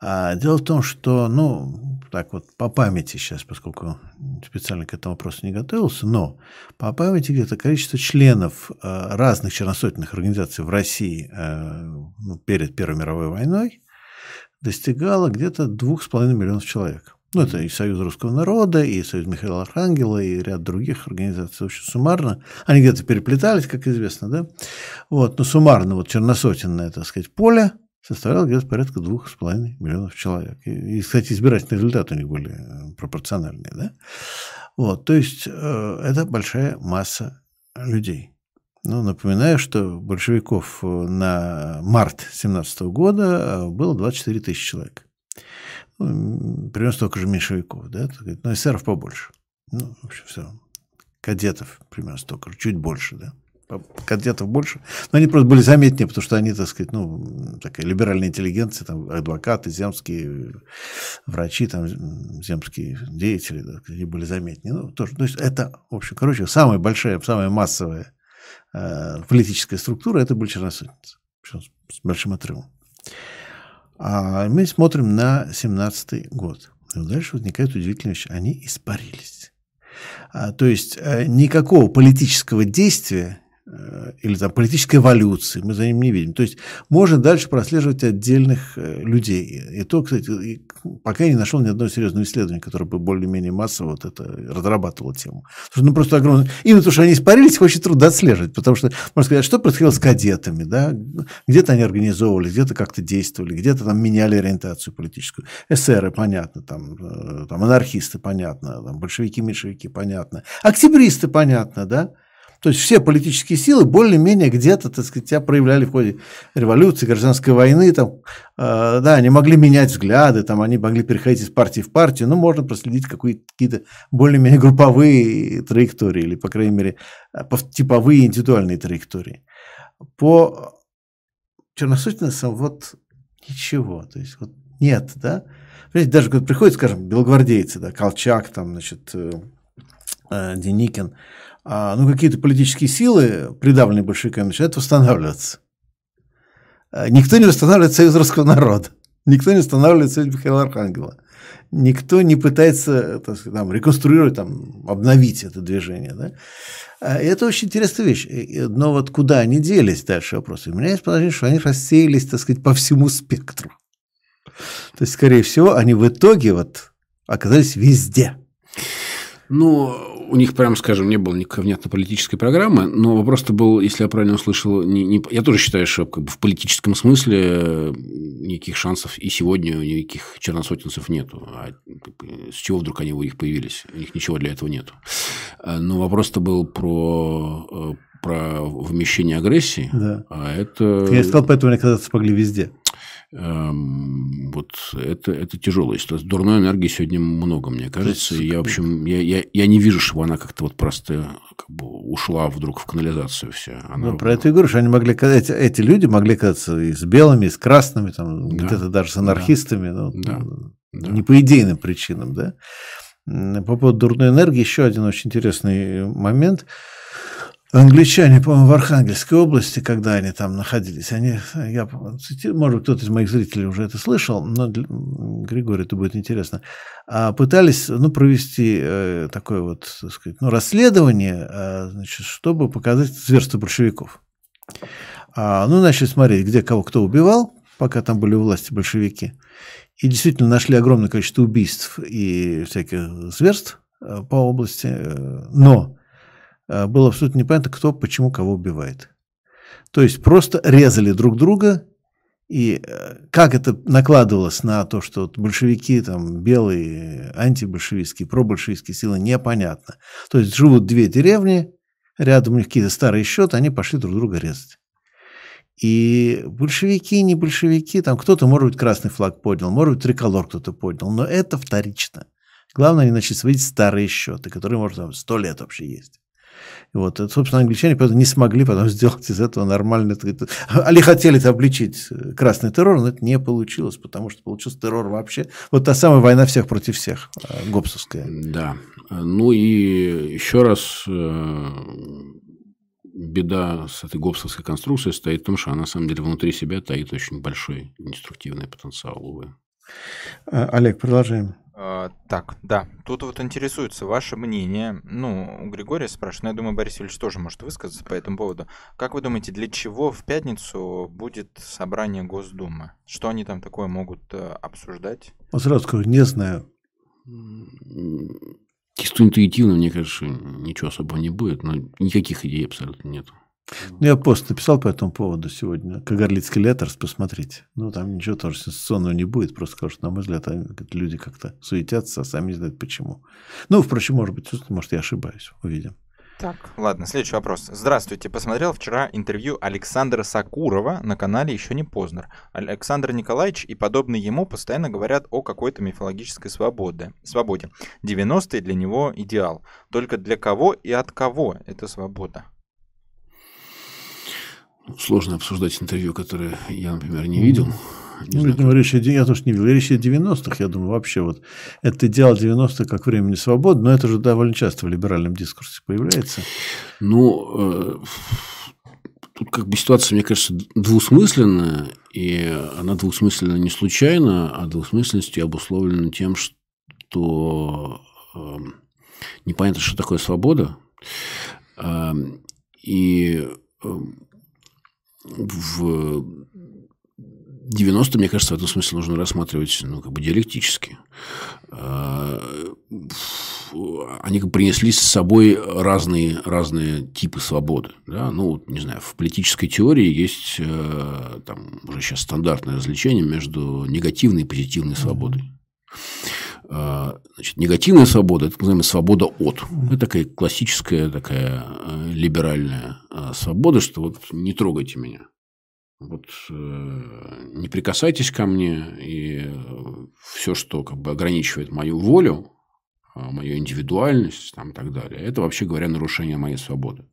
А дело в том, что, ну, так вот, по памяти сейчас, поскольку специально к этому вопросу не готовился, но по памяти где-то количество членов э, разных черносотенных организаций в России э, ну, перед Первой мировой войной достигало где-то двух с половиной миллионов человек. Ну, это и Союз русского народа, и Союз Михаила Архангела, и ряд других организаций. Очень суммарно. Они где-то переплетались, как известно, да? Вот, но суммарно вот черносотенное, так сказать, поле составляло где-то порядка двух с половиной миллионов человек. И, и, кстати, избирательные результаты у них были э, пропорциональные, да? Вот, то есть, э, это большая масса людей. Ну, напоминаю, что большевиков э, на март 17 года э, было 24 тысячи человек примерно столько же меньшевиков, да, но эсеров побольше. Ну, в общем, все. Кадетов примерно столько же, чуть больше, да. Кадетов больше. Но они просто были заметнее, потому что они, так сказать, ну, такая либеральная интеллигенция, там, адвокаты, земские врачи, там, земские деятели, да, они были заметнее. Ну, тоже, то есть это, в общем, короче, самая большая, самая массовая э, политическая структура, это были черносотенцы. С большим отрывом. А мы смотрим на 17 год. И дальше возникает удивительная вещь. Они испарились. А, то есть э, никакого политического действия или там политической эволюции, мы за ним не видим. То есть можно дальше прослеживать отдельных э, людей. И то, кстати, пока я не нашел ни одного серьезного исследования, которое бы более-менее массово вот это разрабатывало тему. Потому что, ну, просто огромное... Именно потому, что они испарились, очень трудно отслеживать, потому что, можно сказать, что происходило с кадетами, да? Где-то они организовывались, где-то как-то действовали, где-то там меняли ориентацию политическую. Эсеры, понятно, там, э, там анархисты, понятно, там, большевики, меньшевики, понятно. Октябристы, понятно, да? То есть все политические силы более-менее где-то, так сказать, себя проявляли в ходе революции, гражданской войны, там, э, да, они могли менять взгляды, там, они могли переходить из партии в партию, но можно проследить какие-то более-менее групповые траектории, или, по крайней мере, типовые индивидуальные траектории. По черносотенцам вот ничего, то есть вот нет, да. Даже когда приходят, скажем, белогвардейцы, да, Колчак, там, значит, э, э, Деникин, ну, какие-то политические силы, придавленные большевиками, начинают восстанавливаться. А, никто не восстанавливает союз русского народа. Никто не восстанавливает союз Михаила Архангела. Никто не пытается так сказать, там, реконструировать, там, обновить это движение. Да? А, это очень интересная вещь. Но вот куда они делись, дальше вопрос. У меня есть подозрение, что они рассеялись, так сказать, по всему спектру. То есть, скорее всего, они в итоге вот оказались везде. Ну, у них, прям скажем, не было никакой внятно-политической программы, но вопрос-то был, если я правильно услышал, не, не, я тоже считаю, что как бы, в политическом смысле никаких шансов и сегодня никаких черносотенцев нету. А с чего вдруг они у них появились? У них ничего для этого нету. А, но вопрос-то был про э, про вмещение агрессии, да. а это... Я сказал, поэтому они оказаться смогли везде. Эм, вот это, это тяжелая ситуация. Дурной энергии сегодня много, мне кажется. Есть, я, в общем, я, я, я не вижу, чтобы она как-то вот просто как бы ушла вдруг в канализацию вся. Она... Ну, про это и говорю, что они могли, эти, эти люди могли казаться и с белыми, и с красными, там, да. где-то даже с анархистами, да. Ну, да. Да. не по идейным причинам, да. По поводу дурной энергии еще один очень интересный момент – Англичане, по-моему, в Архангельской области, когда они там находились, они, я, может быть, кто-то из моих зрителей уже это слышал, но Григорию это будет интересно, а пытались ну, провести э, такое вот, так сказать, ну, расследование, э, значит, чтобы показать зверство большевиков. А, ну, начали смотреть, где кого кто убивал, пока там были у власти большевики, и действительно нашли огромное количество убийств и всяких зверств э, по области, но было абсолютно непонятно, кто почему кого убивает. То есть просто резали друг друга, и э, как это накладывалось на то, что большевики, там, белые, антибольшевистские, пробольшевистские силы, непонятно. То есть живут две деревни, рядом у них какие-то старые счеты, они пошли друг друга резать. И большевики, не большевики, там кто-то, может быть, красный флаг поднял, может быть, триколор кто-то поднял, но это вторично. Главное, они начали сводить старые счеты, которые, может, там сто лет вообще есть. Вот. Собственно, англичане поэтому не смогли потом сделать из этого нормальный... Они хотели это обличить красный террор, но это не получилось, потому что получился террор вообще. Вот та самая война всех против всех, э, гопсовская. Да. Ну и еще раз э, беда с этой гопсовской конструкцией стоит в том, что она на самом деле внутри себя таит очень большой деструктивный потенциал, увы. Э, Олег, продолжаем. А, так, да, тут вот интересуется ваше мнение. Ну, у Григория спрашивают, но я думаю, Борис Ильич тоже может высказаться по этому поводу. Как вы думаете, для чего в пятницу будет собрание Госдумы? Что они там такое могут э, обсуждать? Вот сразу скажу, не знаю. Чисто интуитивно, мне кажется, ничего особого не будет, но никаких идей абсолютно нет. Ну, я пост написал по этому поводу сегодня. Кагарлицкий летерс, посмотрите. Ну, там ничего тоже сенсационного не будет. Просто скажут, на мой взгляд, люди как-то суетятся, а сами не знают почему. Ну, впрочем, может быть, может, я ошибаюсь. Увидим. Так, ладно, следующий вопрос. Здравствуйте. Посмотрел вчера интервью Александра Сакурова на канале «Еще не поздно». Александр Николаевич и подобные ему постоянно говорят о какой-то мифологической свободе. свободе. 90-е для него идеал. Только для кого и от кого эта свобода? Сложно обсуждать интервью, которое я, например, не видел. Не ну, знаю, речь, я тоже не видел. Речь о 90-х, я думаю, вообще вот это идеал 90-х как времени свободы, но это же довольно часто в либеральном дискурсе появляется. Ну, э, тут как бы ситуация, мне кажется, двусмысленная, и она двусмысленна не случайно, а двусмысленностью обусловлена тем, что э, непонятно, что такое свобода, э, и в 90 мне кажется, в этом смысле нужно рассматривать ну, как бы диалектически. А, они принесли с собой разные, разные типы свободы. Да? Ну, не знаю, в политической теории есть э, там, уже сейчас стандартное развлечение между негативной и позитивной свободой. Значит, негативная свобода – это, так называемая, свобода от. Это такая классическая, такая э, либеральная э, свобода, что вот не трогайте меня. Вот э, не прикасайтесь ко мне, и все, что как бы ограничивает мою волю, мою индивидуальность там, и так далее, это, вообще говоря, нарушение моей свободы.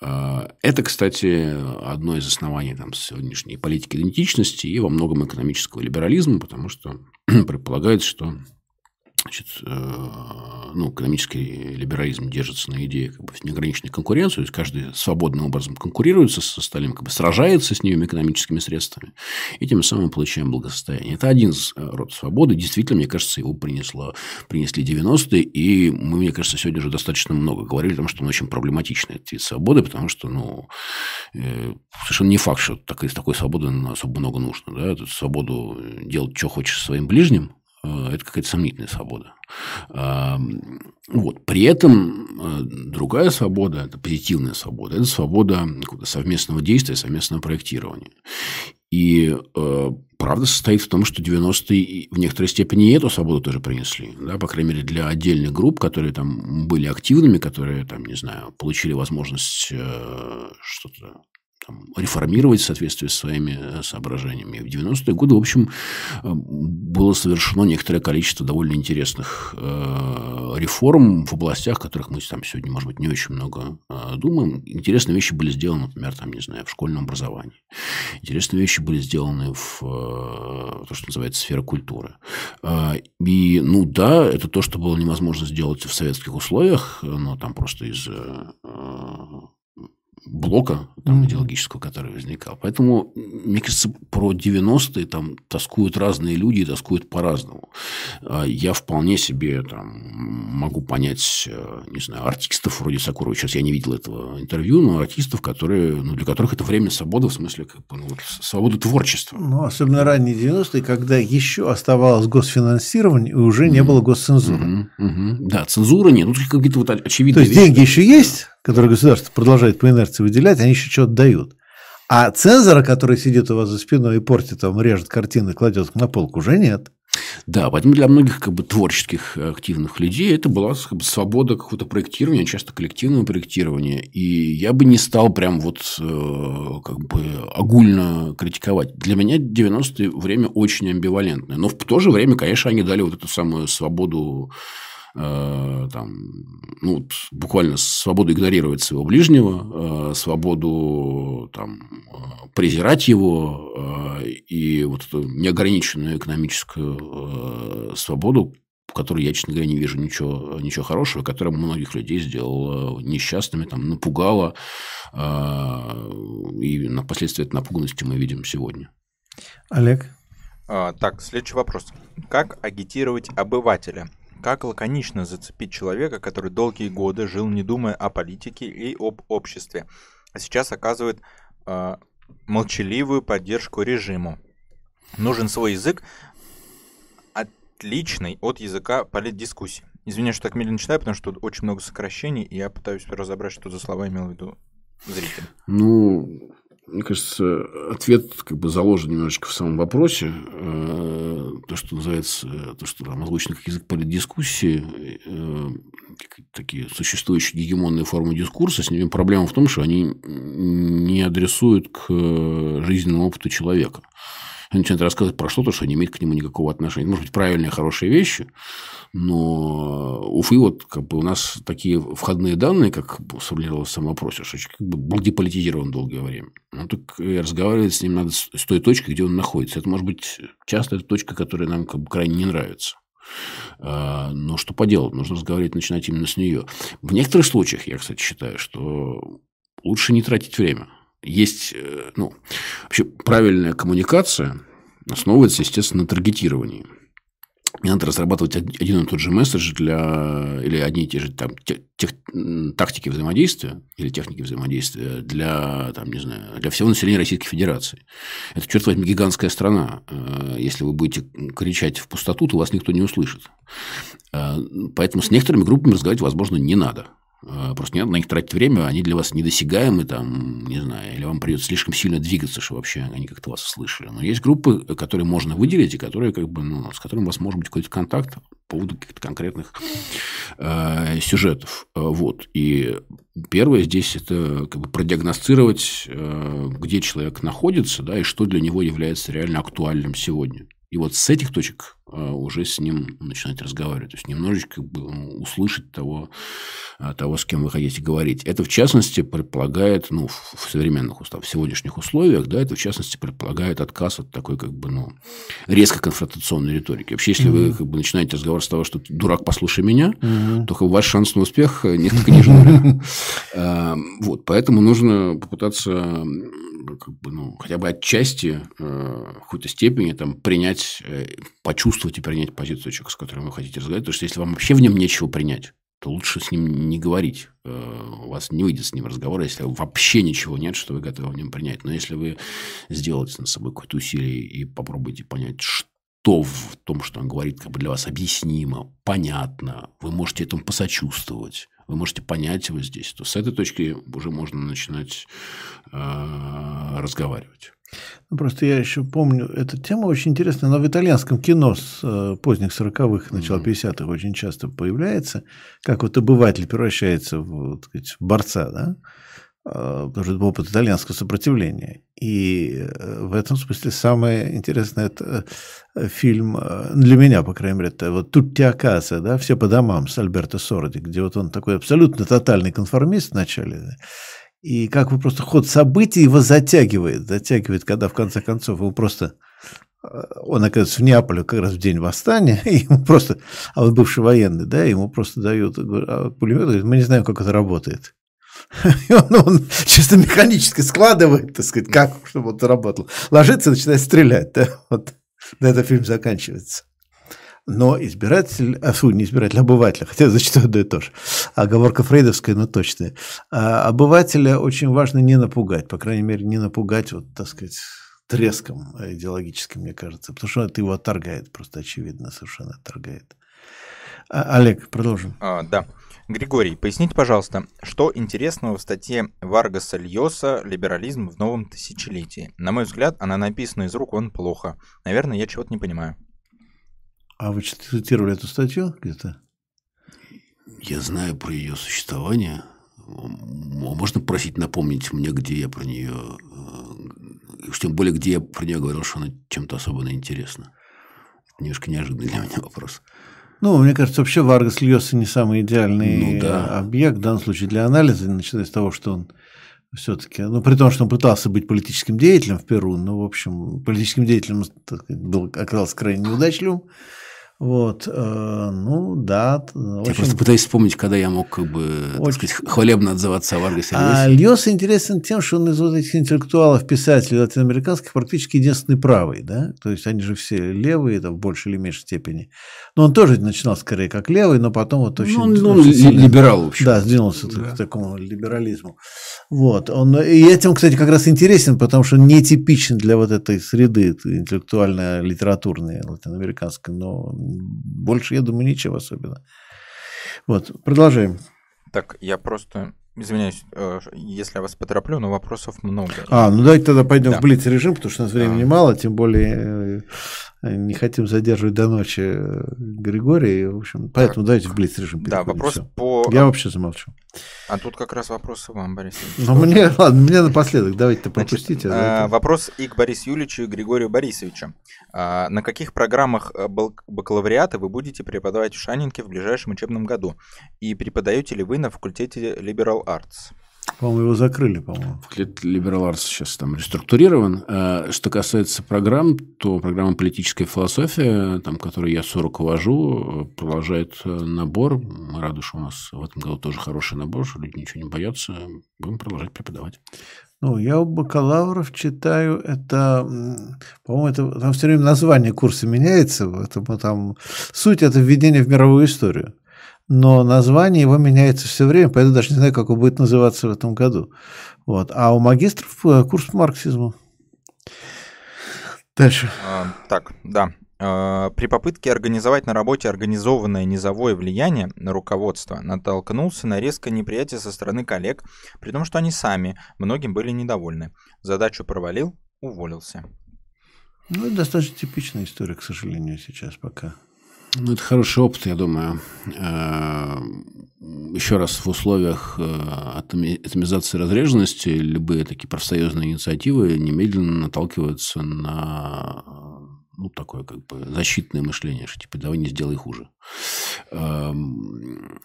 Это, кстати, одно из оснований там, сегодняшней политики идентичности и во многом экономического либерализма, потому что предполагается, что значит, э, ну, экономический либерализм держится на идее как бы, неограниченной конкуренции, то есть каждый свободным образом конкурирует с остальным, как бы сражается с ними экономическими средствами, и тем самым получаем благосостояние. Это один из э, род свободы. Действительно, мне кажется, его принесло, принесли 90-е, и мы, мне кажется, сегодня уже достаточно много говорили о том, что он очень проблематичный, этот вид свободы, потому что, ну, э, совершенно не факт, что такой, такой свободы особо много нужно. Да? Эту свободу делать, что хочешь своим ближним, это какая-то сомнительная свобода. Вот. При этом э, другая свобода, это позитивная свобода, это свобода совместного действия, совместного проектирования. И э, правда состоит в том, что 90-е в некоторой степени эту свободу тоже принесли. Да, по крайней мере, для отдельных групп, которые там были активными, которые, там, не знаю, получили возможность э, что-то там, реформировать в соответствии с своими э, соображениями. В 90-е годы, в общем, э, было совершено некоторое количество довольно интересных э, реформ в областях, о которых мы там сегодня, может быть, не очень много думаем. Интересные вещи были сделаны, например, там, не знаю, в школьном образовании. Интересные вещи были сделаны в то, что называется сфера культуры. И, ну да, это то, что было невозможно сделать в советских условиях, но там просто из блока там, mm-hmm. идеологического, который возникал. Поэтому, мне кажется, про 90-е там тоскуют разные люди и тоскуют по-разному. А я вполне себе там, могу понять, э, не знаю, артистов вроде Сакурова. Сейчас я не видел этого интервью, но артистов, которые, ну, для которых это время свободы, в смысле как бы, ну, вот, свободы творчества. Ну, особенно ранние 90-е, когда еще оставалось госфинансирование, и уже не было госцензуры. Mm-hmm. Mm-hmm. Да, цензура нет. Ну, какие-то вот очевидные То есть, вещи. деньги еще есть, которые государство продолжает по инерции выделять, они еще что-то дают. А цензора, который сидит у вас за спиной и портит, там, режет картины, кладет на полку, уже нет. Да, поэтому для многих как бы, творческих активных людей это была как бы, свобода какого-то проектирования, часто коллективного проектирования. И я бы не стал прям вот э, как бы огульно критиковать. Для меня 90-е время очень амбивалентное. Но в то же время, конечно, они дали вот эту самую свободу Э, там, ну, буквально свободу игнорировать своего ближнего, э, свободу там, э, презирать его и вот эту неограниченную экономическую свободу, в которой я, честно говоря, не вижу ничего, ничего хорошего, которая многих людей сделала несчастными, там, напугала, и на последствия этой напуганности мы видим сегодня. Олег? А, так, следующий вопрос. Как агитировать обывателя? Как лаконично зацепить человека, который долгие годы жил, не думая о политике и об обществе, а сейчас оказывает э, молчаливую поддержку режиму. Нужен свой язык, отличный от языка политдискуссии. Извиняюсь, что так медленно читаю, потому что тут очень много сокращений, и я пытаюсь разобрать, что за слова имел в виду зритель. Ну, мне кажется, ответ как бы заложен немножечко в самом вопросе. Э, то, что называется, то, что там озвучено как язык политдискуссии, э, такие существующие гегемонные формы дискурса, с ними проблема в том, что они не адресуют к жизненному опыту человека. Они начинают рассказывать про что-то, что не имеет к нему никакого отношения. Может быть, правильные, хорошие вещи, но, увы, вот как бы у нас такие входные данные, как сформулировалось в самом вопросе, что как бы был деполитизирован долгое время. Ну, так разговаривать с ним надо с той точки, где он находится. Это может быть часто это точка, которая нам как бы крайне не нравится. А, но что поделать, нужно разговаривать, начинать именно с нее. В некоторых случаях, я, кстати, считаю, что лучше не тратить время. Есть, э, ну, вообще правильная коммуникация основывается, естественно, на таргетировании. не надо разрабатывать один и тот же месседж для, или одни и те же там, тех, тактики взаимодействия или техники взаимодействия для, там, не знаю, для всего населения Российской Федерации. Это, черт возьми, гигантская страна. Э, если вы будете кричать в пустоту, то вас никто не услышит. Э, поэтому с некоторыми группами разговаривать, возможно, не надо. Э, просто не надо на них тратить время, они для вас недосягаемы, там, не знаю, или вам придется слишком сильно двигаться, чтобы вообще они как-то вас услышали. Но есть группы, которые можно выделить, и которые, как бы, ну, с которыми у вас может быть какой-то контакт по поводу каких-то конкретных э, сюжетов. Э, вот. И первое здесь это как бы продиагностировать, э, где человек находится, да, и что для него является реально актуальным сегодня. И вот с этих точек а, уже с ним начинать разговаривать. То есть, немножечко бы, услышать того, а, того, с кем вы хотите говорить. Это, в частности, предполагает, ну, в современных уставах, в сегодняшних условиях, да, это, в частности, предполагает отказ от такой, как бы, ну, резко конфронтационной риторики. Вообще, если mm-hmm. вы как бы, начинаете разговор с того, что дурак, послушай меня, mm-hmm. то ваш шанс на успех несколько ниже нуля. Вот, поэтому нужно попытаться как бы, ну, хотя бы отчасти, э, в какой-то степени там, принять, э, почувствовать и принять позицию человека, с которым вы хотите разговаривать. Потому что если вам вообще в нем нечего принять, то лучше с ним не говорить. Э, у вас не выйдет с ним разговор, если вообще ничего нет, что вы готовы в нем принять. Но если вы сделаете над собой какое-то усилие и попробуете понять, что в том, что он говорит, как бы для вас объяснимо, понятно, вы можете этому посочувствовать, вы можете понять его здесь, то с этой точки уже можно начинать э, разговаривать. Ну, просто я еще помню, эта тема очень интересная, она в итальянском кино с э, поздних 40-х, начала 50-х очень часто появляется, как вот обыватель превращается в, так сказать, в борца, да? А, потому что это опыт итальянского сопротивления. И э, в этом смысле самое интересное это э, фильм, э, для меня, по крайней мере, это вот «Тутти Акаса», да, «Все по домам» с Альберто Сороди, где вот он такой абсолютно тотальный конформист вначале, да, и как бы просто ход событий его затягивает, затягивает, когда в конце концов его просто он оказывается в Неаполе как раз в день восстания, и ему просто, а вот бывший военный, да, ему просто дают а, пулемет, говорит, мы не знаем, как это работает. Он, он чисто механически складывает, так сказать, как, чтобы это работало. Ложится и начинает стрелять. Да? Вот на этом фильм заканчивается. Но избиратель, а фу, не избиратель, а обыватель, хотя зачастую одно и то же. Оговорка фрейдовская, но точная. А обывателя очень важно не напугать, по крайней мере, не напугать, вот, так сказать, треском идеологическим, мне кажется, потому что это его отторгает, просто очевидно, совершенно отторгает. А, Олег, продолжим. А, да. Григорий, поясните, пожалуйста, что интересного в статье Варгаса Льоса «Либерализм в новом тысячелетии»? На мой взгляд, она написана из рук вон плохо. Наверное, я чего-то не понимаю. А вы цитировали эту статью где-то? Я знаю про ее существование. Можно просить напомнить мне, где я про нее... Э, уж тем более, где я про нее говорил, что она чем-то особенно интересна. Это немножко неожиданный для меня вопрос. Ну, мне кажется, вообще Варгас Льоса не самый идеальный ну, да. объект в данном случае для анализа, начиная с того, что он все-таки, ну, при том, что он пытался быть политическим деятелем в Перу, но, в общем, политическим деятелем был, оказался крайне неудачливым. Вот, э, ну да. Я очень... просто пытаюсь вспомнить, когда я мог как бы, очень... так сказать, хвалебно отзываться о Варгасе А Льоса интересен тем, что он из вот этих интеллектуалов, писателей латиноамериканских практически единственный правый, да, то есть они же все левые, это в большей или меньшей степени. Но он тоже начинал скорее как левый, но потом вот очень... Ну, он, ну, очень сильно, либерал, в общем. Да, сдвинулся да. к такому либерализму. Вот, он, и этим, кстати, как раз интересен, потому что он нетипичен для вот этой среды интеллектуально-литературной латиноамериканской, но больше, я думаю, ничего особенно. Вот, продолжаем. Так, я просто Извиняюсь, э, если я вас потороплю, но вопросов много. А, ну давайте тогда пойдем да. в блиц режим, потому что у нас времени а. мало, тем более э, не хотим задерживать до ночи э, Григория. В общем, поэтому так. давайте в блиц режим. Да, вопрос Все. по. Я вообще замолчу. А тут как раз вопросы вам, Борис. Ну, мне, ладно, мне напоследок, давайте-то пропустите. Значит, а, вопрос и к Борису Юличу, и Григорию Борисовичу. А, на каких программах э, бакалавриата вы будете преподавать в Шанинке в ближайшем учебном году? И преподаете ли вы на факультете Liberal Arts? По-моему, его закрыли, по-моему. Liberal Arts сейчас там реструктурирован. А, что касается программ, то программа «Политическая философия», там, которую я 40 увожу, продолжает э, набор. Мы рады, что у нас в этом году тоже хороший набор, что люди ничего не боятся. Будем продолжать преподавать. Ну, я у бакалавров читаю, это, по-моему, это, там все время название курса меняется, поэтому там суть это введение в мировую историю. Но название его меняется все время, поэтому даже не знаю, как он будет называться в этом году. Вот. А у магистров э, курс по марксизму. Дальше. А, так, да. А, при попытке организовать на работе организованное низовое влияние на руководство натолкнулся на резкое неприятие со стороны коллег, при том, что они сами многим были недовольны. Задачу провалил, уволился. Ну, это достаточно типичная история, к сожалению, сейчас пока. Ну, это хороший опыт, я думаю. Э, Еще раз, в условиях э, атомизации разреженности любые такие профсоюзные инициативы немедленно наталкиваются на ну, такое как бы защитное мышление, что типа давай не сделай хуже. Эм,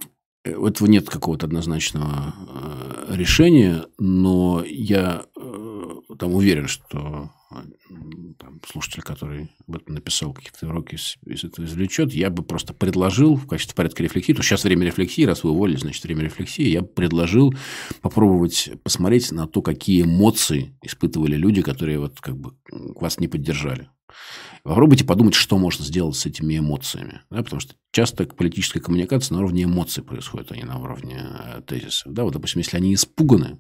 у этого нет какого-то однозначного э, решения, но я там уверен, что там, слушатель, который об этом написал какие-то уроки, из этого извлечет, я бы просто предложил в качестве порядка рефлексии, то сейчас время рефлексии, раз вы уволились, значит, время рефлексии, я бы предложил попробовать посмотреть на то, какие эмоции испытывали люди, которые вот как бы вас не поддержали. Попробуйте подумать, что можно сделать с этими эмоциями. Да, потому что часто политическая коммуникация на уровне эмоций происходит, а не на уровне э, тезисов. Да, вот, допустим, если они испуганы,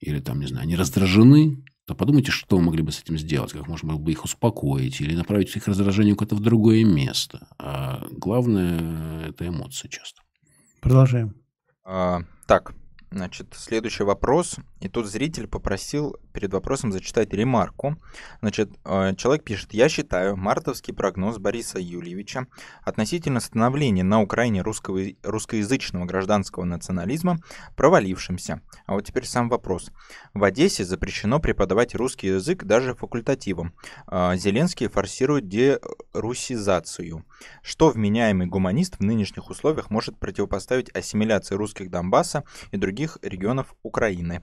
или там, не знаю, они раздражены, то подумайте, что вы могли бы с этим сделать, как можно было бы их успокоить или направить их раздражение куда-то в другое место. А главное – это эмоции часто. Продолжаем. А, так, Значит, следующий вопрос. И тут зритель попросил перед вопросом зачитать ремарку. Значит, э, человек пишет, я считаю мартовский прогноз Бориса Юльевича относительно становления на Украине русского, русскоязычного гражданского национализма провалившимся. А вот теперь сам вопрос. В Одессе запрещено преподавать русский язык даже факультативом. А, Зеленский форсирует дерусизацию. Что вменяемый гуманист в нынешних условиях может противопоставить ассимиляции русских Донбасса и других регионов Украины?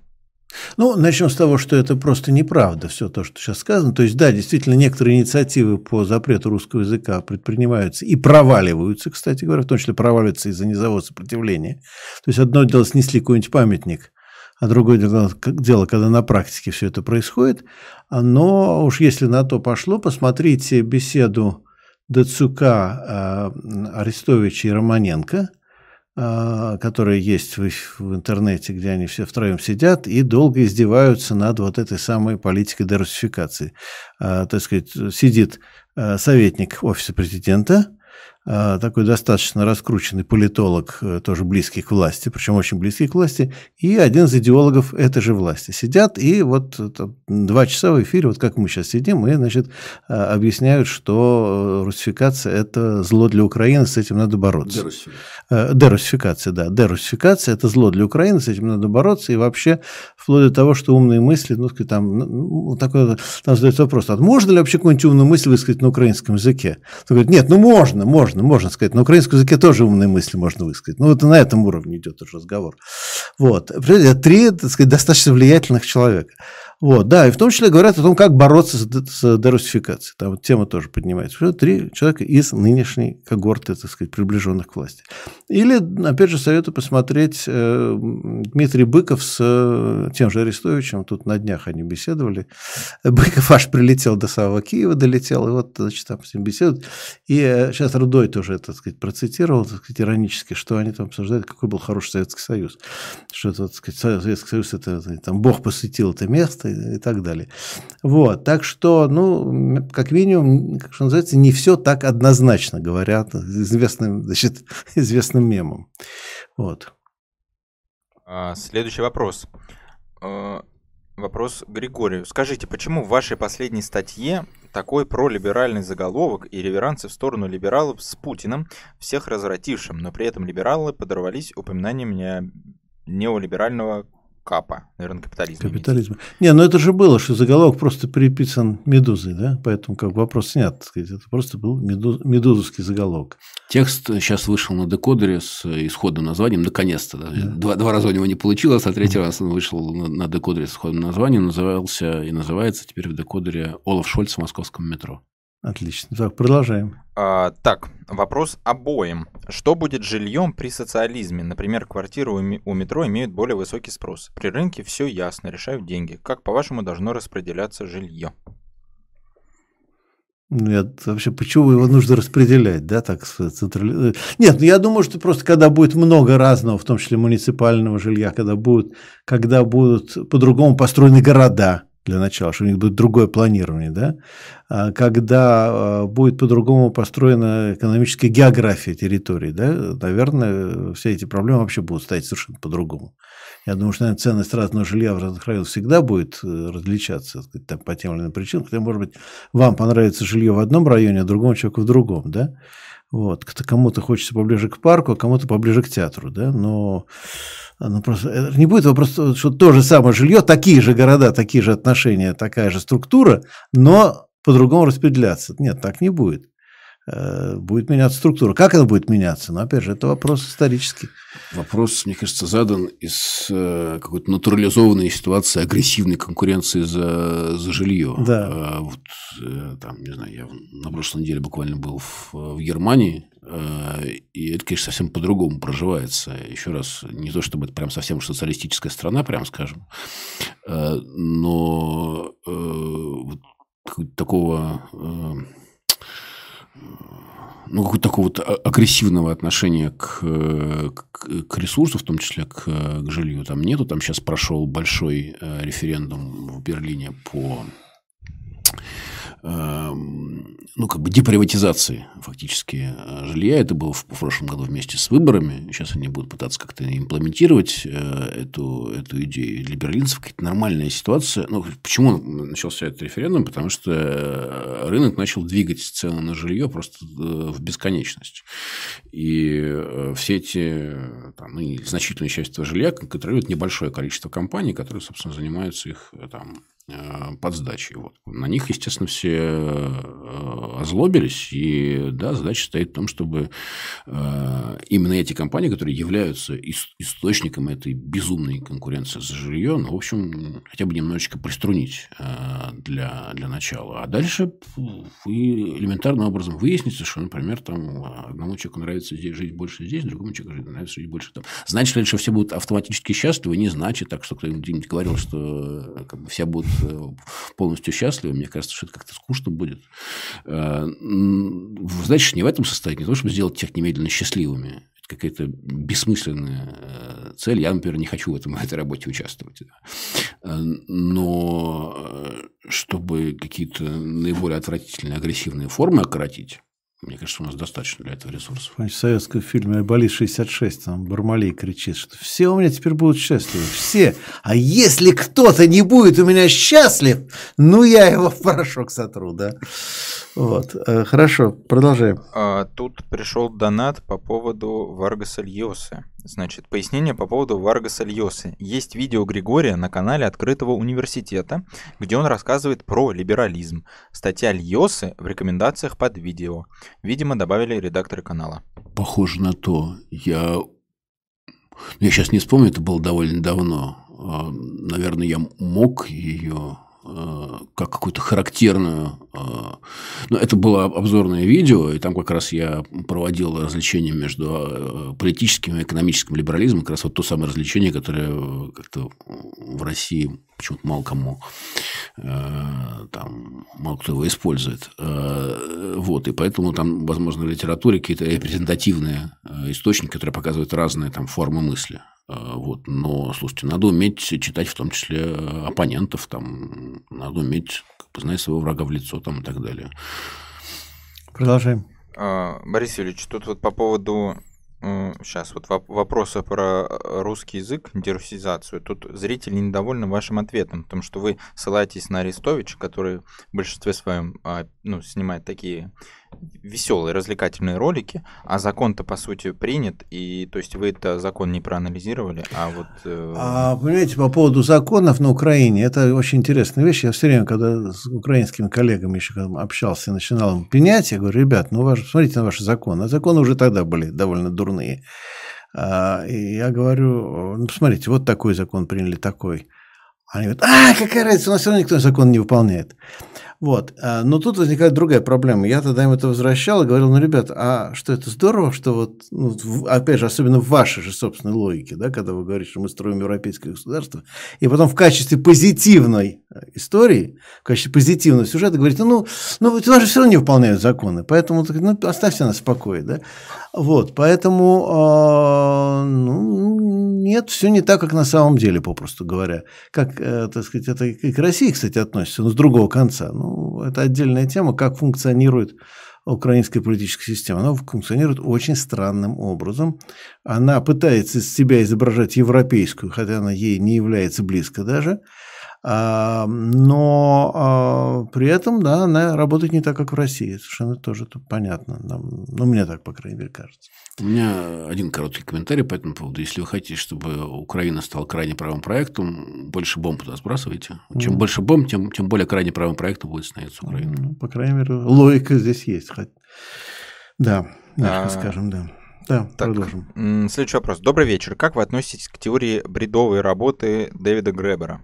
Ну, начнем с того, что это просто неправда, все то, что сейчас сказано. То есть, да, действительно, некоторые инициативы по запрету русского языка предпринимаются и проваливаются, кстати говоря, в том числе проваливаются из-за низового сопротивления. То есть, одно дело снесли какой-нибудь памятник, а другое дело, дело, когда на практике все это происходит. Но уж если на то пошло, посмотрите беседу Дацука, э, Арестовича и Романенко – а, которые есть в, в интернете, где они все втроем сидят и долго издеваются над вот этой самой политикой дерусификации. А, так сказать, сидит а, советник офиса президента, а, такой достаточно раскрученный политолог, э, тоже близкий к власти, причем очень близкий к власти, и один из идеологов этой же власти. Сидят и вот там, два часа в эфире, вот как мы сейчас сидим, и, значит, а, объясняют, что э, русификация – это зло для Украины, с этим надо бороться. Дерусификация. Э, дерусификация, да. Дерусификация – это зло для Украины, с этим надо бороться, и вообще вплоть до того, что умные мысли, ну, там, ну, такой, там задается вопрос, а можно ли вообще какую-нибудь умную мысль высказать на украинском языке? Он говорит, нет, ну можно, можно можно, можно сказать. На украинском языке тоже умные мысли можно высказать. Ну, вот на этом уровне идет уже разговор. Вот. Три, так сказать, достаточно влиятельных человека. Вот, да, и в том числе говорят о том, как бороться с, с дерусификацией. Там вот тема тоже поднимается. Что три человека из нынешней когорты, так сказать, приближенных к власти. Или, опять же, советую посмотреть э, Дмитрий Быков с э, тем же Арестовичем. Тут на днях они беседовали. Быков аж прилетел до самого Киева, долетел, и вот, значит, там с ним беседуют. И э, сейчас Рудой тоже, так сказать, процитировал, так сказать, иронически, что они там обсуждают, какой был хороший Советский Союз. Что, так сказать, Советский Союз, это, там, Бог посетил это место, и, так далее. Вот, так что, ну, как минимум, как что называется, не все так однозначно, говорят известным, значит, известным мемом. Вот. А, следующий вопрос. А, вопрос Григорию. Скажите, почему в вашей последней статье такой пролиберальный заголовок и реверансы в сторону либералов с Путиным, всех развратившим, но при этом либералы подорвались упоминанием неолиберального капа, наверное, капитализм. Капитализм. Не, ну это же было, что заголовок просто приписан медузой, да, поэтому как вопрос снят, так сказать, это просто был медуз, медузовский заголовок. Текст сейчас вышел на декодере с исходным названием, наконец-то. Да. Да. Два, два раза у него не получилось, а третий раз он вышел на, на декодере с исходным названием, назывался и называется теперь в декодере Олаф Шольц в московском метро. Отлично. Так, продолжаем. А, так, вопрос обоим. Что будет жильем при социализме? Например, квартиры у, метро имеют более высокий спрос. При рынке все ясно, решают деньги. Как, по-вашему, должно распределяться жилье? Ну, я вообще, почему его нужно распределять, да, так централи... Нет, ну я думаю, что просто когда будет много разного, в том числе муниципального жилья, когда будут, когда будут по-другому построены города, для начала, что у них будет другое планирование, да, а когда а, будет по-другому построена экономическая география территории, да, наверное, все эти проблемы вообще будут стоять совершенно по-другому. Я думаю, что, наверное, ценность разного жилья в разных районах всегда будет э, различаться сказать, там, по тем или иным причинам. Хотя, может быть, вам понравится жилье в одном районе, а другому человеку в другом, да. Вот. Кому-то хочется поближе к парку, а кому-то поближе к театру, да, но ну, просто, не будет вопрос, что то же самое жилье, такие же города, такие же отношения, такая же структура, но по-другому распределяться. Нет, так не будет. Э, будет меняться структура. Как она будет меняться? Но, опять же, это вопрос исторический. Вопрос, мне кажется, задан из э, какой-то натурализованной ситуации агрессивной конкуренции за, за жилье. Да. А, вот, э, там, не знаю, я на прошлой неделе буквально был в, в Германии, и это, конечно, совсем по-другому проживается. Еще раз, не то чтобы это прям совсем социалистическая страна, прям скажем, но вот такого ну, какого-то такого вот агрессивного отношения к, к, к ресурсу, в том числе к, к жилью, там нету. Там сейчас прошел большой э, референдум в Берлине по ну, как бы деприватизации фактически э, жилья. Это было в, в прошлом году вместе с выборами. Сейчас они будут пытаться как-то имплементировать э, эту, эту идею. Для берлинцев какая-то нормальная ситуация. Ну, почему начался этот референдум? Потому что э, рынок начал двигать цены на жилье просто в бесконечность. И все эти, там, ну, значительную часть этого жилья контролирует небольшое количество компаний, которые, собственно, занимаются их там, под сдачей. Вот. На них, естественно, все э, озлобились. И да, задача стоит в том, чтобы э, именно эти компании, которые являются источником этой безумной конкуренции за жилье, ну, в общем, хотя бы немножечко приструнить для, для начала. А дальше вы элементарным образом выясните, что, например, там одному человеку нравится здесь жить больше здесь, другому человеку нравится жить больше там. Значит ли, что все будут автоматически счастливы? Не значит. Так что кто-нибудь говорил, что как бы, все будут Э, полностью счастливы, мне кажется, что это как-то скучно будет. Э, Значит, не в этом состоит, не то, чтобы сделать тех немедленно счастливыми. Это какая-то бессмысленная э, цель. Я, например, не хочу в, этом, в этой работе участвовать. Но чтобы какие-то наиболее отвратительные агрессивные формы окоротить, мне кажется, у нас достаточно для этого ресурсов. В советском фильме «Айболит-66» там Бармалей кричит, что все у меня теперь будут счастливы. Все. А если кто-то не будет у меня счастлив, ну я его в порошок сотру, да? Вот. Э, хорошо, продолжаем. А, тут пришел донат по поводу Варгаса Льосы. Значит, пояснение по поводу Варгаса Льосы. Есть видео Григория на канале Открытого университета, где он рассказывает про либерализм. Статья Льосы в рекомендациях под видео. Видимо, добавили редакторы канала. Похоже на то. Я... Я сейчас не вспомню, это было довольно давно. А, наверное, я мог ее как какую-то характерную... Э, ну, это было обзорное видео, и там как раз я проводил развлечение между э, политическим и экономическим либерализмом, как раз вот то самое развлечение, которое как-то в России почему-то мало кому там мало кто его использует. Вот, и поэтому там, возможно, в литературе какие-то репрезентативные источники, которые показывают разные там формы мысли. А, вот. Но, слушайте, надо уметь читать в том числе оппонентов, там, надо уметь как бы, знать своего врага в лицо там, и так далее. Продолжаем. А, Борис Юрьевич, тут вот по поводу Сейчас вот вопросы про э, русский язык, дерусизацию. Тут зрители недовольны вашим ответом, потому что вы ссылаетесь на Арестовича, который в большинстве своем а, ну, снимает такие веселые, развлекательные ролики, а закон-то, по сути, принят, и то есть вы это закон не проанализировали, а вот... Э... А, понимаете, по поводу законов на Украине, это очень интересная вещь. Я все время, когда с украинскими коллегами еще общался начинал им пенять, я говорю, ребят, ну, ваш, смотрите на ваши законы. А законы уже тогда были довольно дурные. А, и я говорю, ну, посмотрите, вот такой закон приняли, такой. Они говорят, а, какая разница, у нас все равно никто закон не выполняет. Вот. А, но тут возникает другая проблема. Я тогда им это возвращал и говорил, ну, ребят, а что это здорово, что вот, ну, опять же, особенно в вашей же собственной логике, да, когда вы говорите, что мы строим европейское государство, и потом в качестве позитивной э, истории, в качестве позитивного сюжета говорите, ну, ну, у нас же все равно не выполняют законы, поэтому ну, оставьте нас в покое, да. Вот, поэтому, э, ну, нет, все не так, как на самом деле, попросту говоря. Как, э, так сказать, это и к России, кстати, относится, но с другого конца. Ну, это отдельная тема, как функционирует украинская политическая система. Она функционирует очень странным образом. Она пытается из себя изображать европейскую, хотя она ей не является близко даже. Но а, при этом, да, она работает не так, как в России. Совершенно тоже это понятно. Нам, ну, мне так, по крайней мере, кажется. У меня один короткий комментарий по этому поводу. Если вы хотите, чтобы Украина стала крайне правым проектом, больше бомб туда сбрасывайте. Чем mm. больше бомб, тем, тем более крайне правым проектом будет становиться Украина. Ну, по крайней мере, логика здесь есть. Да, мягко а... скажем, да. Да, так, продолжим. Следующий вопрос. Добрый вечер. Как вы относитесь к теории бредовой работы Дэвида Гребера?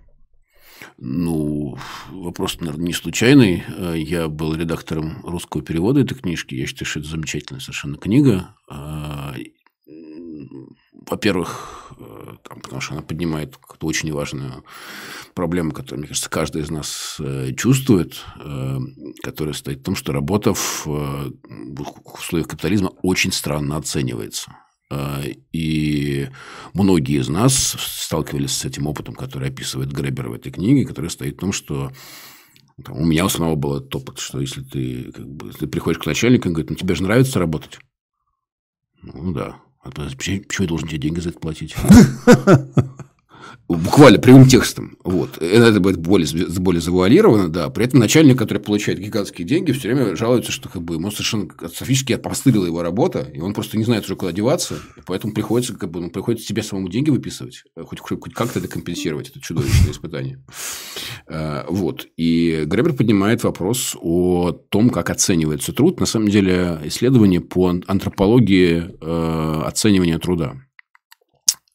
Ну, вопрос, наверное, не случайный. Я был редактором русского перевода этой книжки. Я считаю, что это замечательная совершенно книга. А, во-первых, там, потому что она поднимает какую-то очень важную проблему, которую, мне кажется, каждый из нас э, чувствует, э, которая стоит в том, что работа э, в условиях капитализма очень странно оценивается. А, и многие из нас сталкивались с этим опытом, который описывает Гребер в этой книге, который стоит в том, что там, у меня самого был этот опыт, что если ты, как бы, ты приходишь к начальнику и говорит, ну тебе же нравится работать. Ну да. А почему я должен тебе деньги за это платить? буквально прямым текстом. Вот. Это будет более, более завуалировано, да. При этом начальник, который получает гигантские деньги, все время жалуется, что как бы, ему совершенно катастрофически опостылила его работа, и он просто не знает уже, куда деваться, и поэтому приходится, как бы, ну, приходится себе самому деньги выписывать, хоть, хоть как-то это компенсировать, это чудовищное испытание. А, вот. И Гребер поднимает вопрос о том, как оценивается труд. На самом деле, исследование по антропологии э, оценивания труда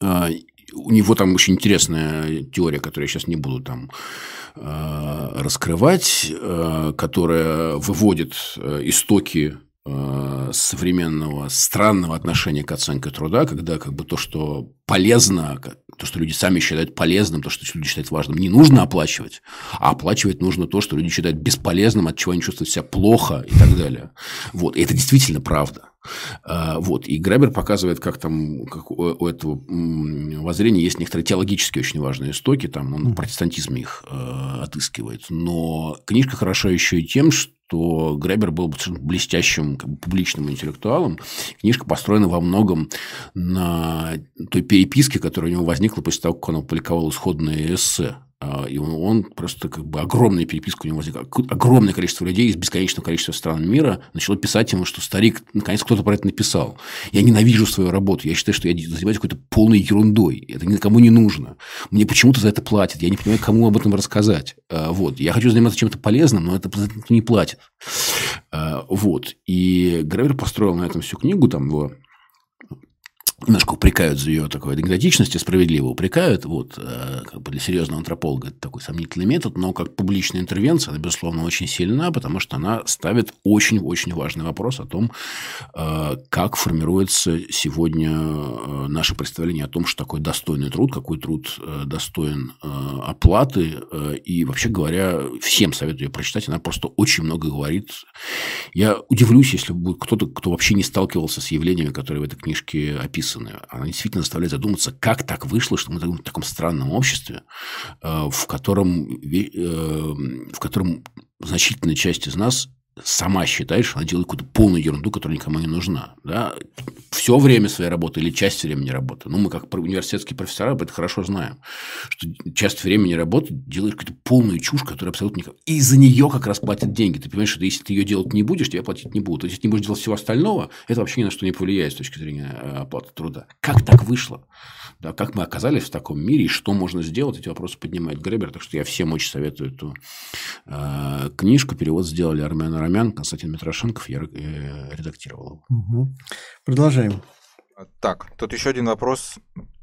а, у него там очень интересная теория, которую я сейчас не буду там э, раскрывать, э, которая выводит э, истоки современного странного отношения к оценке труда, когда как бы то, что полезно, то, что люди сами считают полезным, то, что люди считают важным, не нужно оплачивать, а оплачивать нужно то, что люди считают бесполезным, от чего они чувствуют себя плохо и так далее. Вот. И это действительно правда. А, вот. И Гребер показывает, как там как у этого воззрения есть некоторые теологические очень важные истоки, там он протестантизм их э, отыскивает. Но книжка хороша еще и тем, что что Гребер был блестящим как бы, публичным интеллектуалом. Книжка построена во многом на той переписке, которая у него возникла после того, как он опубликовал исходные эссе и он просто как бы огромная переписка у него возникла. Огромное количество людей из бесконечного количества стран мира начало писать ему, что старик, наконец кто-то про это написал. Я ненавижу свою работу. Я считаю, что я занимаюсь какой-то полной ерундой. Это никому не нужно. Мне почему-то за это платят. Я не понимаю, кому об этом рассказать. А, вот. Я хочу заниматься чем-то полезным, но это не платит. А, вот. И Гревер построил на этом всю книгу, там его немножко упрекают за ее такой анекдотичность, справедливо упрекают. Вот, э, как бы для серьезного антрополога это такой сомнительный метод, но как публичная интервенция, она, безусловно, очень сильна, потому что она ставит очень-очень важный вопрос о том, э, как формируется сегодня э, наше представление о том, что такое достойный труд, какой труд достоин оплаты. И, вообще говоря, всем советую ее прочитать. Она просто очень много говорит. Я удивлюсь, если будет кто-то, кто вообще не сталкивался с явлениями, которые в этой книжке описаны описаны, она действительно заставляет задуматься, как так вышло, что мы в таком странном обществе, э, в котором, э, в котором значительная часть из нас сама считает, что она делает какую-то полную ерунду, которая никому не нужна. Да? Все время своей работы или часть времени работы. Ну, мы как университетские профессора об этом хорошо знаем, что часть времени работы делаешь какую-то полную чушь, которая абсолютно никак... И за нее как раз платят деньги. Ты понимаешь, что если ты ее делать не будешь, тебе платить не будут. То есть, если не будешь делать всего остального, это вообще ни на что не повлияет с точки зрения э, оплаты труда. Как так вышло? Да, как мы оказались в таком мире и что можно сделать, эти вопросы поднимает Гребер. Так что я всем очень советую эту э, книжку. Перевод сделали Армен Арамян, Константин Митрошенков. Я э, редактировал его. Угу. Продолжаем. Так, тут еще один вопрос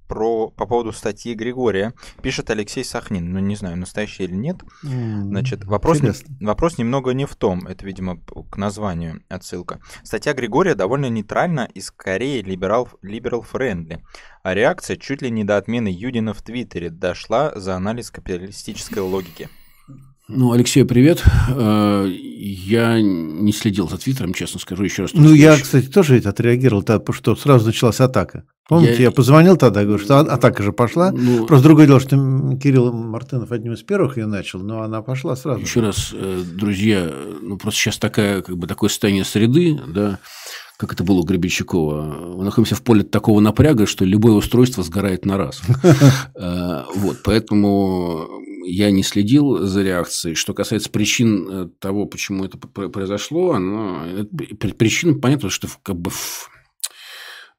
про, по поводу статьи Григория. Пишет Алексей Сахнин. Ну, не знаю, настоящий или нет. Значит, вопрос, вопрос немного не в том. Это, видимо, к названию отсылка. Статья Григория довольно нейтральна и скорее либерал-friendly. А реакция чуть ли не до отмены Юдина в Твиттере дошла за анализ капиталистической логики. Ну, Алексей, привет. Э, я не следил за Твиттером, честно скажу, еще раз. Ну, я, кстати, тоже ведь отреагировал, потому что сразу началась атака. Помните, я, я позвонил тогда, говорю, что а, атака же пошла. Ну, Просто другое дело, что Кирилл Мартынов одним из первых ее начал, но она пошла сразу. Еще раз, э, друзья, ну просто сейчас такая, как бы, такое состояние среды, да, как это было у Гребенщикова, мы находимся в поле такого напряга, что любое устройство сгорает на раз. Э, вот, поэтому я не следил за реакцией. Что касается причин э, того, почему это произошло, оно, причина понятно, что как бы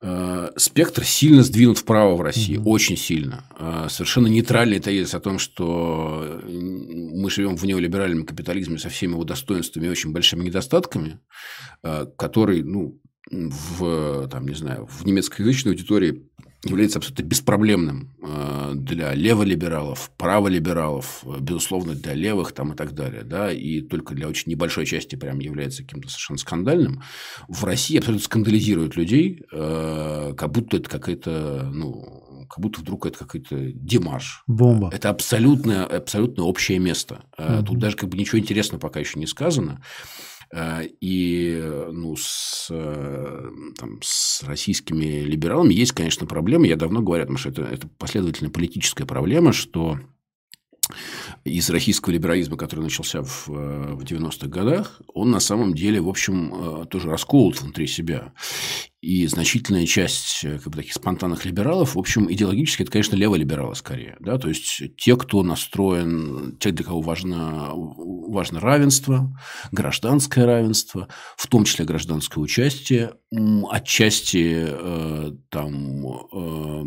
э, спектр сильно сдвинут вправо в России, mm-hmm. очень сильно. Совершенно нейтральный тезис о том, что мы живем в неолиберальном капитализме со всеми его достоинствами и очень большими недостатками, который, ну, в, там, не знаю, в немецкоязычной аудитории является абсолютно беспроблемным э, для леволибералов, праволибералов, безусловно, для левых там и так далее, да, и только для очень небольшой части прям является каким-то совершенно скандальным, в России абсолютно скандализируют людей, э, как будто это какая-то, ну, как будто вдруг это какой-то демаш. Бомба. Это абсолютно, абсолютно общее место. Угу. Тут даже как бы ничего интересного пока еще не сказано. Э, и ну, с, э, там, с российскими либералами есть, конечно, проблема. Я давно говорю, потому что это, это последовательная политическая проблема, что из российского либерализма, который начался в, э, в 90-х годах, он на самом деле, в общем, тоже расколот внутри себя. И значительная часть э, как бы, таких спонтанных либералов, в общем, идеологически это, конечно, леволибералы скорее. Да? То есть, те, кто настроен, те, для кого важно, важно равенство, гражданское равенство, в том числе гражданское участие, отчасти э, там, э,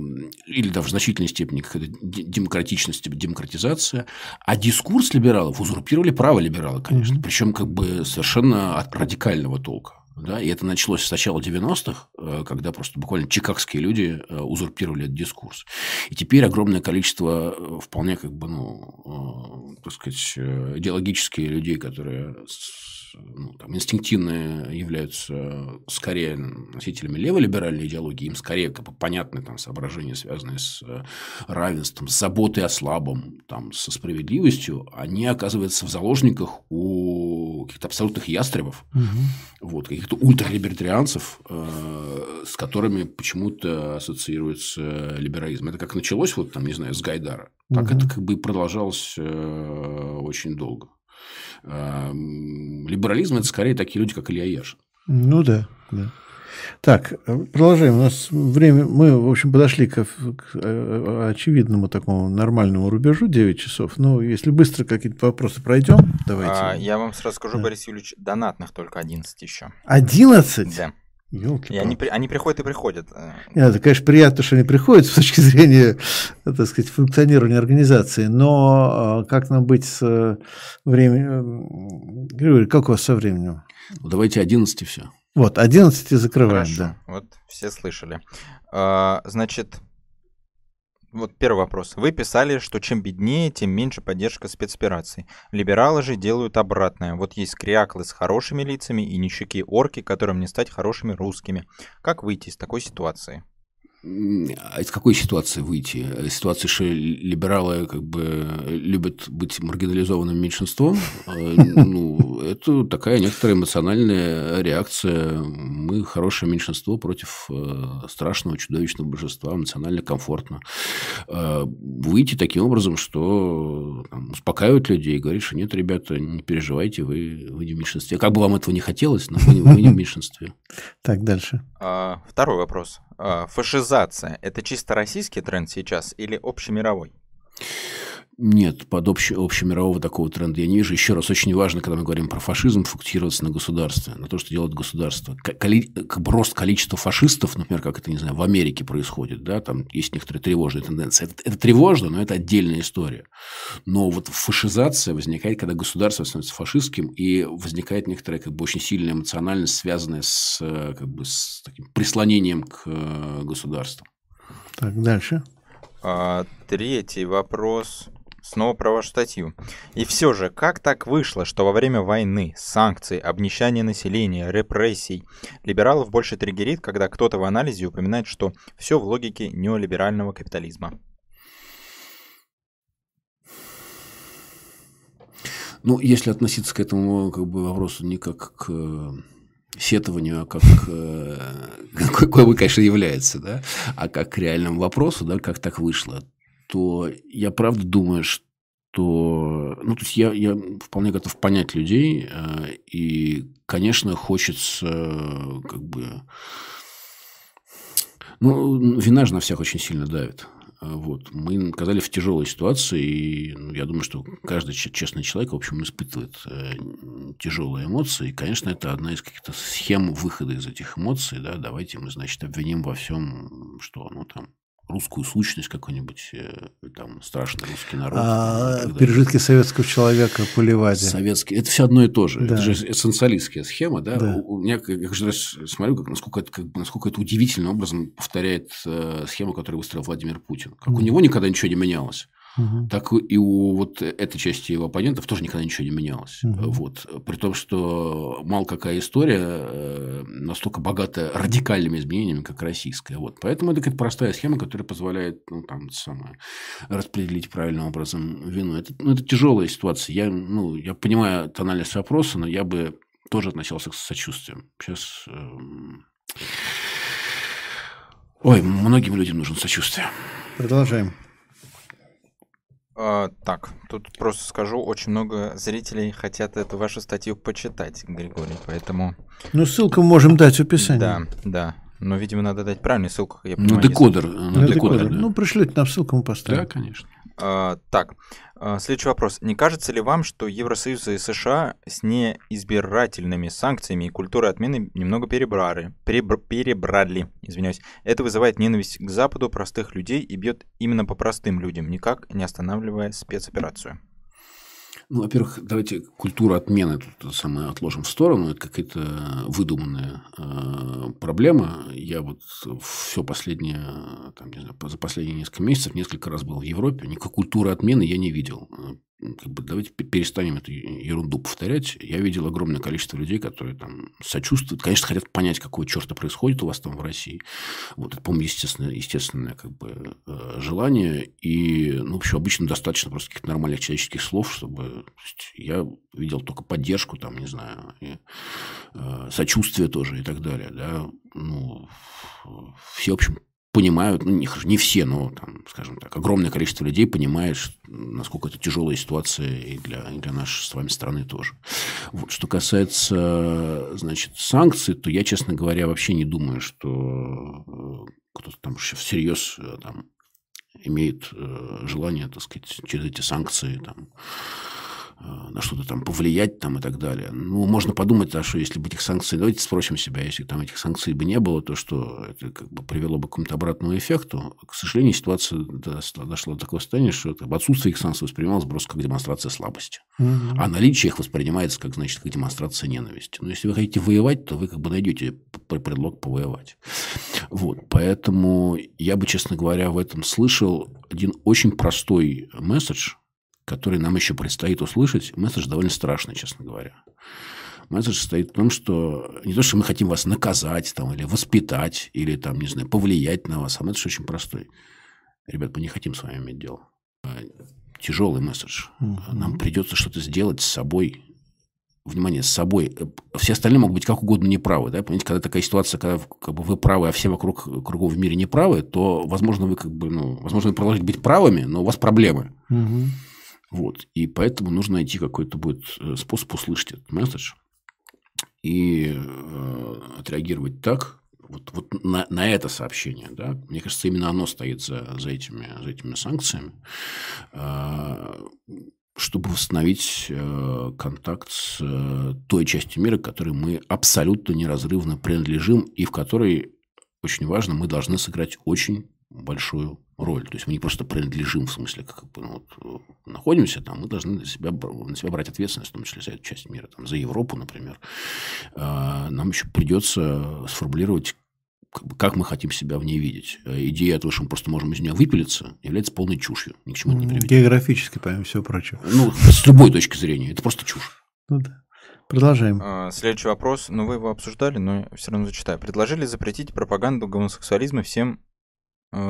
или даже в значительной степени какая-то демократичность, демократизация. А дискурс либералов узурпировали право либерала, конечно. Mm-hmm. Причем как бы совершенно от радикального толка. Да, и это началось с начала 90-х, э, когда просто буквально чикагские люди э, узурпировали этот дискурс. И теперь огромное количество э, вполне как бы, ну, так сказать, идеологические людей, которые ну, там, инстинктивно являются скорее носителями леволиберальной идеологии, им скорее как бы, понятны там, соображения, связанные с равенством, с заботой о слабом, там, со справедливостью, они оказываются в заложниках у каких-то абсолютных ястребов, угу. вот, каких-то ультралибертарианцев, э, с которыми почему-то ассоциируется либерализм. Это как началось, вот там, не знаю, с Гайдара, так угу. это как бы продолжалось э, очень долго. Либерализм – это скорее такие люди, как Илья Яшин. Ну да, да. Так, продолжаем. У нас время... Мы, в общем, подошли к, к э, очевидному такому нормальному рубежу 9 часов. Ну, если быстро какие-то вопросы пройдем, давайте. А, я вам сразу скажу, да. Борис Юрьевич, донатных только 11 еще. 11? Да. Ёлки и они, они приходят и приходят. Нет, это, конечно, приятно, что они приходят с точки зрения, так сказать, функционирования организации, но как нам быть с э, временем? Григорий, как у вас со временем? Давайте 11 и все. Вот, 11 закрываем, Хорошо. да. Вот, все слышали. А, значит, вот первый вопрос. Вы писали, что чем беднее, тем меньше поддержка спецопераций. Либералы же делают обратное. Вот есть кряклы с хорошими лицами и нищики-орки, которым не стать хорошими русскими. Как выйти из такой ситуации? А из какой ситуации выйти? Из ситуации, что либералы как бы любят быть маргинализованным меньшинством? А, ну, это такая некоторая эмоциональная реакция. Мы хорошее меньшинство против э, страшного, чудовищного большинства, эмоционально комфортно. А, выйти таким образом, что там, успокаивать людей и говорить, что нет, ребята, не переживайте, вы, вы не в меньшинстве. Как бы вам этого не хотелось, но вы, вы не в меньшинстве. Так, дальше. Второй вопрос. Фашизация – это чисто российский тренд сейчас или общемировой? Нет, под общ, общемирового такого тренда я не вижу. Еще раз, очень важно, когда мы говорим про фашизм, фокусироваться на государстве, на то, что делает государство. Коли, как бы рост количества фашистов, например, как это, не знаю, в Америке происходит, да, там есть некоторые тревожные тенденции. Это, это тревожно, но это отдельная история. Но вот фашизация возникает, когда государство становится фашистским, и возникает некоторая как бы очень сильная эмоциональность, связанная с, как бы, с таким прислонением к э, государству. Так, дальше. А, третий вопрос. Снова про вашу статью. И все же, как так вышло, что во время войны, санкций, обнищания населения, репрессий, либералов больше триггерит, когда кто-то в анализе упоминает, что все в логике неолиберального капитализма? Ну, если относиться к этому как бы, вопросу не как к э, сетованию, а как э, какой бы, конечно, является, да, а как к реальному вопросу, да, как так вышло, то я правда думаю, что... Ну, то есть, я, я вполне готов понять людей, э, и, конечно, хочется как бы... Ну, вина же на всех очень сильно давит. Вот. Мы оказались в тяжелой ситуации, и ну, я думаю, что каждый честный человек, в общем, испытывает э, тяжелые эмоции. И, конечно, это одна из каких-то схем выхода из этих эмоций. Да? Давайте мы, значит, обвиним во всем, что ну, там, русскую сущность какой-нибудь, э, там, страшный русский народ. А пережитки советского человека по Ливаде. Советский. Это все одно и то же. Да. Это же эссенциалистская схема. Да? Да. У меня, я каждый раз смотрю, как, насколько, это, как, насколько это удивительным образом повторяет э, схему, которую выстроил Владимир Путин. Как mm. у него никогда ничего не менялось угу. так и у вот этой части его оппонентов тоже никогда ничего не менялось. Угу. Вот. При том, что мало какая история э, настолько богата радикальными изменениями, как российская. Вот. Поэтому это какая-то простая схема, которая позволяет ну, там, самое, распределить правильным образом вину. Это, ну, это тяжелая ситуация. Я, ну, я понимаю тональность вопроса, но я бы тоже относился к сочувствием. Сейчас... Эм... Ой, многим людям нужно сочувствие. Продолжаем. А, так, тут просто скажу, очень много зрителей хотят эту вашу статью почитать, Григорий, поэтому... Ну, ссылку можем дать в описании. Да, да. Но, видимо, надо дать правильную ссылку. Я понимаю, ну, декодер. Если... Ну, декодер. декодер да. Ну, пришлите нам ссылку, мы поставим. Да, конечно. А, так, а, следующий вопрос. Не кажется ли вам, что Евросоюз и США с неизбирательными санкциями и культурой отмены немного перебрали, перебр, перебрали, извиняюсь. Это вызывает ненависть к Западу простых людей и бьет именно по простым людям, никак не останавливая спецоперацию. Ну, во-первых, давайте культуру отмены тут самое отложим в сторону. Это какая-то выдуманная э, проблема. Я вот все последнее, там, не знаю, за последние несколько месяцев несколько раз был в Европе. Никакой культуры отмены я не видел как бы давайте перестанем эту ерунду повторять. Я видел огромное количество людей, которые там сочувствуют, конечно, хотят понять, какого черта происходит у вас там в России. Вот это, по-моему, естественное, естественное как бы, э, желание. И, ну, в общем, обычно достаточно просто каких-то нормальных человеческих слов, чтобы... Я видел только поддержку, там, не знаю, и, э, сочувствие тоже и так далее. Да? Ну, в общем, понимают, ну, не, не все, но, там, скажем так, огромное количество людей понимает, насколько это тяжелая ситуация и для, и для нашей с вами страны тоже. Вот. Что касается, значит, санкций, то я, честно говоря, вообще не думаю, что э, кто-то там всерьез э, там, имеет э, желание, так сказать, через эти санкции там, на что-то там повлиять там и так далее. Ну, можно подумать, а что если бы этих санкций, давайте спросим себя, если там этих санкций бы не было, то что это как бы привело бы к какому-то обратному эффекту. К сожалению, ситуация дошла до такого состояния, что в отсутствие их санкций воспринималось просто как демонстрация слабости. Угу. А наличие их воспринимается как, значит, как демонстрация ненависти. Но если вы хотите воевать, то вы как бы найдете предлог повоевать. Вот. Поэтому я бы, честно говоря, в этом слышал один очень простой месседж – который нам еще предстоит услышать, месседж довольно страшный, честно говоря. Месседж состоит в том, что не то, что мы хотим вас наказать там, или воспитать, или там, не знаю, повлиять на вас, а месседж очень простой. Ребят, мы не хотим с вами иметь дело. А, тяжелый месседж. Нам придется что-то сделать с собой, внимание, с собой. Все остальные могут быть как угодно неправы. Да? Понимаете, когда такая ситуация, когда как бы, вы правы, а все вокруг кругом в мире неправы, то, возможно, вы как бы, ну, возможно, вы продолжаете быть правыми, но у вас проблемы. Угу. Вот. И поэтому нужно найти какой-то будет э, способ услышать этот месседж и э, отреагировать так, вот, вот на, на это сообщение, да, мне кажется, именно оно стоит за, за, этими, за этими санкциями, э, чтобы восстановить э, контакт с э, той частью мира, которой мы абсолютно неразрывно принадлежим и в которой, очень важно, мы должны сыграть очень большую роль. То есть мы не просто принадлежим, в смысле, как бы, ну, вот, находимся там, мы должны на себя, на себя брать ответственность, в том числе за эту часть мира, там, за Европу, например. А, нам еще придется сформулировать как мы хотим себя в ней видеть. Идея того, что мы просто можем из нее выпилиться, является полной чушью. Ни к чему не приведет. Географически, помимо всего прочего. Ну, с любой точки зрения. Это просто чушь. Ну да. Продолжаем. А, следующий вопрос. Ну, вы его обсуждали, но все равно зачитаю. Предложили запретить пропаганду гомосексуализма всем э,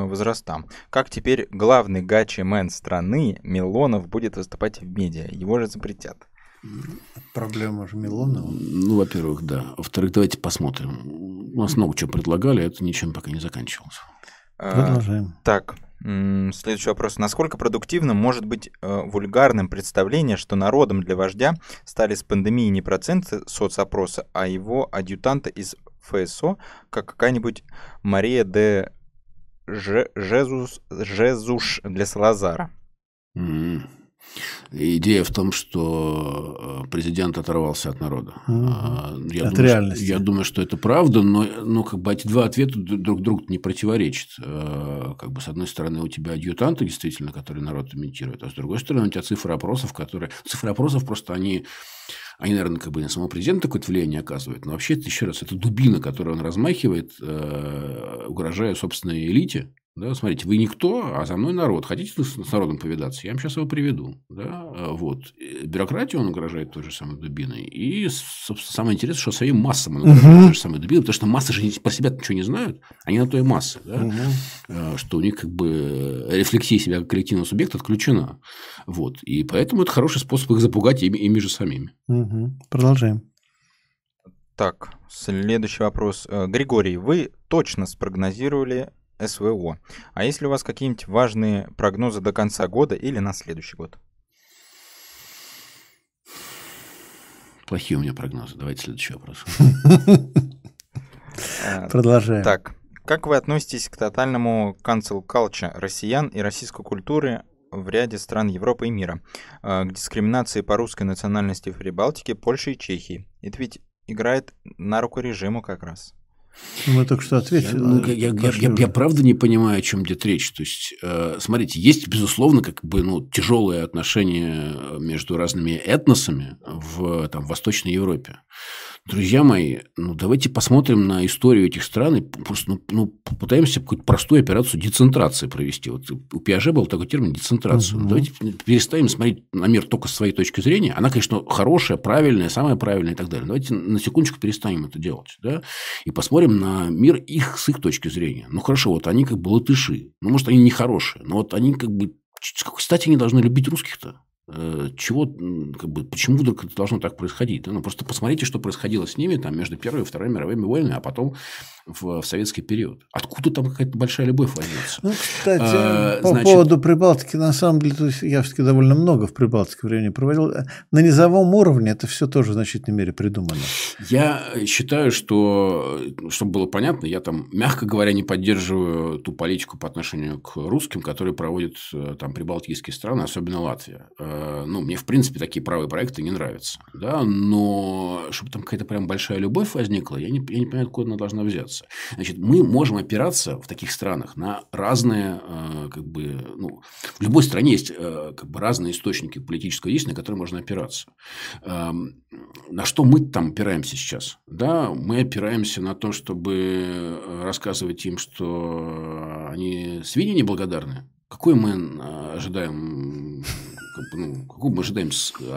возрастам. Как теперь главный гачи-мен страны Милонов будет выступать в медиа? Его же запретят. Проблема же Милонова. Ну, во-первых, да. Во-вторых, давайте посмотрим. У нас много чего предлагали, а это ничем пока не заканчивалось. А, Продолжаем. Так, м, следующий вопрос. Насколько продуктивным может быть э, вульгарным представление, что народом для вождя стали с пандемией не проценты соцопроса, а его адъютанта из ФСО, как какая-нибудь Мария де Же- Жезус, Жезуш для Салазара? М. Идея в том, что э, президент оторвался от народа. А, Я От думаю, что- реальности. я думаю, что это правда, но, но как бы эти два ответа друг другу не противоречат. Э, Как бы с одной стороны у тебя адъютанты, действительно, которые народ имитирует, а с другой стороны у тебя цифры опросов, которые... Цифры опросов просто они... Они, наверное, как бы на самого президента какое-то влияние оказывают. Но вообще, это, еще раз, это дубина, которую он размахивает, э, угрожая собственной элите. Да, смотрите, вы никто, а за мной народ. Хотите с с народом повидаться? Я вам сейчас его приведу. Да? А, Вот. Э, Бюрократию он угрожает той же самой дубиной. И, собственно, самое интересное, что своим массам он угрожает Мгм. той же самой дубиной, потому что массы же про себя ничего не знают. Они на то и массы. Да? Э, что у них как бы рефлексия себя как коллективного субъекта отключена. Вот. И поэтому это хороший способ их запугать ими, ими же самими. Мгм. Продолжаем. Так, следующий вопрос. Э, Григорий, вы точно спрогнозировали СВО. А есть ли у вас какие-нибудь важные прогнозы до конца года или на следующий год? Плохие у меня прогнозы. Давайте следующий вопрос. Э, Продолжаем. Так, как вы относитесь к тотальному cancel culture россиян и российской культуры в ряде стран Европы и мира, э, к дискриминации по русской национальности в Прибалтике, Польше и Чехии? Это ведь играет на руку режиму как раз. Мы только что ответили. Я, ну, я- я- я- я- правда не понимаю, о чем идет речь. То есть, э, смотрите, есть, безусловно, как бы, ну, тяжелые отношения между разными этносами в там, Восточной Европе. Друзья мои, ну, давайте посмотрим на историю этих стран и просто ну, ну, попытаемся какую-то простую операцию децентрации провести. Вот у Пиаже был такой термин децентрация. Мгм. Давайте перестанем смотреть на мир только с своей точки зрения. Она, конечно, хорошая, правильная, самая правильная и так далее. Давайте на секундочку перестанем это делать. Да? и посмотрим на мир их с их точки зрения. Ну хорошо, вот они как бы латыши. Ну, может, они не хорошие, но вот они как бы... С какой стати они должны любить русских-то? Э, Чего, как бы, почему вдруг это должно так происходить? да? Ну, просто посмотрите, что происходило с ними там, между Первой и Второй мировыми войнами, а потом в, в советский период. Откуда там какая-то большая любовь возьмется? Ну, кстати, А, по значит- поводу Прибалтики, на самом деле, то есть я все-таки довольно много в Прибалтике времени проводил. На низовом уровне это все тоже в значительной мере придумано. Я считаю, что, чтобы было понятно, я там, мягко говоря, не поддерживаю ту политику по отношению к русским, которые проводят э, там прибалтийские страны, особенно Латвия. Э, Ну, мне, в принципе, такие правые проекты не нравятся. Да? Но чтобы там какая-то прям большая любовь возникла, я не, я не понимаю, откуда она должна взяться. Значит, мы можем опираться в таких странах на разные, э, как бы, ну, в любой стране есть э, как бы разные источники политического действия, на которые можно опираться. Эм, На что мы там опираемся сейчас? Да, мы опираемся на то, чтобы рассказывать им, что они свиньи неблагодарные. Какой мы ожидаем, ну, какого мы ожидаем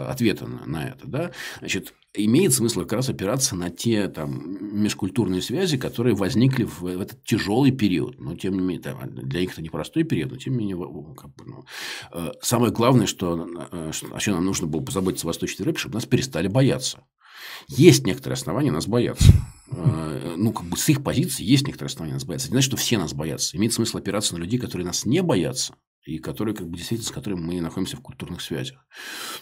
ответа на, на это, да? Значит, имеет смысл как раз опираться на те там межкультурные связи, которые возникли в, в этот тяжелый период. Но тем не менее, там, для них это непростой период, но тем не менее, как бы, ну, э, самое главное, что, э, что- о чем нам нужно было позаботиться в Восточной Европе, чтобы нас перестали бояться. Есть некоторые основания нас бояться. Э, Ну, как бы с их позиции есть некоторые основания нас бояться. Не значит, что все нас боятся. Имеет смысл опираться на людей, которые нас не боятся, и которые, как бы, действительно, с которыми мы находимся в культурных связях.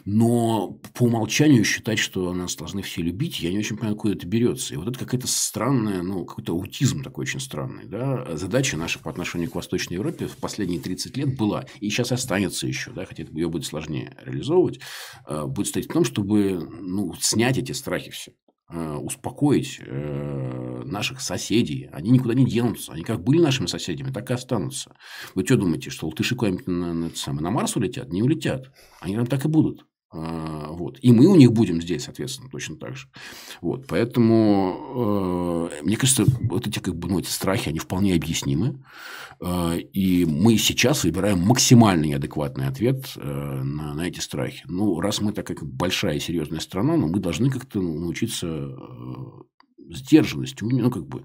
Но по умолчанию считать, что нас должны все любить, я не очень понимаю, откуда это берется. И вот это какая-то странная, ну, какой-то аутизм такой очень странный. Да? Задача наша по отношению к Восточной Европе в последние 30 лет была, и сейчас останется еще, да, хотя ее будет сложнее реализовывать, э, будет стоять в том, чтобы ну, снять эти страхи все успокоить э, наших соседей. Они никуда не денутся. Они как были нашими соседями, так и останутся. Вы что думаете, что латыши куда-нибудь на, на, самое, на Марс улетят? Не улетят. Они там так и будут. Э, Вот. И мы у них будем здесь, соответственно, точно так же. Вот. Поэтому, э, мне кажется, вот эти, как бы, ну, эти страхи, они вполне объяснимы. Э, и мы сейчас выбираем максимально неадекватный ответ э, на, на эти страхи. Ну, раз мы такая как большая и серьезная страна, но мы должны как-то научиться э, сдержанности, ну, как бы,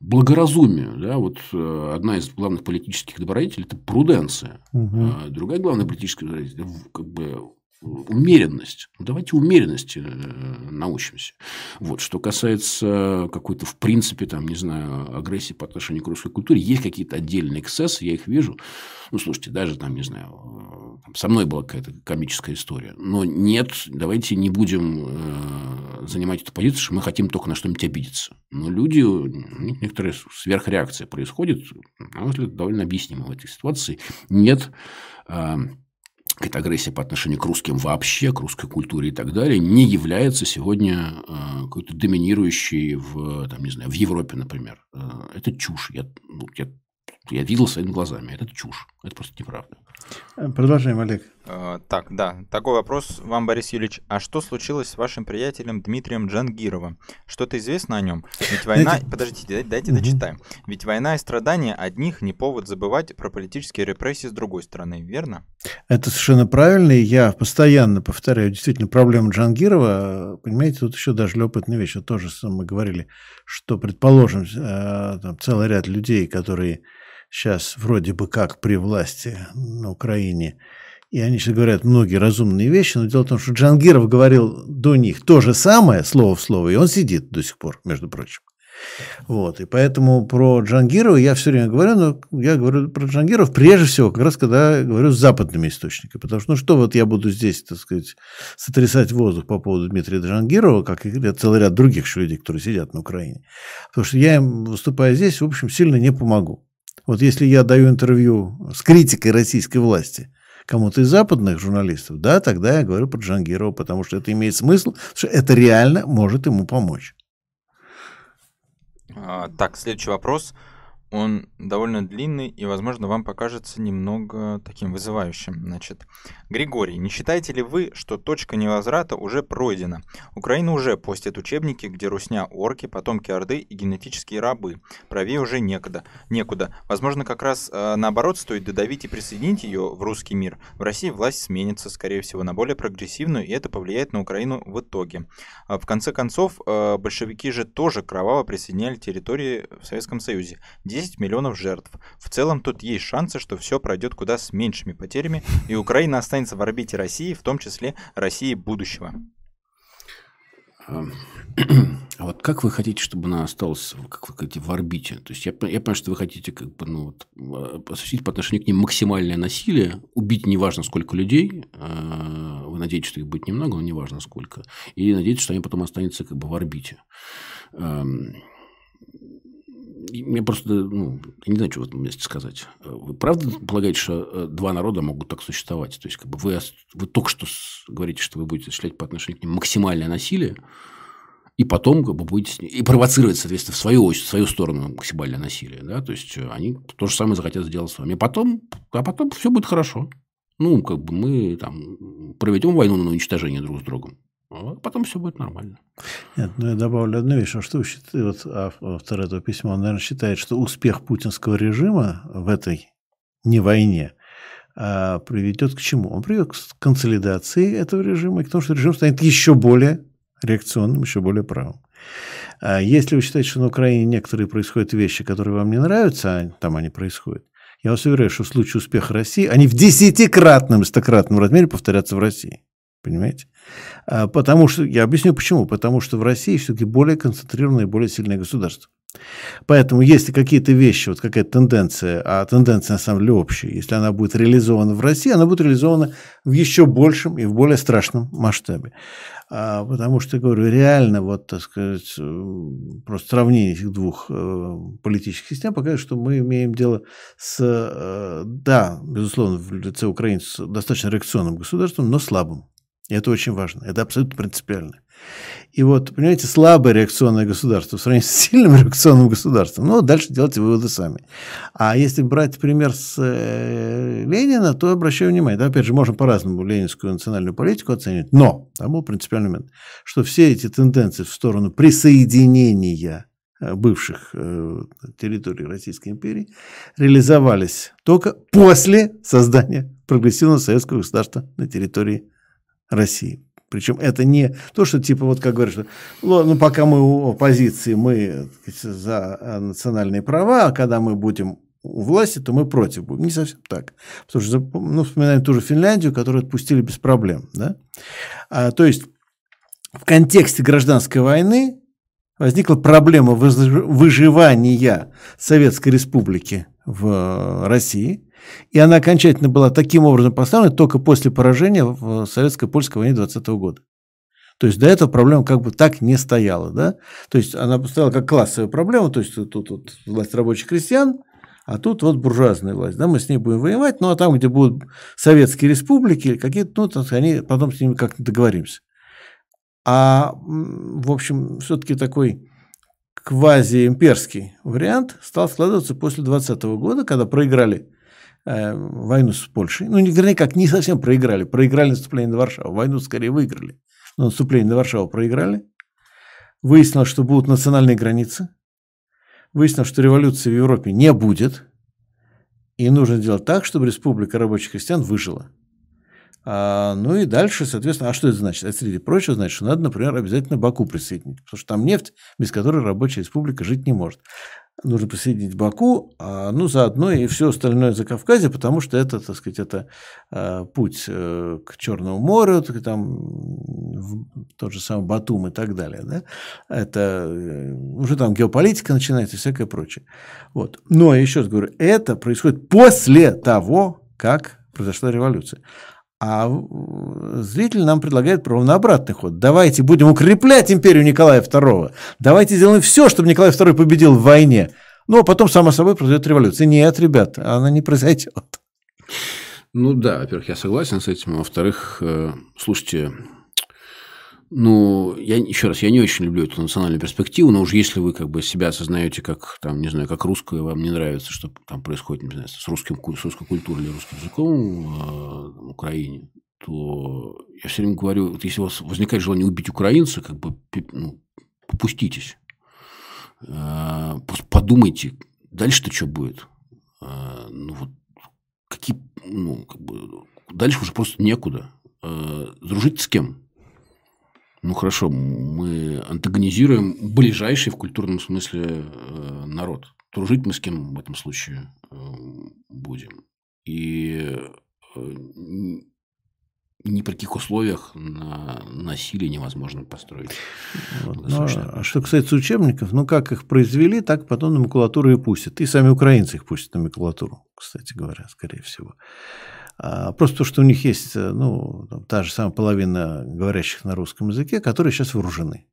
благоразумию. Да? Вот э, одна из главных политических добродетелей – это пруденция. Угу. А другая главная политическая добродетель – как бы умеренность. Ну, давайте умеренности э, научимся. Вот. Что касается какой-то, в принципе, там, не знаю, агрессии по отношению к русской культуре, есть какие-то отдельные эксцессы, я их вижу. Ну, слушайте, даже там, не знаю, там, со мной была какая-то комическая история. Но нет, давайте не будем э, занимать эту позицию, что мы хотим только на что-нибудь обидеться. Но люди, некоторые сверхреакция происходит, на мой взгляд, довольно объяснимо в этой ситуации. Нет э, какая-то агрессия по отношению к русским вообще, к русской культуре и так далее, не является сегодня э, какой-то доминирующей в, там, не знаю, в Европе, например. Э, это чушь. Я, ну, я, я видел своими глазами. Это чушь. Это просто неправда. Продолжаем, Олег. Э, так, да. Такой вопрос вам, Борис Юрьевич. А что случилось с вашим приятелем Дмитрием Джангировым? Что-то известно о нем? Ведь война... Подождите, дайте, дайте угу. дочитаем. Ведь война и страдания одних не повод забывать про политические репрессии с другой стороны, верно? Это совершенно правильно. И я постоянно повторяю, действительно, проблема Джангирова, понимаете, тут еще даже опытная вещь. Вот тоже мы говорили, что, предположим, э, там, целый ряд людей, которые сейчас вроде бы как при власти на Украине, и они сейчас говорят многие разумные вещи, но дело в том, что Джангиров говорил до них то же самое, слово в слово, и он сидит до сих пор, между прочим. Вот, и поэтому про Джангирова я все время говорю, но я говорю про Джангиров прежде всего, как раз когда говорю с западными источниками, потому что, ну что вот я буду здесь, так сказать, сотрясать воздух по поводу Дмитрия Джангирова, как и целый ряд других людей, которые сидят на Украине, потому что я им, выступая здесь, в общем, сильно не помогу. Вот если я даю интервью с критикой российской власти кому-то из западных журналистов, да, тогда я говорю про Джангирова, потому что это имеет смысл, что это реально может ему помочь. А, так, следующий вопрос. Он довольно длинный и, возможно, вам покажется немного таким вызывающим. Значит, Григорий, не считаете ли вы, что точка невозврата уже пройдена? Украина уже постит учебники, где русня орки, потомки Орды и генетические рабы. Правее уже некуда. некуда. Возможно, как раз э, наоборот стоит додавить и присоединить ее в русский мир. В России власть сменится, скорее всего, на более прогрессивную, и это повлияет на Украину в итоге. А в конце концов, э, большевики же тоже кроваво присоединяли территории в Советском Союзе. 10 миллионов жертв. В целом тут есть шансы, что все пройдет куда с меньшими потерями, и Украина останется в орбите России, в том числе России будущего. А вот как вы хотите, чтобы она осталась, как вы хотите, в орбите? То есть я, я понимаю, что вы хотите как бы, ну, вот, а, осуществить по отношению к ним максимальное насилие, убить неважно сколько людей, а, вы надеетесь, что их будет немного, но неважно сколько, и надеетесь, что они потом останутся как бы в орбите мне просто, ну, я не знаю, что в этом месте сказать. Вы правда полагаете, что э, два народа могут так существовать? То есть, как бы вы, вы только что говорите, что вы будете осуществлять по отношению к ним максимальное насилие, и потом как бы будете и провоцировать, соответственно, в свою очередь, в свою сторону максимальное насилие. Да? То есть, э, они то же самое захотят сделать с вами. А потом, а потом все будет хорошо. Ну, как бы мы там проведем войну на уничтожение друг с другом. А потом все будет нормально. Нет, ну я добавлю одну вещь. А что вы считаете, вот автор этого письма, он, наверное, считает, что успех путинского режима в этой не войне а, приведет к чему? Он приведет к консолидации этого режима и к тому, что режим станет еще более реакционным, еще более правым. А если вы считаете, что на Украине некоторые происходят вещи, которые вам не нравятся, а там они происходят, я вас уверяю, что в случае успеха России они в десятикратном, стократном размере повторятся в России. Понимаете? А, потому что, я объясню почему. Потому что в России все-таки более концентрированное более сильное государство. Поэтому, если какие-то вещи, вот какая-то тенденция, а тенденция на самом деле общая, если она будет реализована в России, она будет реализована в еще большем и в более страшном масштабе. А, потому что, говорю, реально, вот, так сказать, просто сравнение этих двух э, политических систем показывает, что мы имеем дело с, э, да, безусловно, в лице украинцев достаточно реакционным государством, но слабым. Это очень важно. Это абсолютно принципиально. И вот, понимаете, слабое реакционное государство в сравнении с сильным реакционным государством. Ну, дальше делайте выводы сами. А если брать пример с э, Ленина, то обращаю внимание, да, опять же, можно по-разному ленинскую национальную политику оценивать, но там был принципиальный момент, что все эти тенденции в сторону присоединения э, бывших э, территорий Российской империи реализовались только после создания прогрессивного советского государства на территории России. Причем это не то, что типа вот как говорят, что ну пока мы у оппозиции, мы сказать, за э, национальные права, а когда мы будем у власти, то мы против будем. Не совсем так. Потому что, ну, вспоминаем ту же Финляндию, которую отпустили без проблем. Да? А, то есть в контексте гражданской войны возникла проблема выживания Советской Республики в России – и она окончательно была таким образом поставлена только после поражения в советско-польской войне 20 года. То есть до этого проблема как бы так не стояла. Да? То есть она стояла как классовая проблема, то есть тут, тут власть рабочих крестьян, а тут вот буржуазная власть. Да, мы с ней будем воевать, ну а там, где будут советские республики, какие-то, ну, они потом с ними как-то договоримся. А, в общем, все-таки такой квазиимперский вариант стал складываться после 20 года, когда проиграли Э, войну с Польшей. Ну, вернее, как не совсем проиграли. Проиграли наступление на Варшаву. Войну скорее выиграли. Но наступление на Варшаву проиграли. Выяснилось, что будут национальные границы. Выяснилось, что революции в Европе не будет. И нужно сделать так, чтобы Республика рабочих крестьян выжила. А, ну и дальше, соответственно, а что это значит? Это, среди прочего, значит, что надо, например, обязательно Баку присоединить, потому что там нефть, без которой рабочая республика жить не может нужно присоединить Баку, а, ну, заодно и все остальное за Кавказе, потому что это, так сказать, это а, путь э, к Черному морю, там, в тот же самый Батум и так далее. Да? Это э, уже там геополитика начинается и всякое прочее. Вот. Но, еще раз говорю, это происходит после того, как произошла революция. А зритель нам предлагает ровно обратный ход. Давайте будем укреплять империю Николая II. Давайте сделаем все, чтобы Николай II победил в войне. Ну, а потом, само собой, произойдет революция. Нет, ребят, она не произойдет. Ну да, во-первых, я согласен с этим. Во-вторых, э, слушайте, ну, я еще раз, я не очень люблю эту национальную перспективу, но уж если вы как бы себя осознаете как, там, не знаю, как русское, вам не нравится, что там происходит, не знаю, с, русским, с русской культурой или русским языком э, в Украине, то я все время говорю, вот если у вас возникает желание убить украинца, как бы ну, попуститесь. Э, подумайте, дальше-то что будет? Э, ну, вот какие, ну, как бы, дальше уже просто некуда. Дружить с кем? Ну хорошо, мы антагонизируем ближайший в культурном смысле э, народ. Дружить мы с кем в этом случае э, будем. И э, ни при каких условиях на насилие невозможно построить. Вот. Ну, а что касается учебников, ну как их произвели, так потом на макулатуру и пустят. И сами украинцы их пустят на макулатуру, кстати говоря, скорее всего. А, просто то, что у них есть э, ну, та же самая половина говорящих на русском языке, которые сейчас вооружены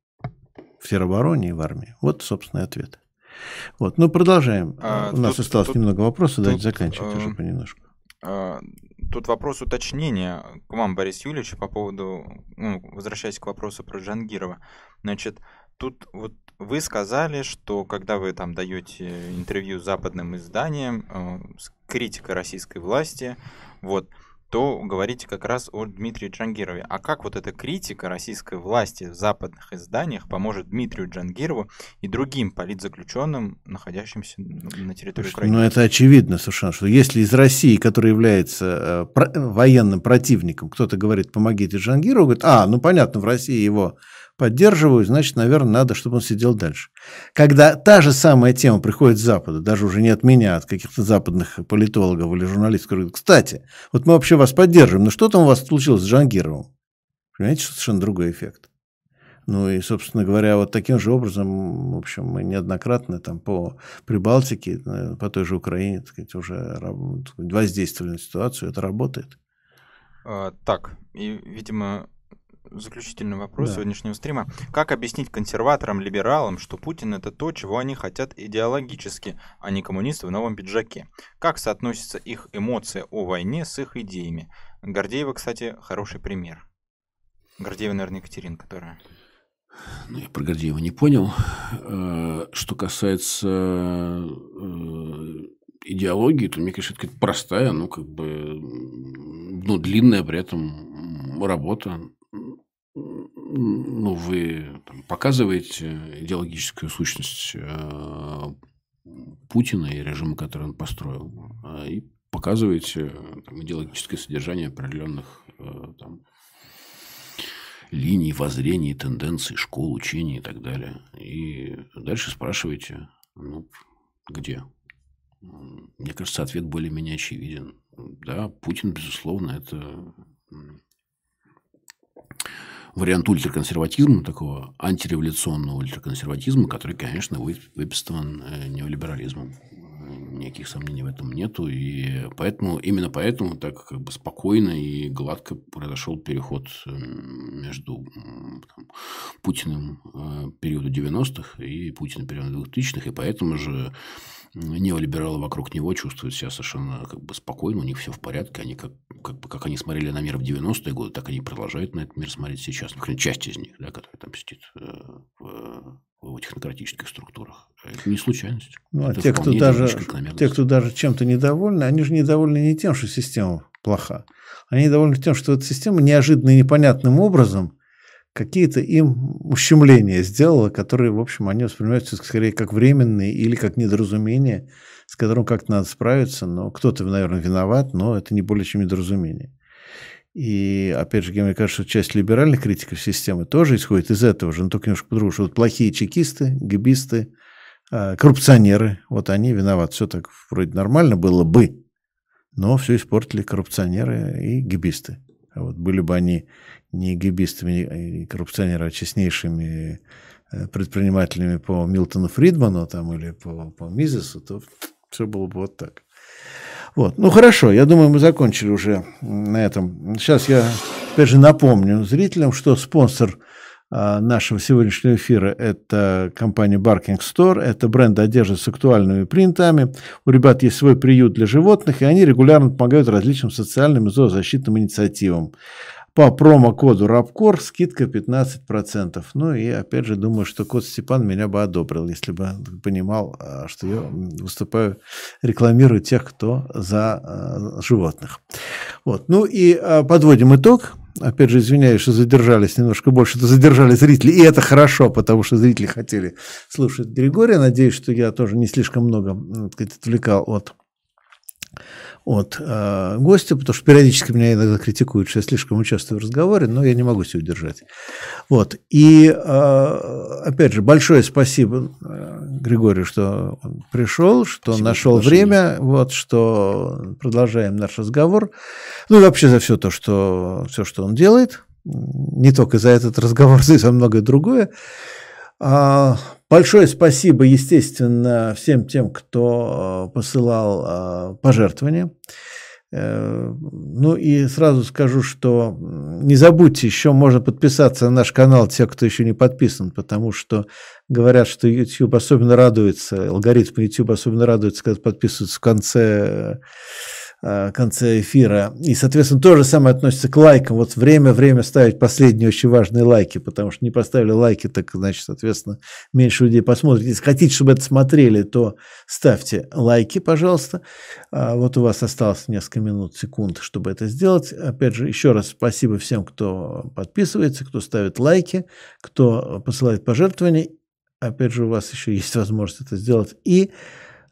в теробороне и в армии. Вот, собственно, и ответ. Вот, ну, продолжаем. А, у нас тут, осталось тут, немного вопросов, давайте заканчивать э, уже понемножку. Э, тут вопрос уточнения к вам, Борис Юрьевич, по поводу, ну, возвращаясь к вопросу про Джангирова. Значит, тут вот вы сказали, что когда вы там даете интервью западным изданиям, э, критика российской власти, вот, то говорите как раз о Дмитрии Джангирове. А как вот эта критика российской власти в западных изданиях поможет Дмитрию Джангирову и другим политзаключенным, находящимся на территории Украины? Ну, это очевидно совершенно, что если из России, которая является э, военным противником, кто-то говорит, помогите Джангирову, говорит, а, ну понятно, в России его поддерживаю, значит, наверное, надо, чтобы он сидел дальше. Когда та же самая тема приходит с Запада, даже уже не от меня, а от каких-то западных политологов или журналистов, говорят, кстати, вот мы вообще вас поддерживаем, но что там у вас случилось с Джангировым? Понимаете, что совершенно другой эффект. Ну и, собственно говоря, вот таким же образом, в общем, мы неоднократно там по Прибалтике, э, по той же Украине, так сказать, уже воздействовали на ситуацию, это работает. А, так, и, видимо, заключительный вопрос да. сегодняшнего стрима. Как объяснить консерваторам, либералам, что Путин это то, чего они хотят идеологически, а не коммунисты в новом пиджаке? Как соотносится их эмоция о войне с их идеями? Гордеева, кстати, хороший пример. Гордеева, наверное, Екатерина, которая... Ну, я про Гордеева не понял. Э, что касается э, идеологии, то мне кажется, это простая, ну, как бы, ну, длинная при этом работа. Ну, вы там, показываете идеологическую сущность э, Путина и режима, который он построил, и показываете там, идеологическое содержание определенных там, линий, воззрений, тенденций, школ, учений и так далее. И дальше спрашиваете, ну, где? Мне кажется, ответ более-менее очевиден. Да, Путин, безусловно, это вариант ультраконсерватизма, такого антиреволюционного ультраконсерватизма, который, конечно, выписан э, неолиберализмом никаких сомнений в этом нету. И поэтому, именно поэтому так как бы спокойно и гладко произошел переход между там, Путиным э, периода 90-х и Путиным периода 2000-х. И поэтому же неолибералы вокруг него чувствуют себя совершенно как бы спокойно, у них все в порядке, они как, как, бы, как они смотрели на мир в 90-е годы, так они продолжают на этот мир смотреть сейчас. Ну, часть из них, да, которая там сидит э, в, в технократических структурах. Это не случайность. Ну, а это те, кто даже, те, кто даже чем-то недовольны, они же недовольны не тем, что система плоха. Они недовольны тем, что эта система неожиданно и непонятным образом какие-то им ущемления сделала, которые, в общем, они воспринимаются скорее как временные или как недоразумение, с которым как-то надо справиться. Но кто-то, наверное, виноват, но это не более чем недоразумение. И, опять же, мне кажется, что часть либеральных критиков системы тоже исходит из этого же, но только немножко по-другому, что вот плохие чекисты, гибисты, а, коррупционеры, вот они виноваты. Все так вроде нормально было бы, но все испортили коррупционеры и гибисты. А вот были бы они не гибистами и коррупционеры, а честнейшими э, предпринимателями по Милтону Фридману там, или по, по Мизесу, то все было бы вот так. Вот. Ну хорошо, я думаю, мы закончили уже на этом. Сейчас я опять же напомню зрителям, что спонсор а, нашего сегодняшнего эфира – это компания Barking Store, это бренд одежды с актуальными принтами. У ребят есть свой приют для животных, и они регулярно помогают различным социальным и зоозащитным инициативам. По промокоду РАПКОР скидка 15%. Ну и опять же думаю, что кот Степан меня бы одобрил, если бы понимал, а, что я выступаю, рекламирую тех, кто за а, животных. Вот. Ну и а, подводим итог. Опять же, извиняюсь, что задержались немножко больше, то задержали зрители, и это хорошо, потому что зрители хотели слушать Григория. Надеюсь, что я тоже не слишком много так сказать, отвлекал от от э, гостя, потому что периодически меня иногда критикуют, что я слишком участвую в разговоре, но я не могу себя удержать. Вот. И, э, опять же, большое спасибо э, Григорию, что он пришел, что спасибо нашел время, вот, что продолжаем наш разговор. Ну и вообще за все то, что, все, что он делает. Не только за этот разговор, но и за многое другое. А, большое спасибо, естественно, всем тем, кто э, посылал э, пожертвования. Э, ну и сразу скажу, что не забудьте, еще можно подписаться на наш канал, те, кто еще не подписан, потому что говорят, что YouTube особенно радуется, алгоритм YouTube особенно радуется, когда подписываются в конце конце эфира. И, соответственно, то же самое относится к лайкам. Вот время-время ставить последние очень важные лайки, потому что не поставили лайки, так, значит, соответственно, меньше людей посмотрит. Если хотите, чтобы это смотрели, то ставьте лайки, пожалуйста. А вот у вас осталось несколько минут, секунд, чтобы это сделать. Опять же, еще раз спасибо всем, кто подписывается, кто ставит лайки, кто посылает пожертвования. Опять же, у вас еще есть возможность это сделать. И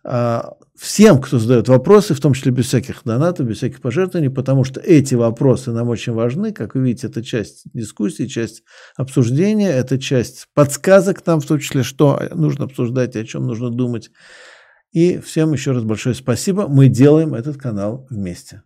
а, всем, кто задает вопросы, в том числе без всяких донатов, без всяких пожертвований, потому что эти вопросы нам очень важны. Как вы видите, это часть дискуссии, часть обсуждения, это часть подсказок нам, в том числе, что нужно обсуждать и о чем нужно думать. И всем еще раз большое спасибо. Мы делаем этот канал вместе.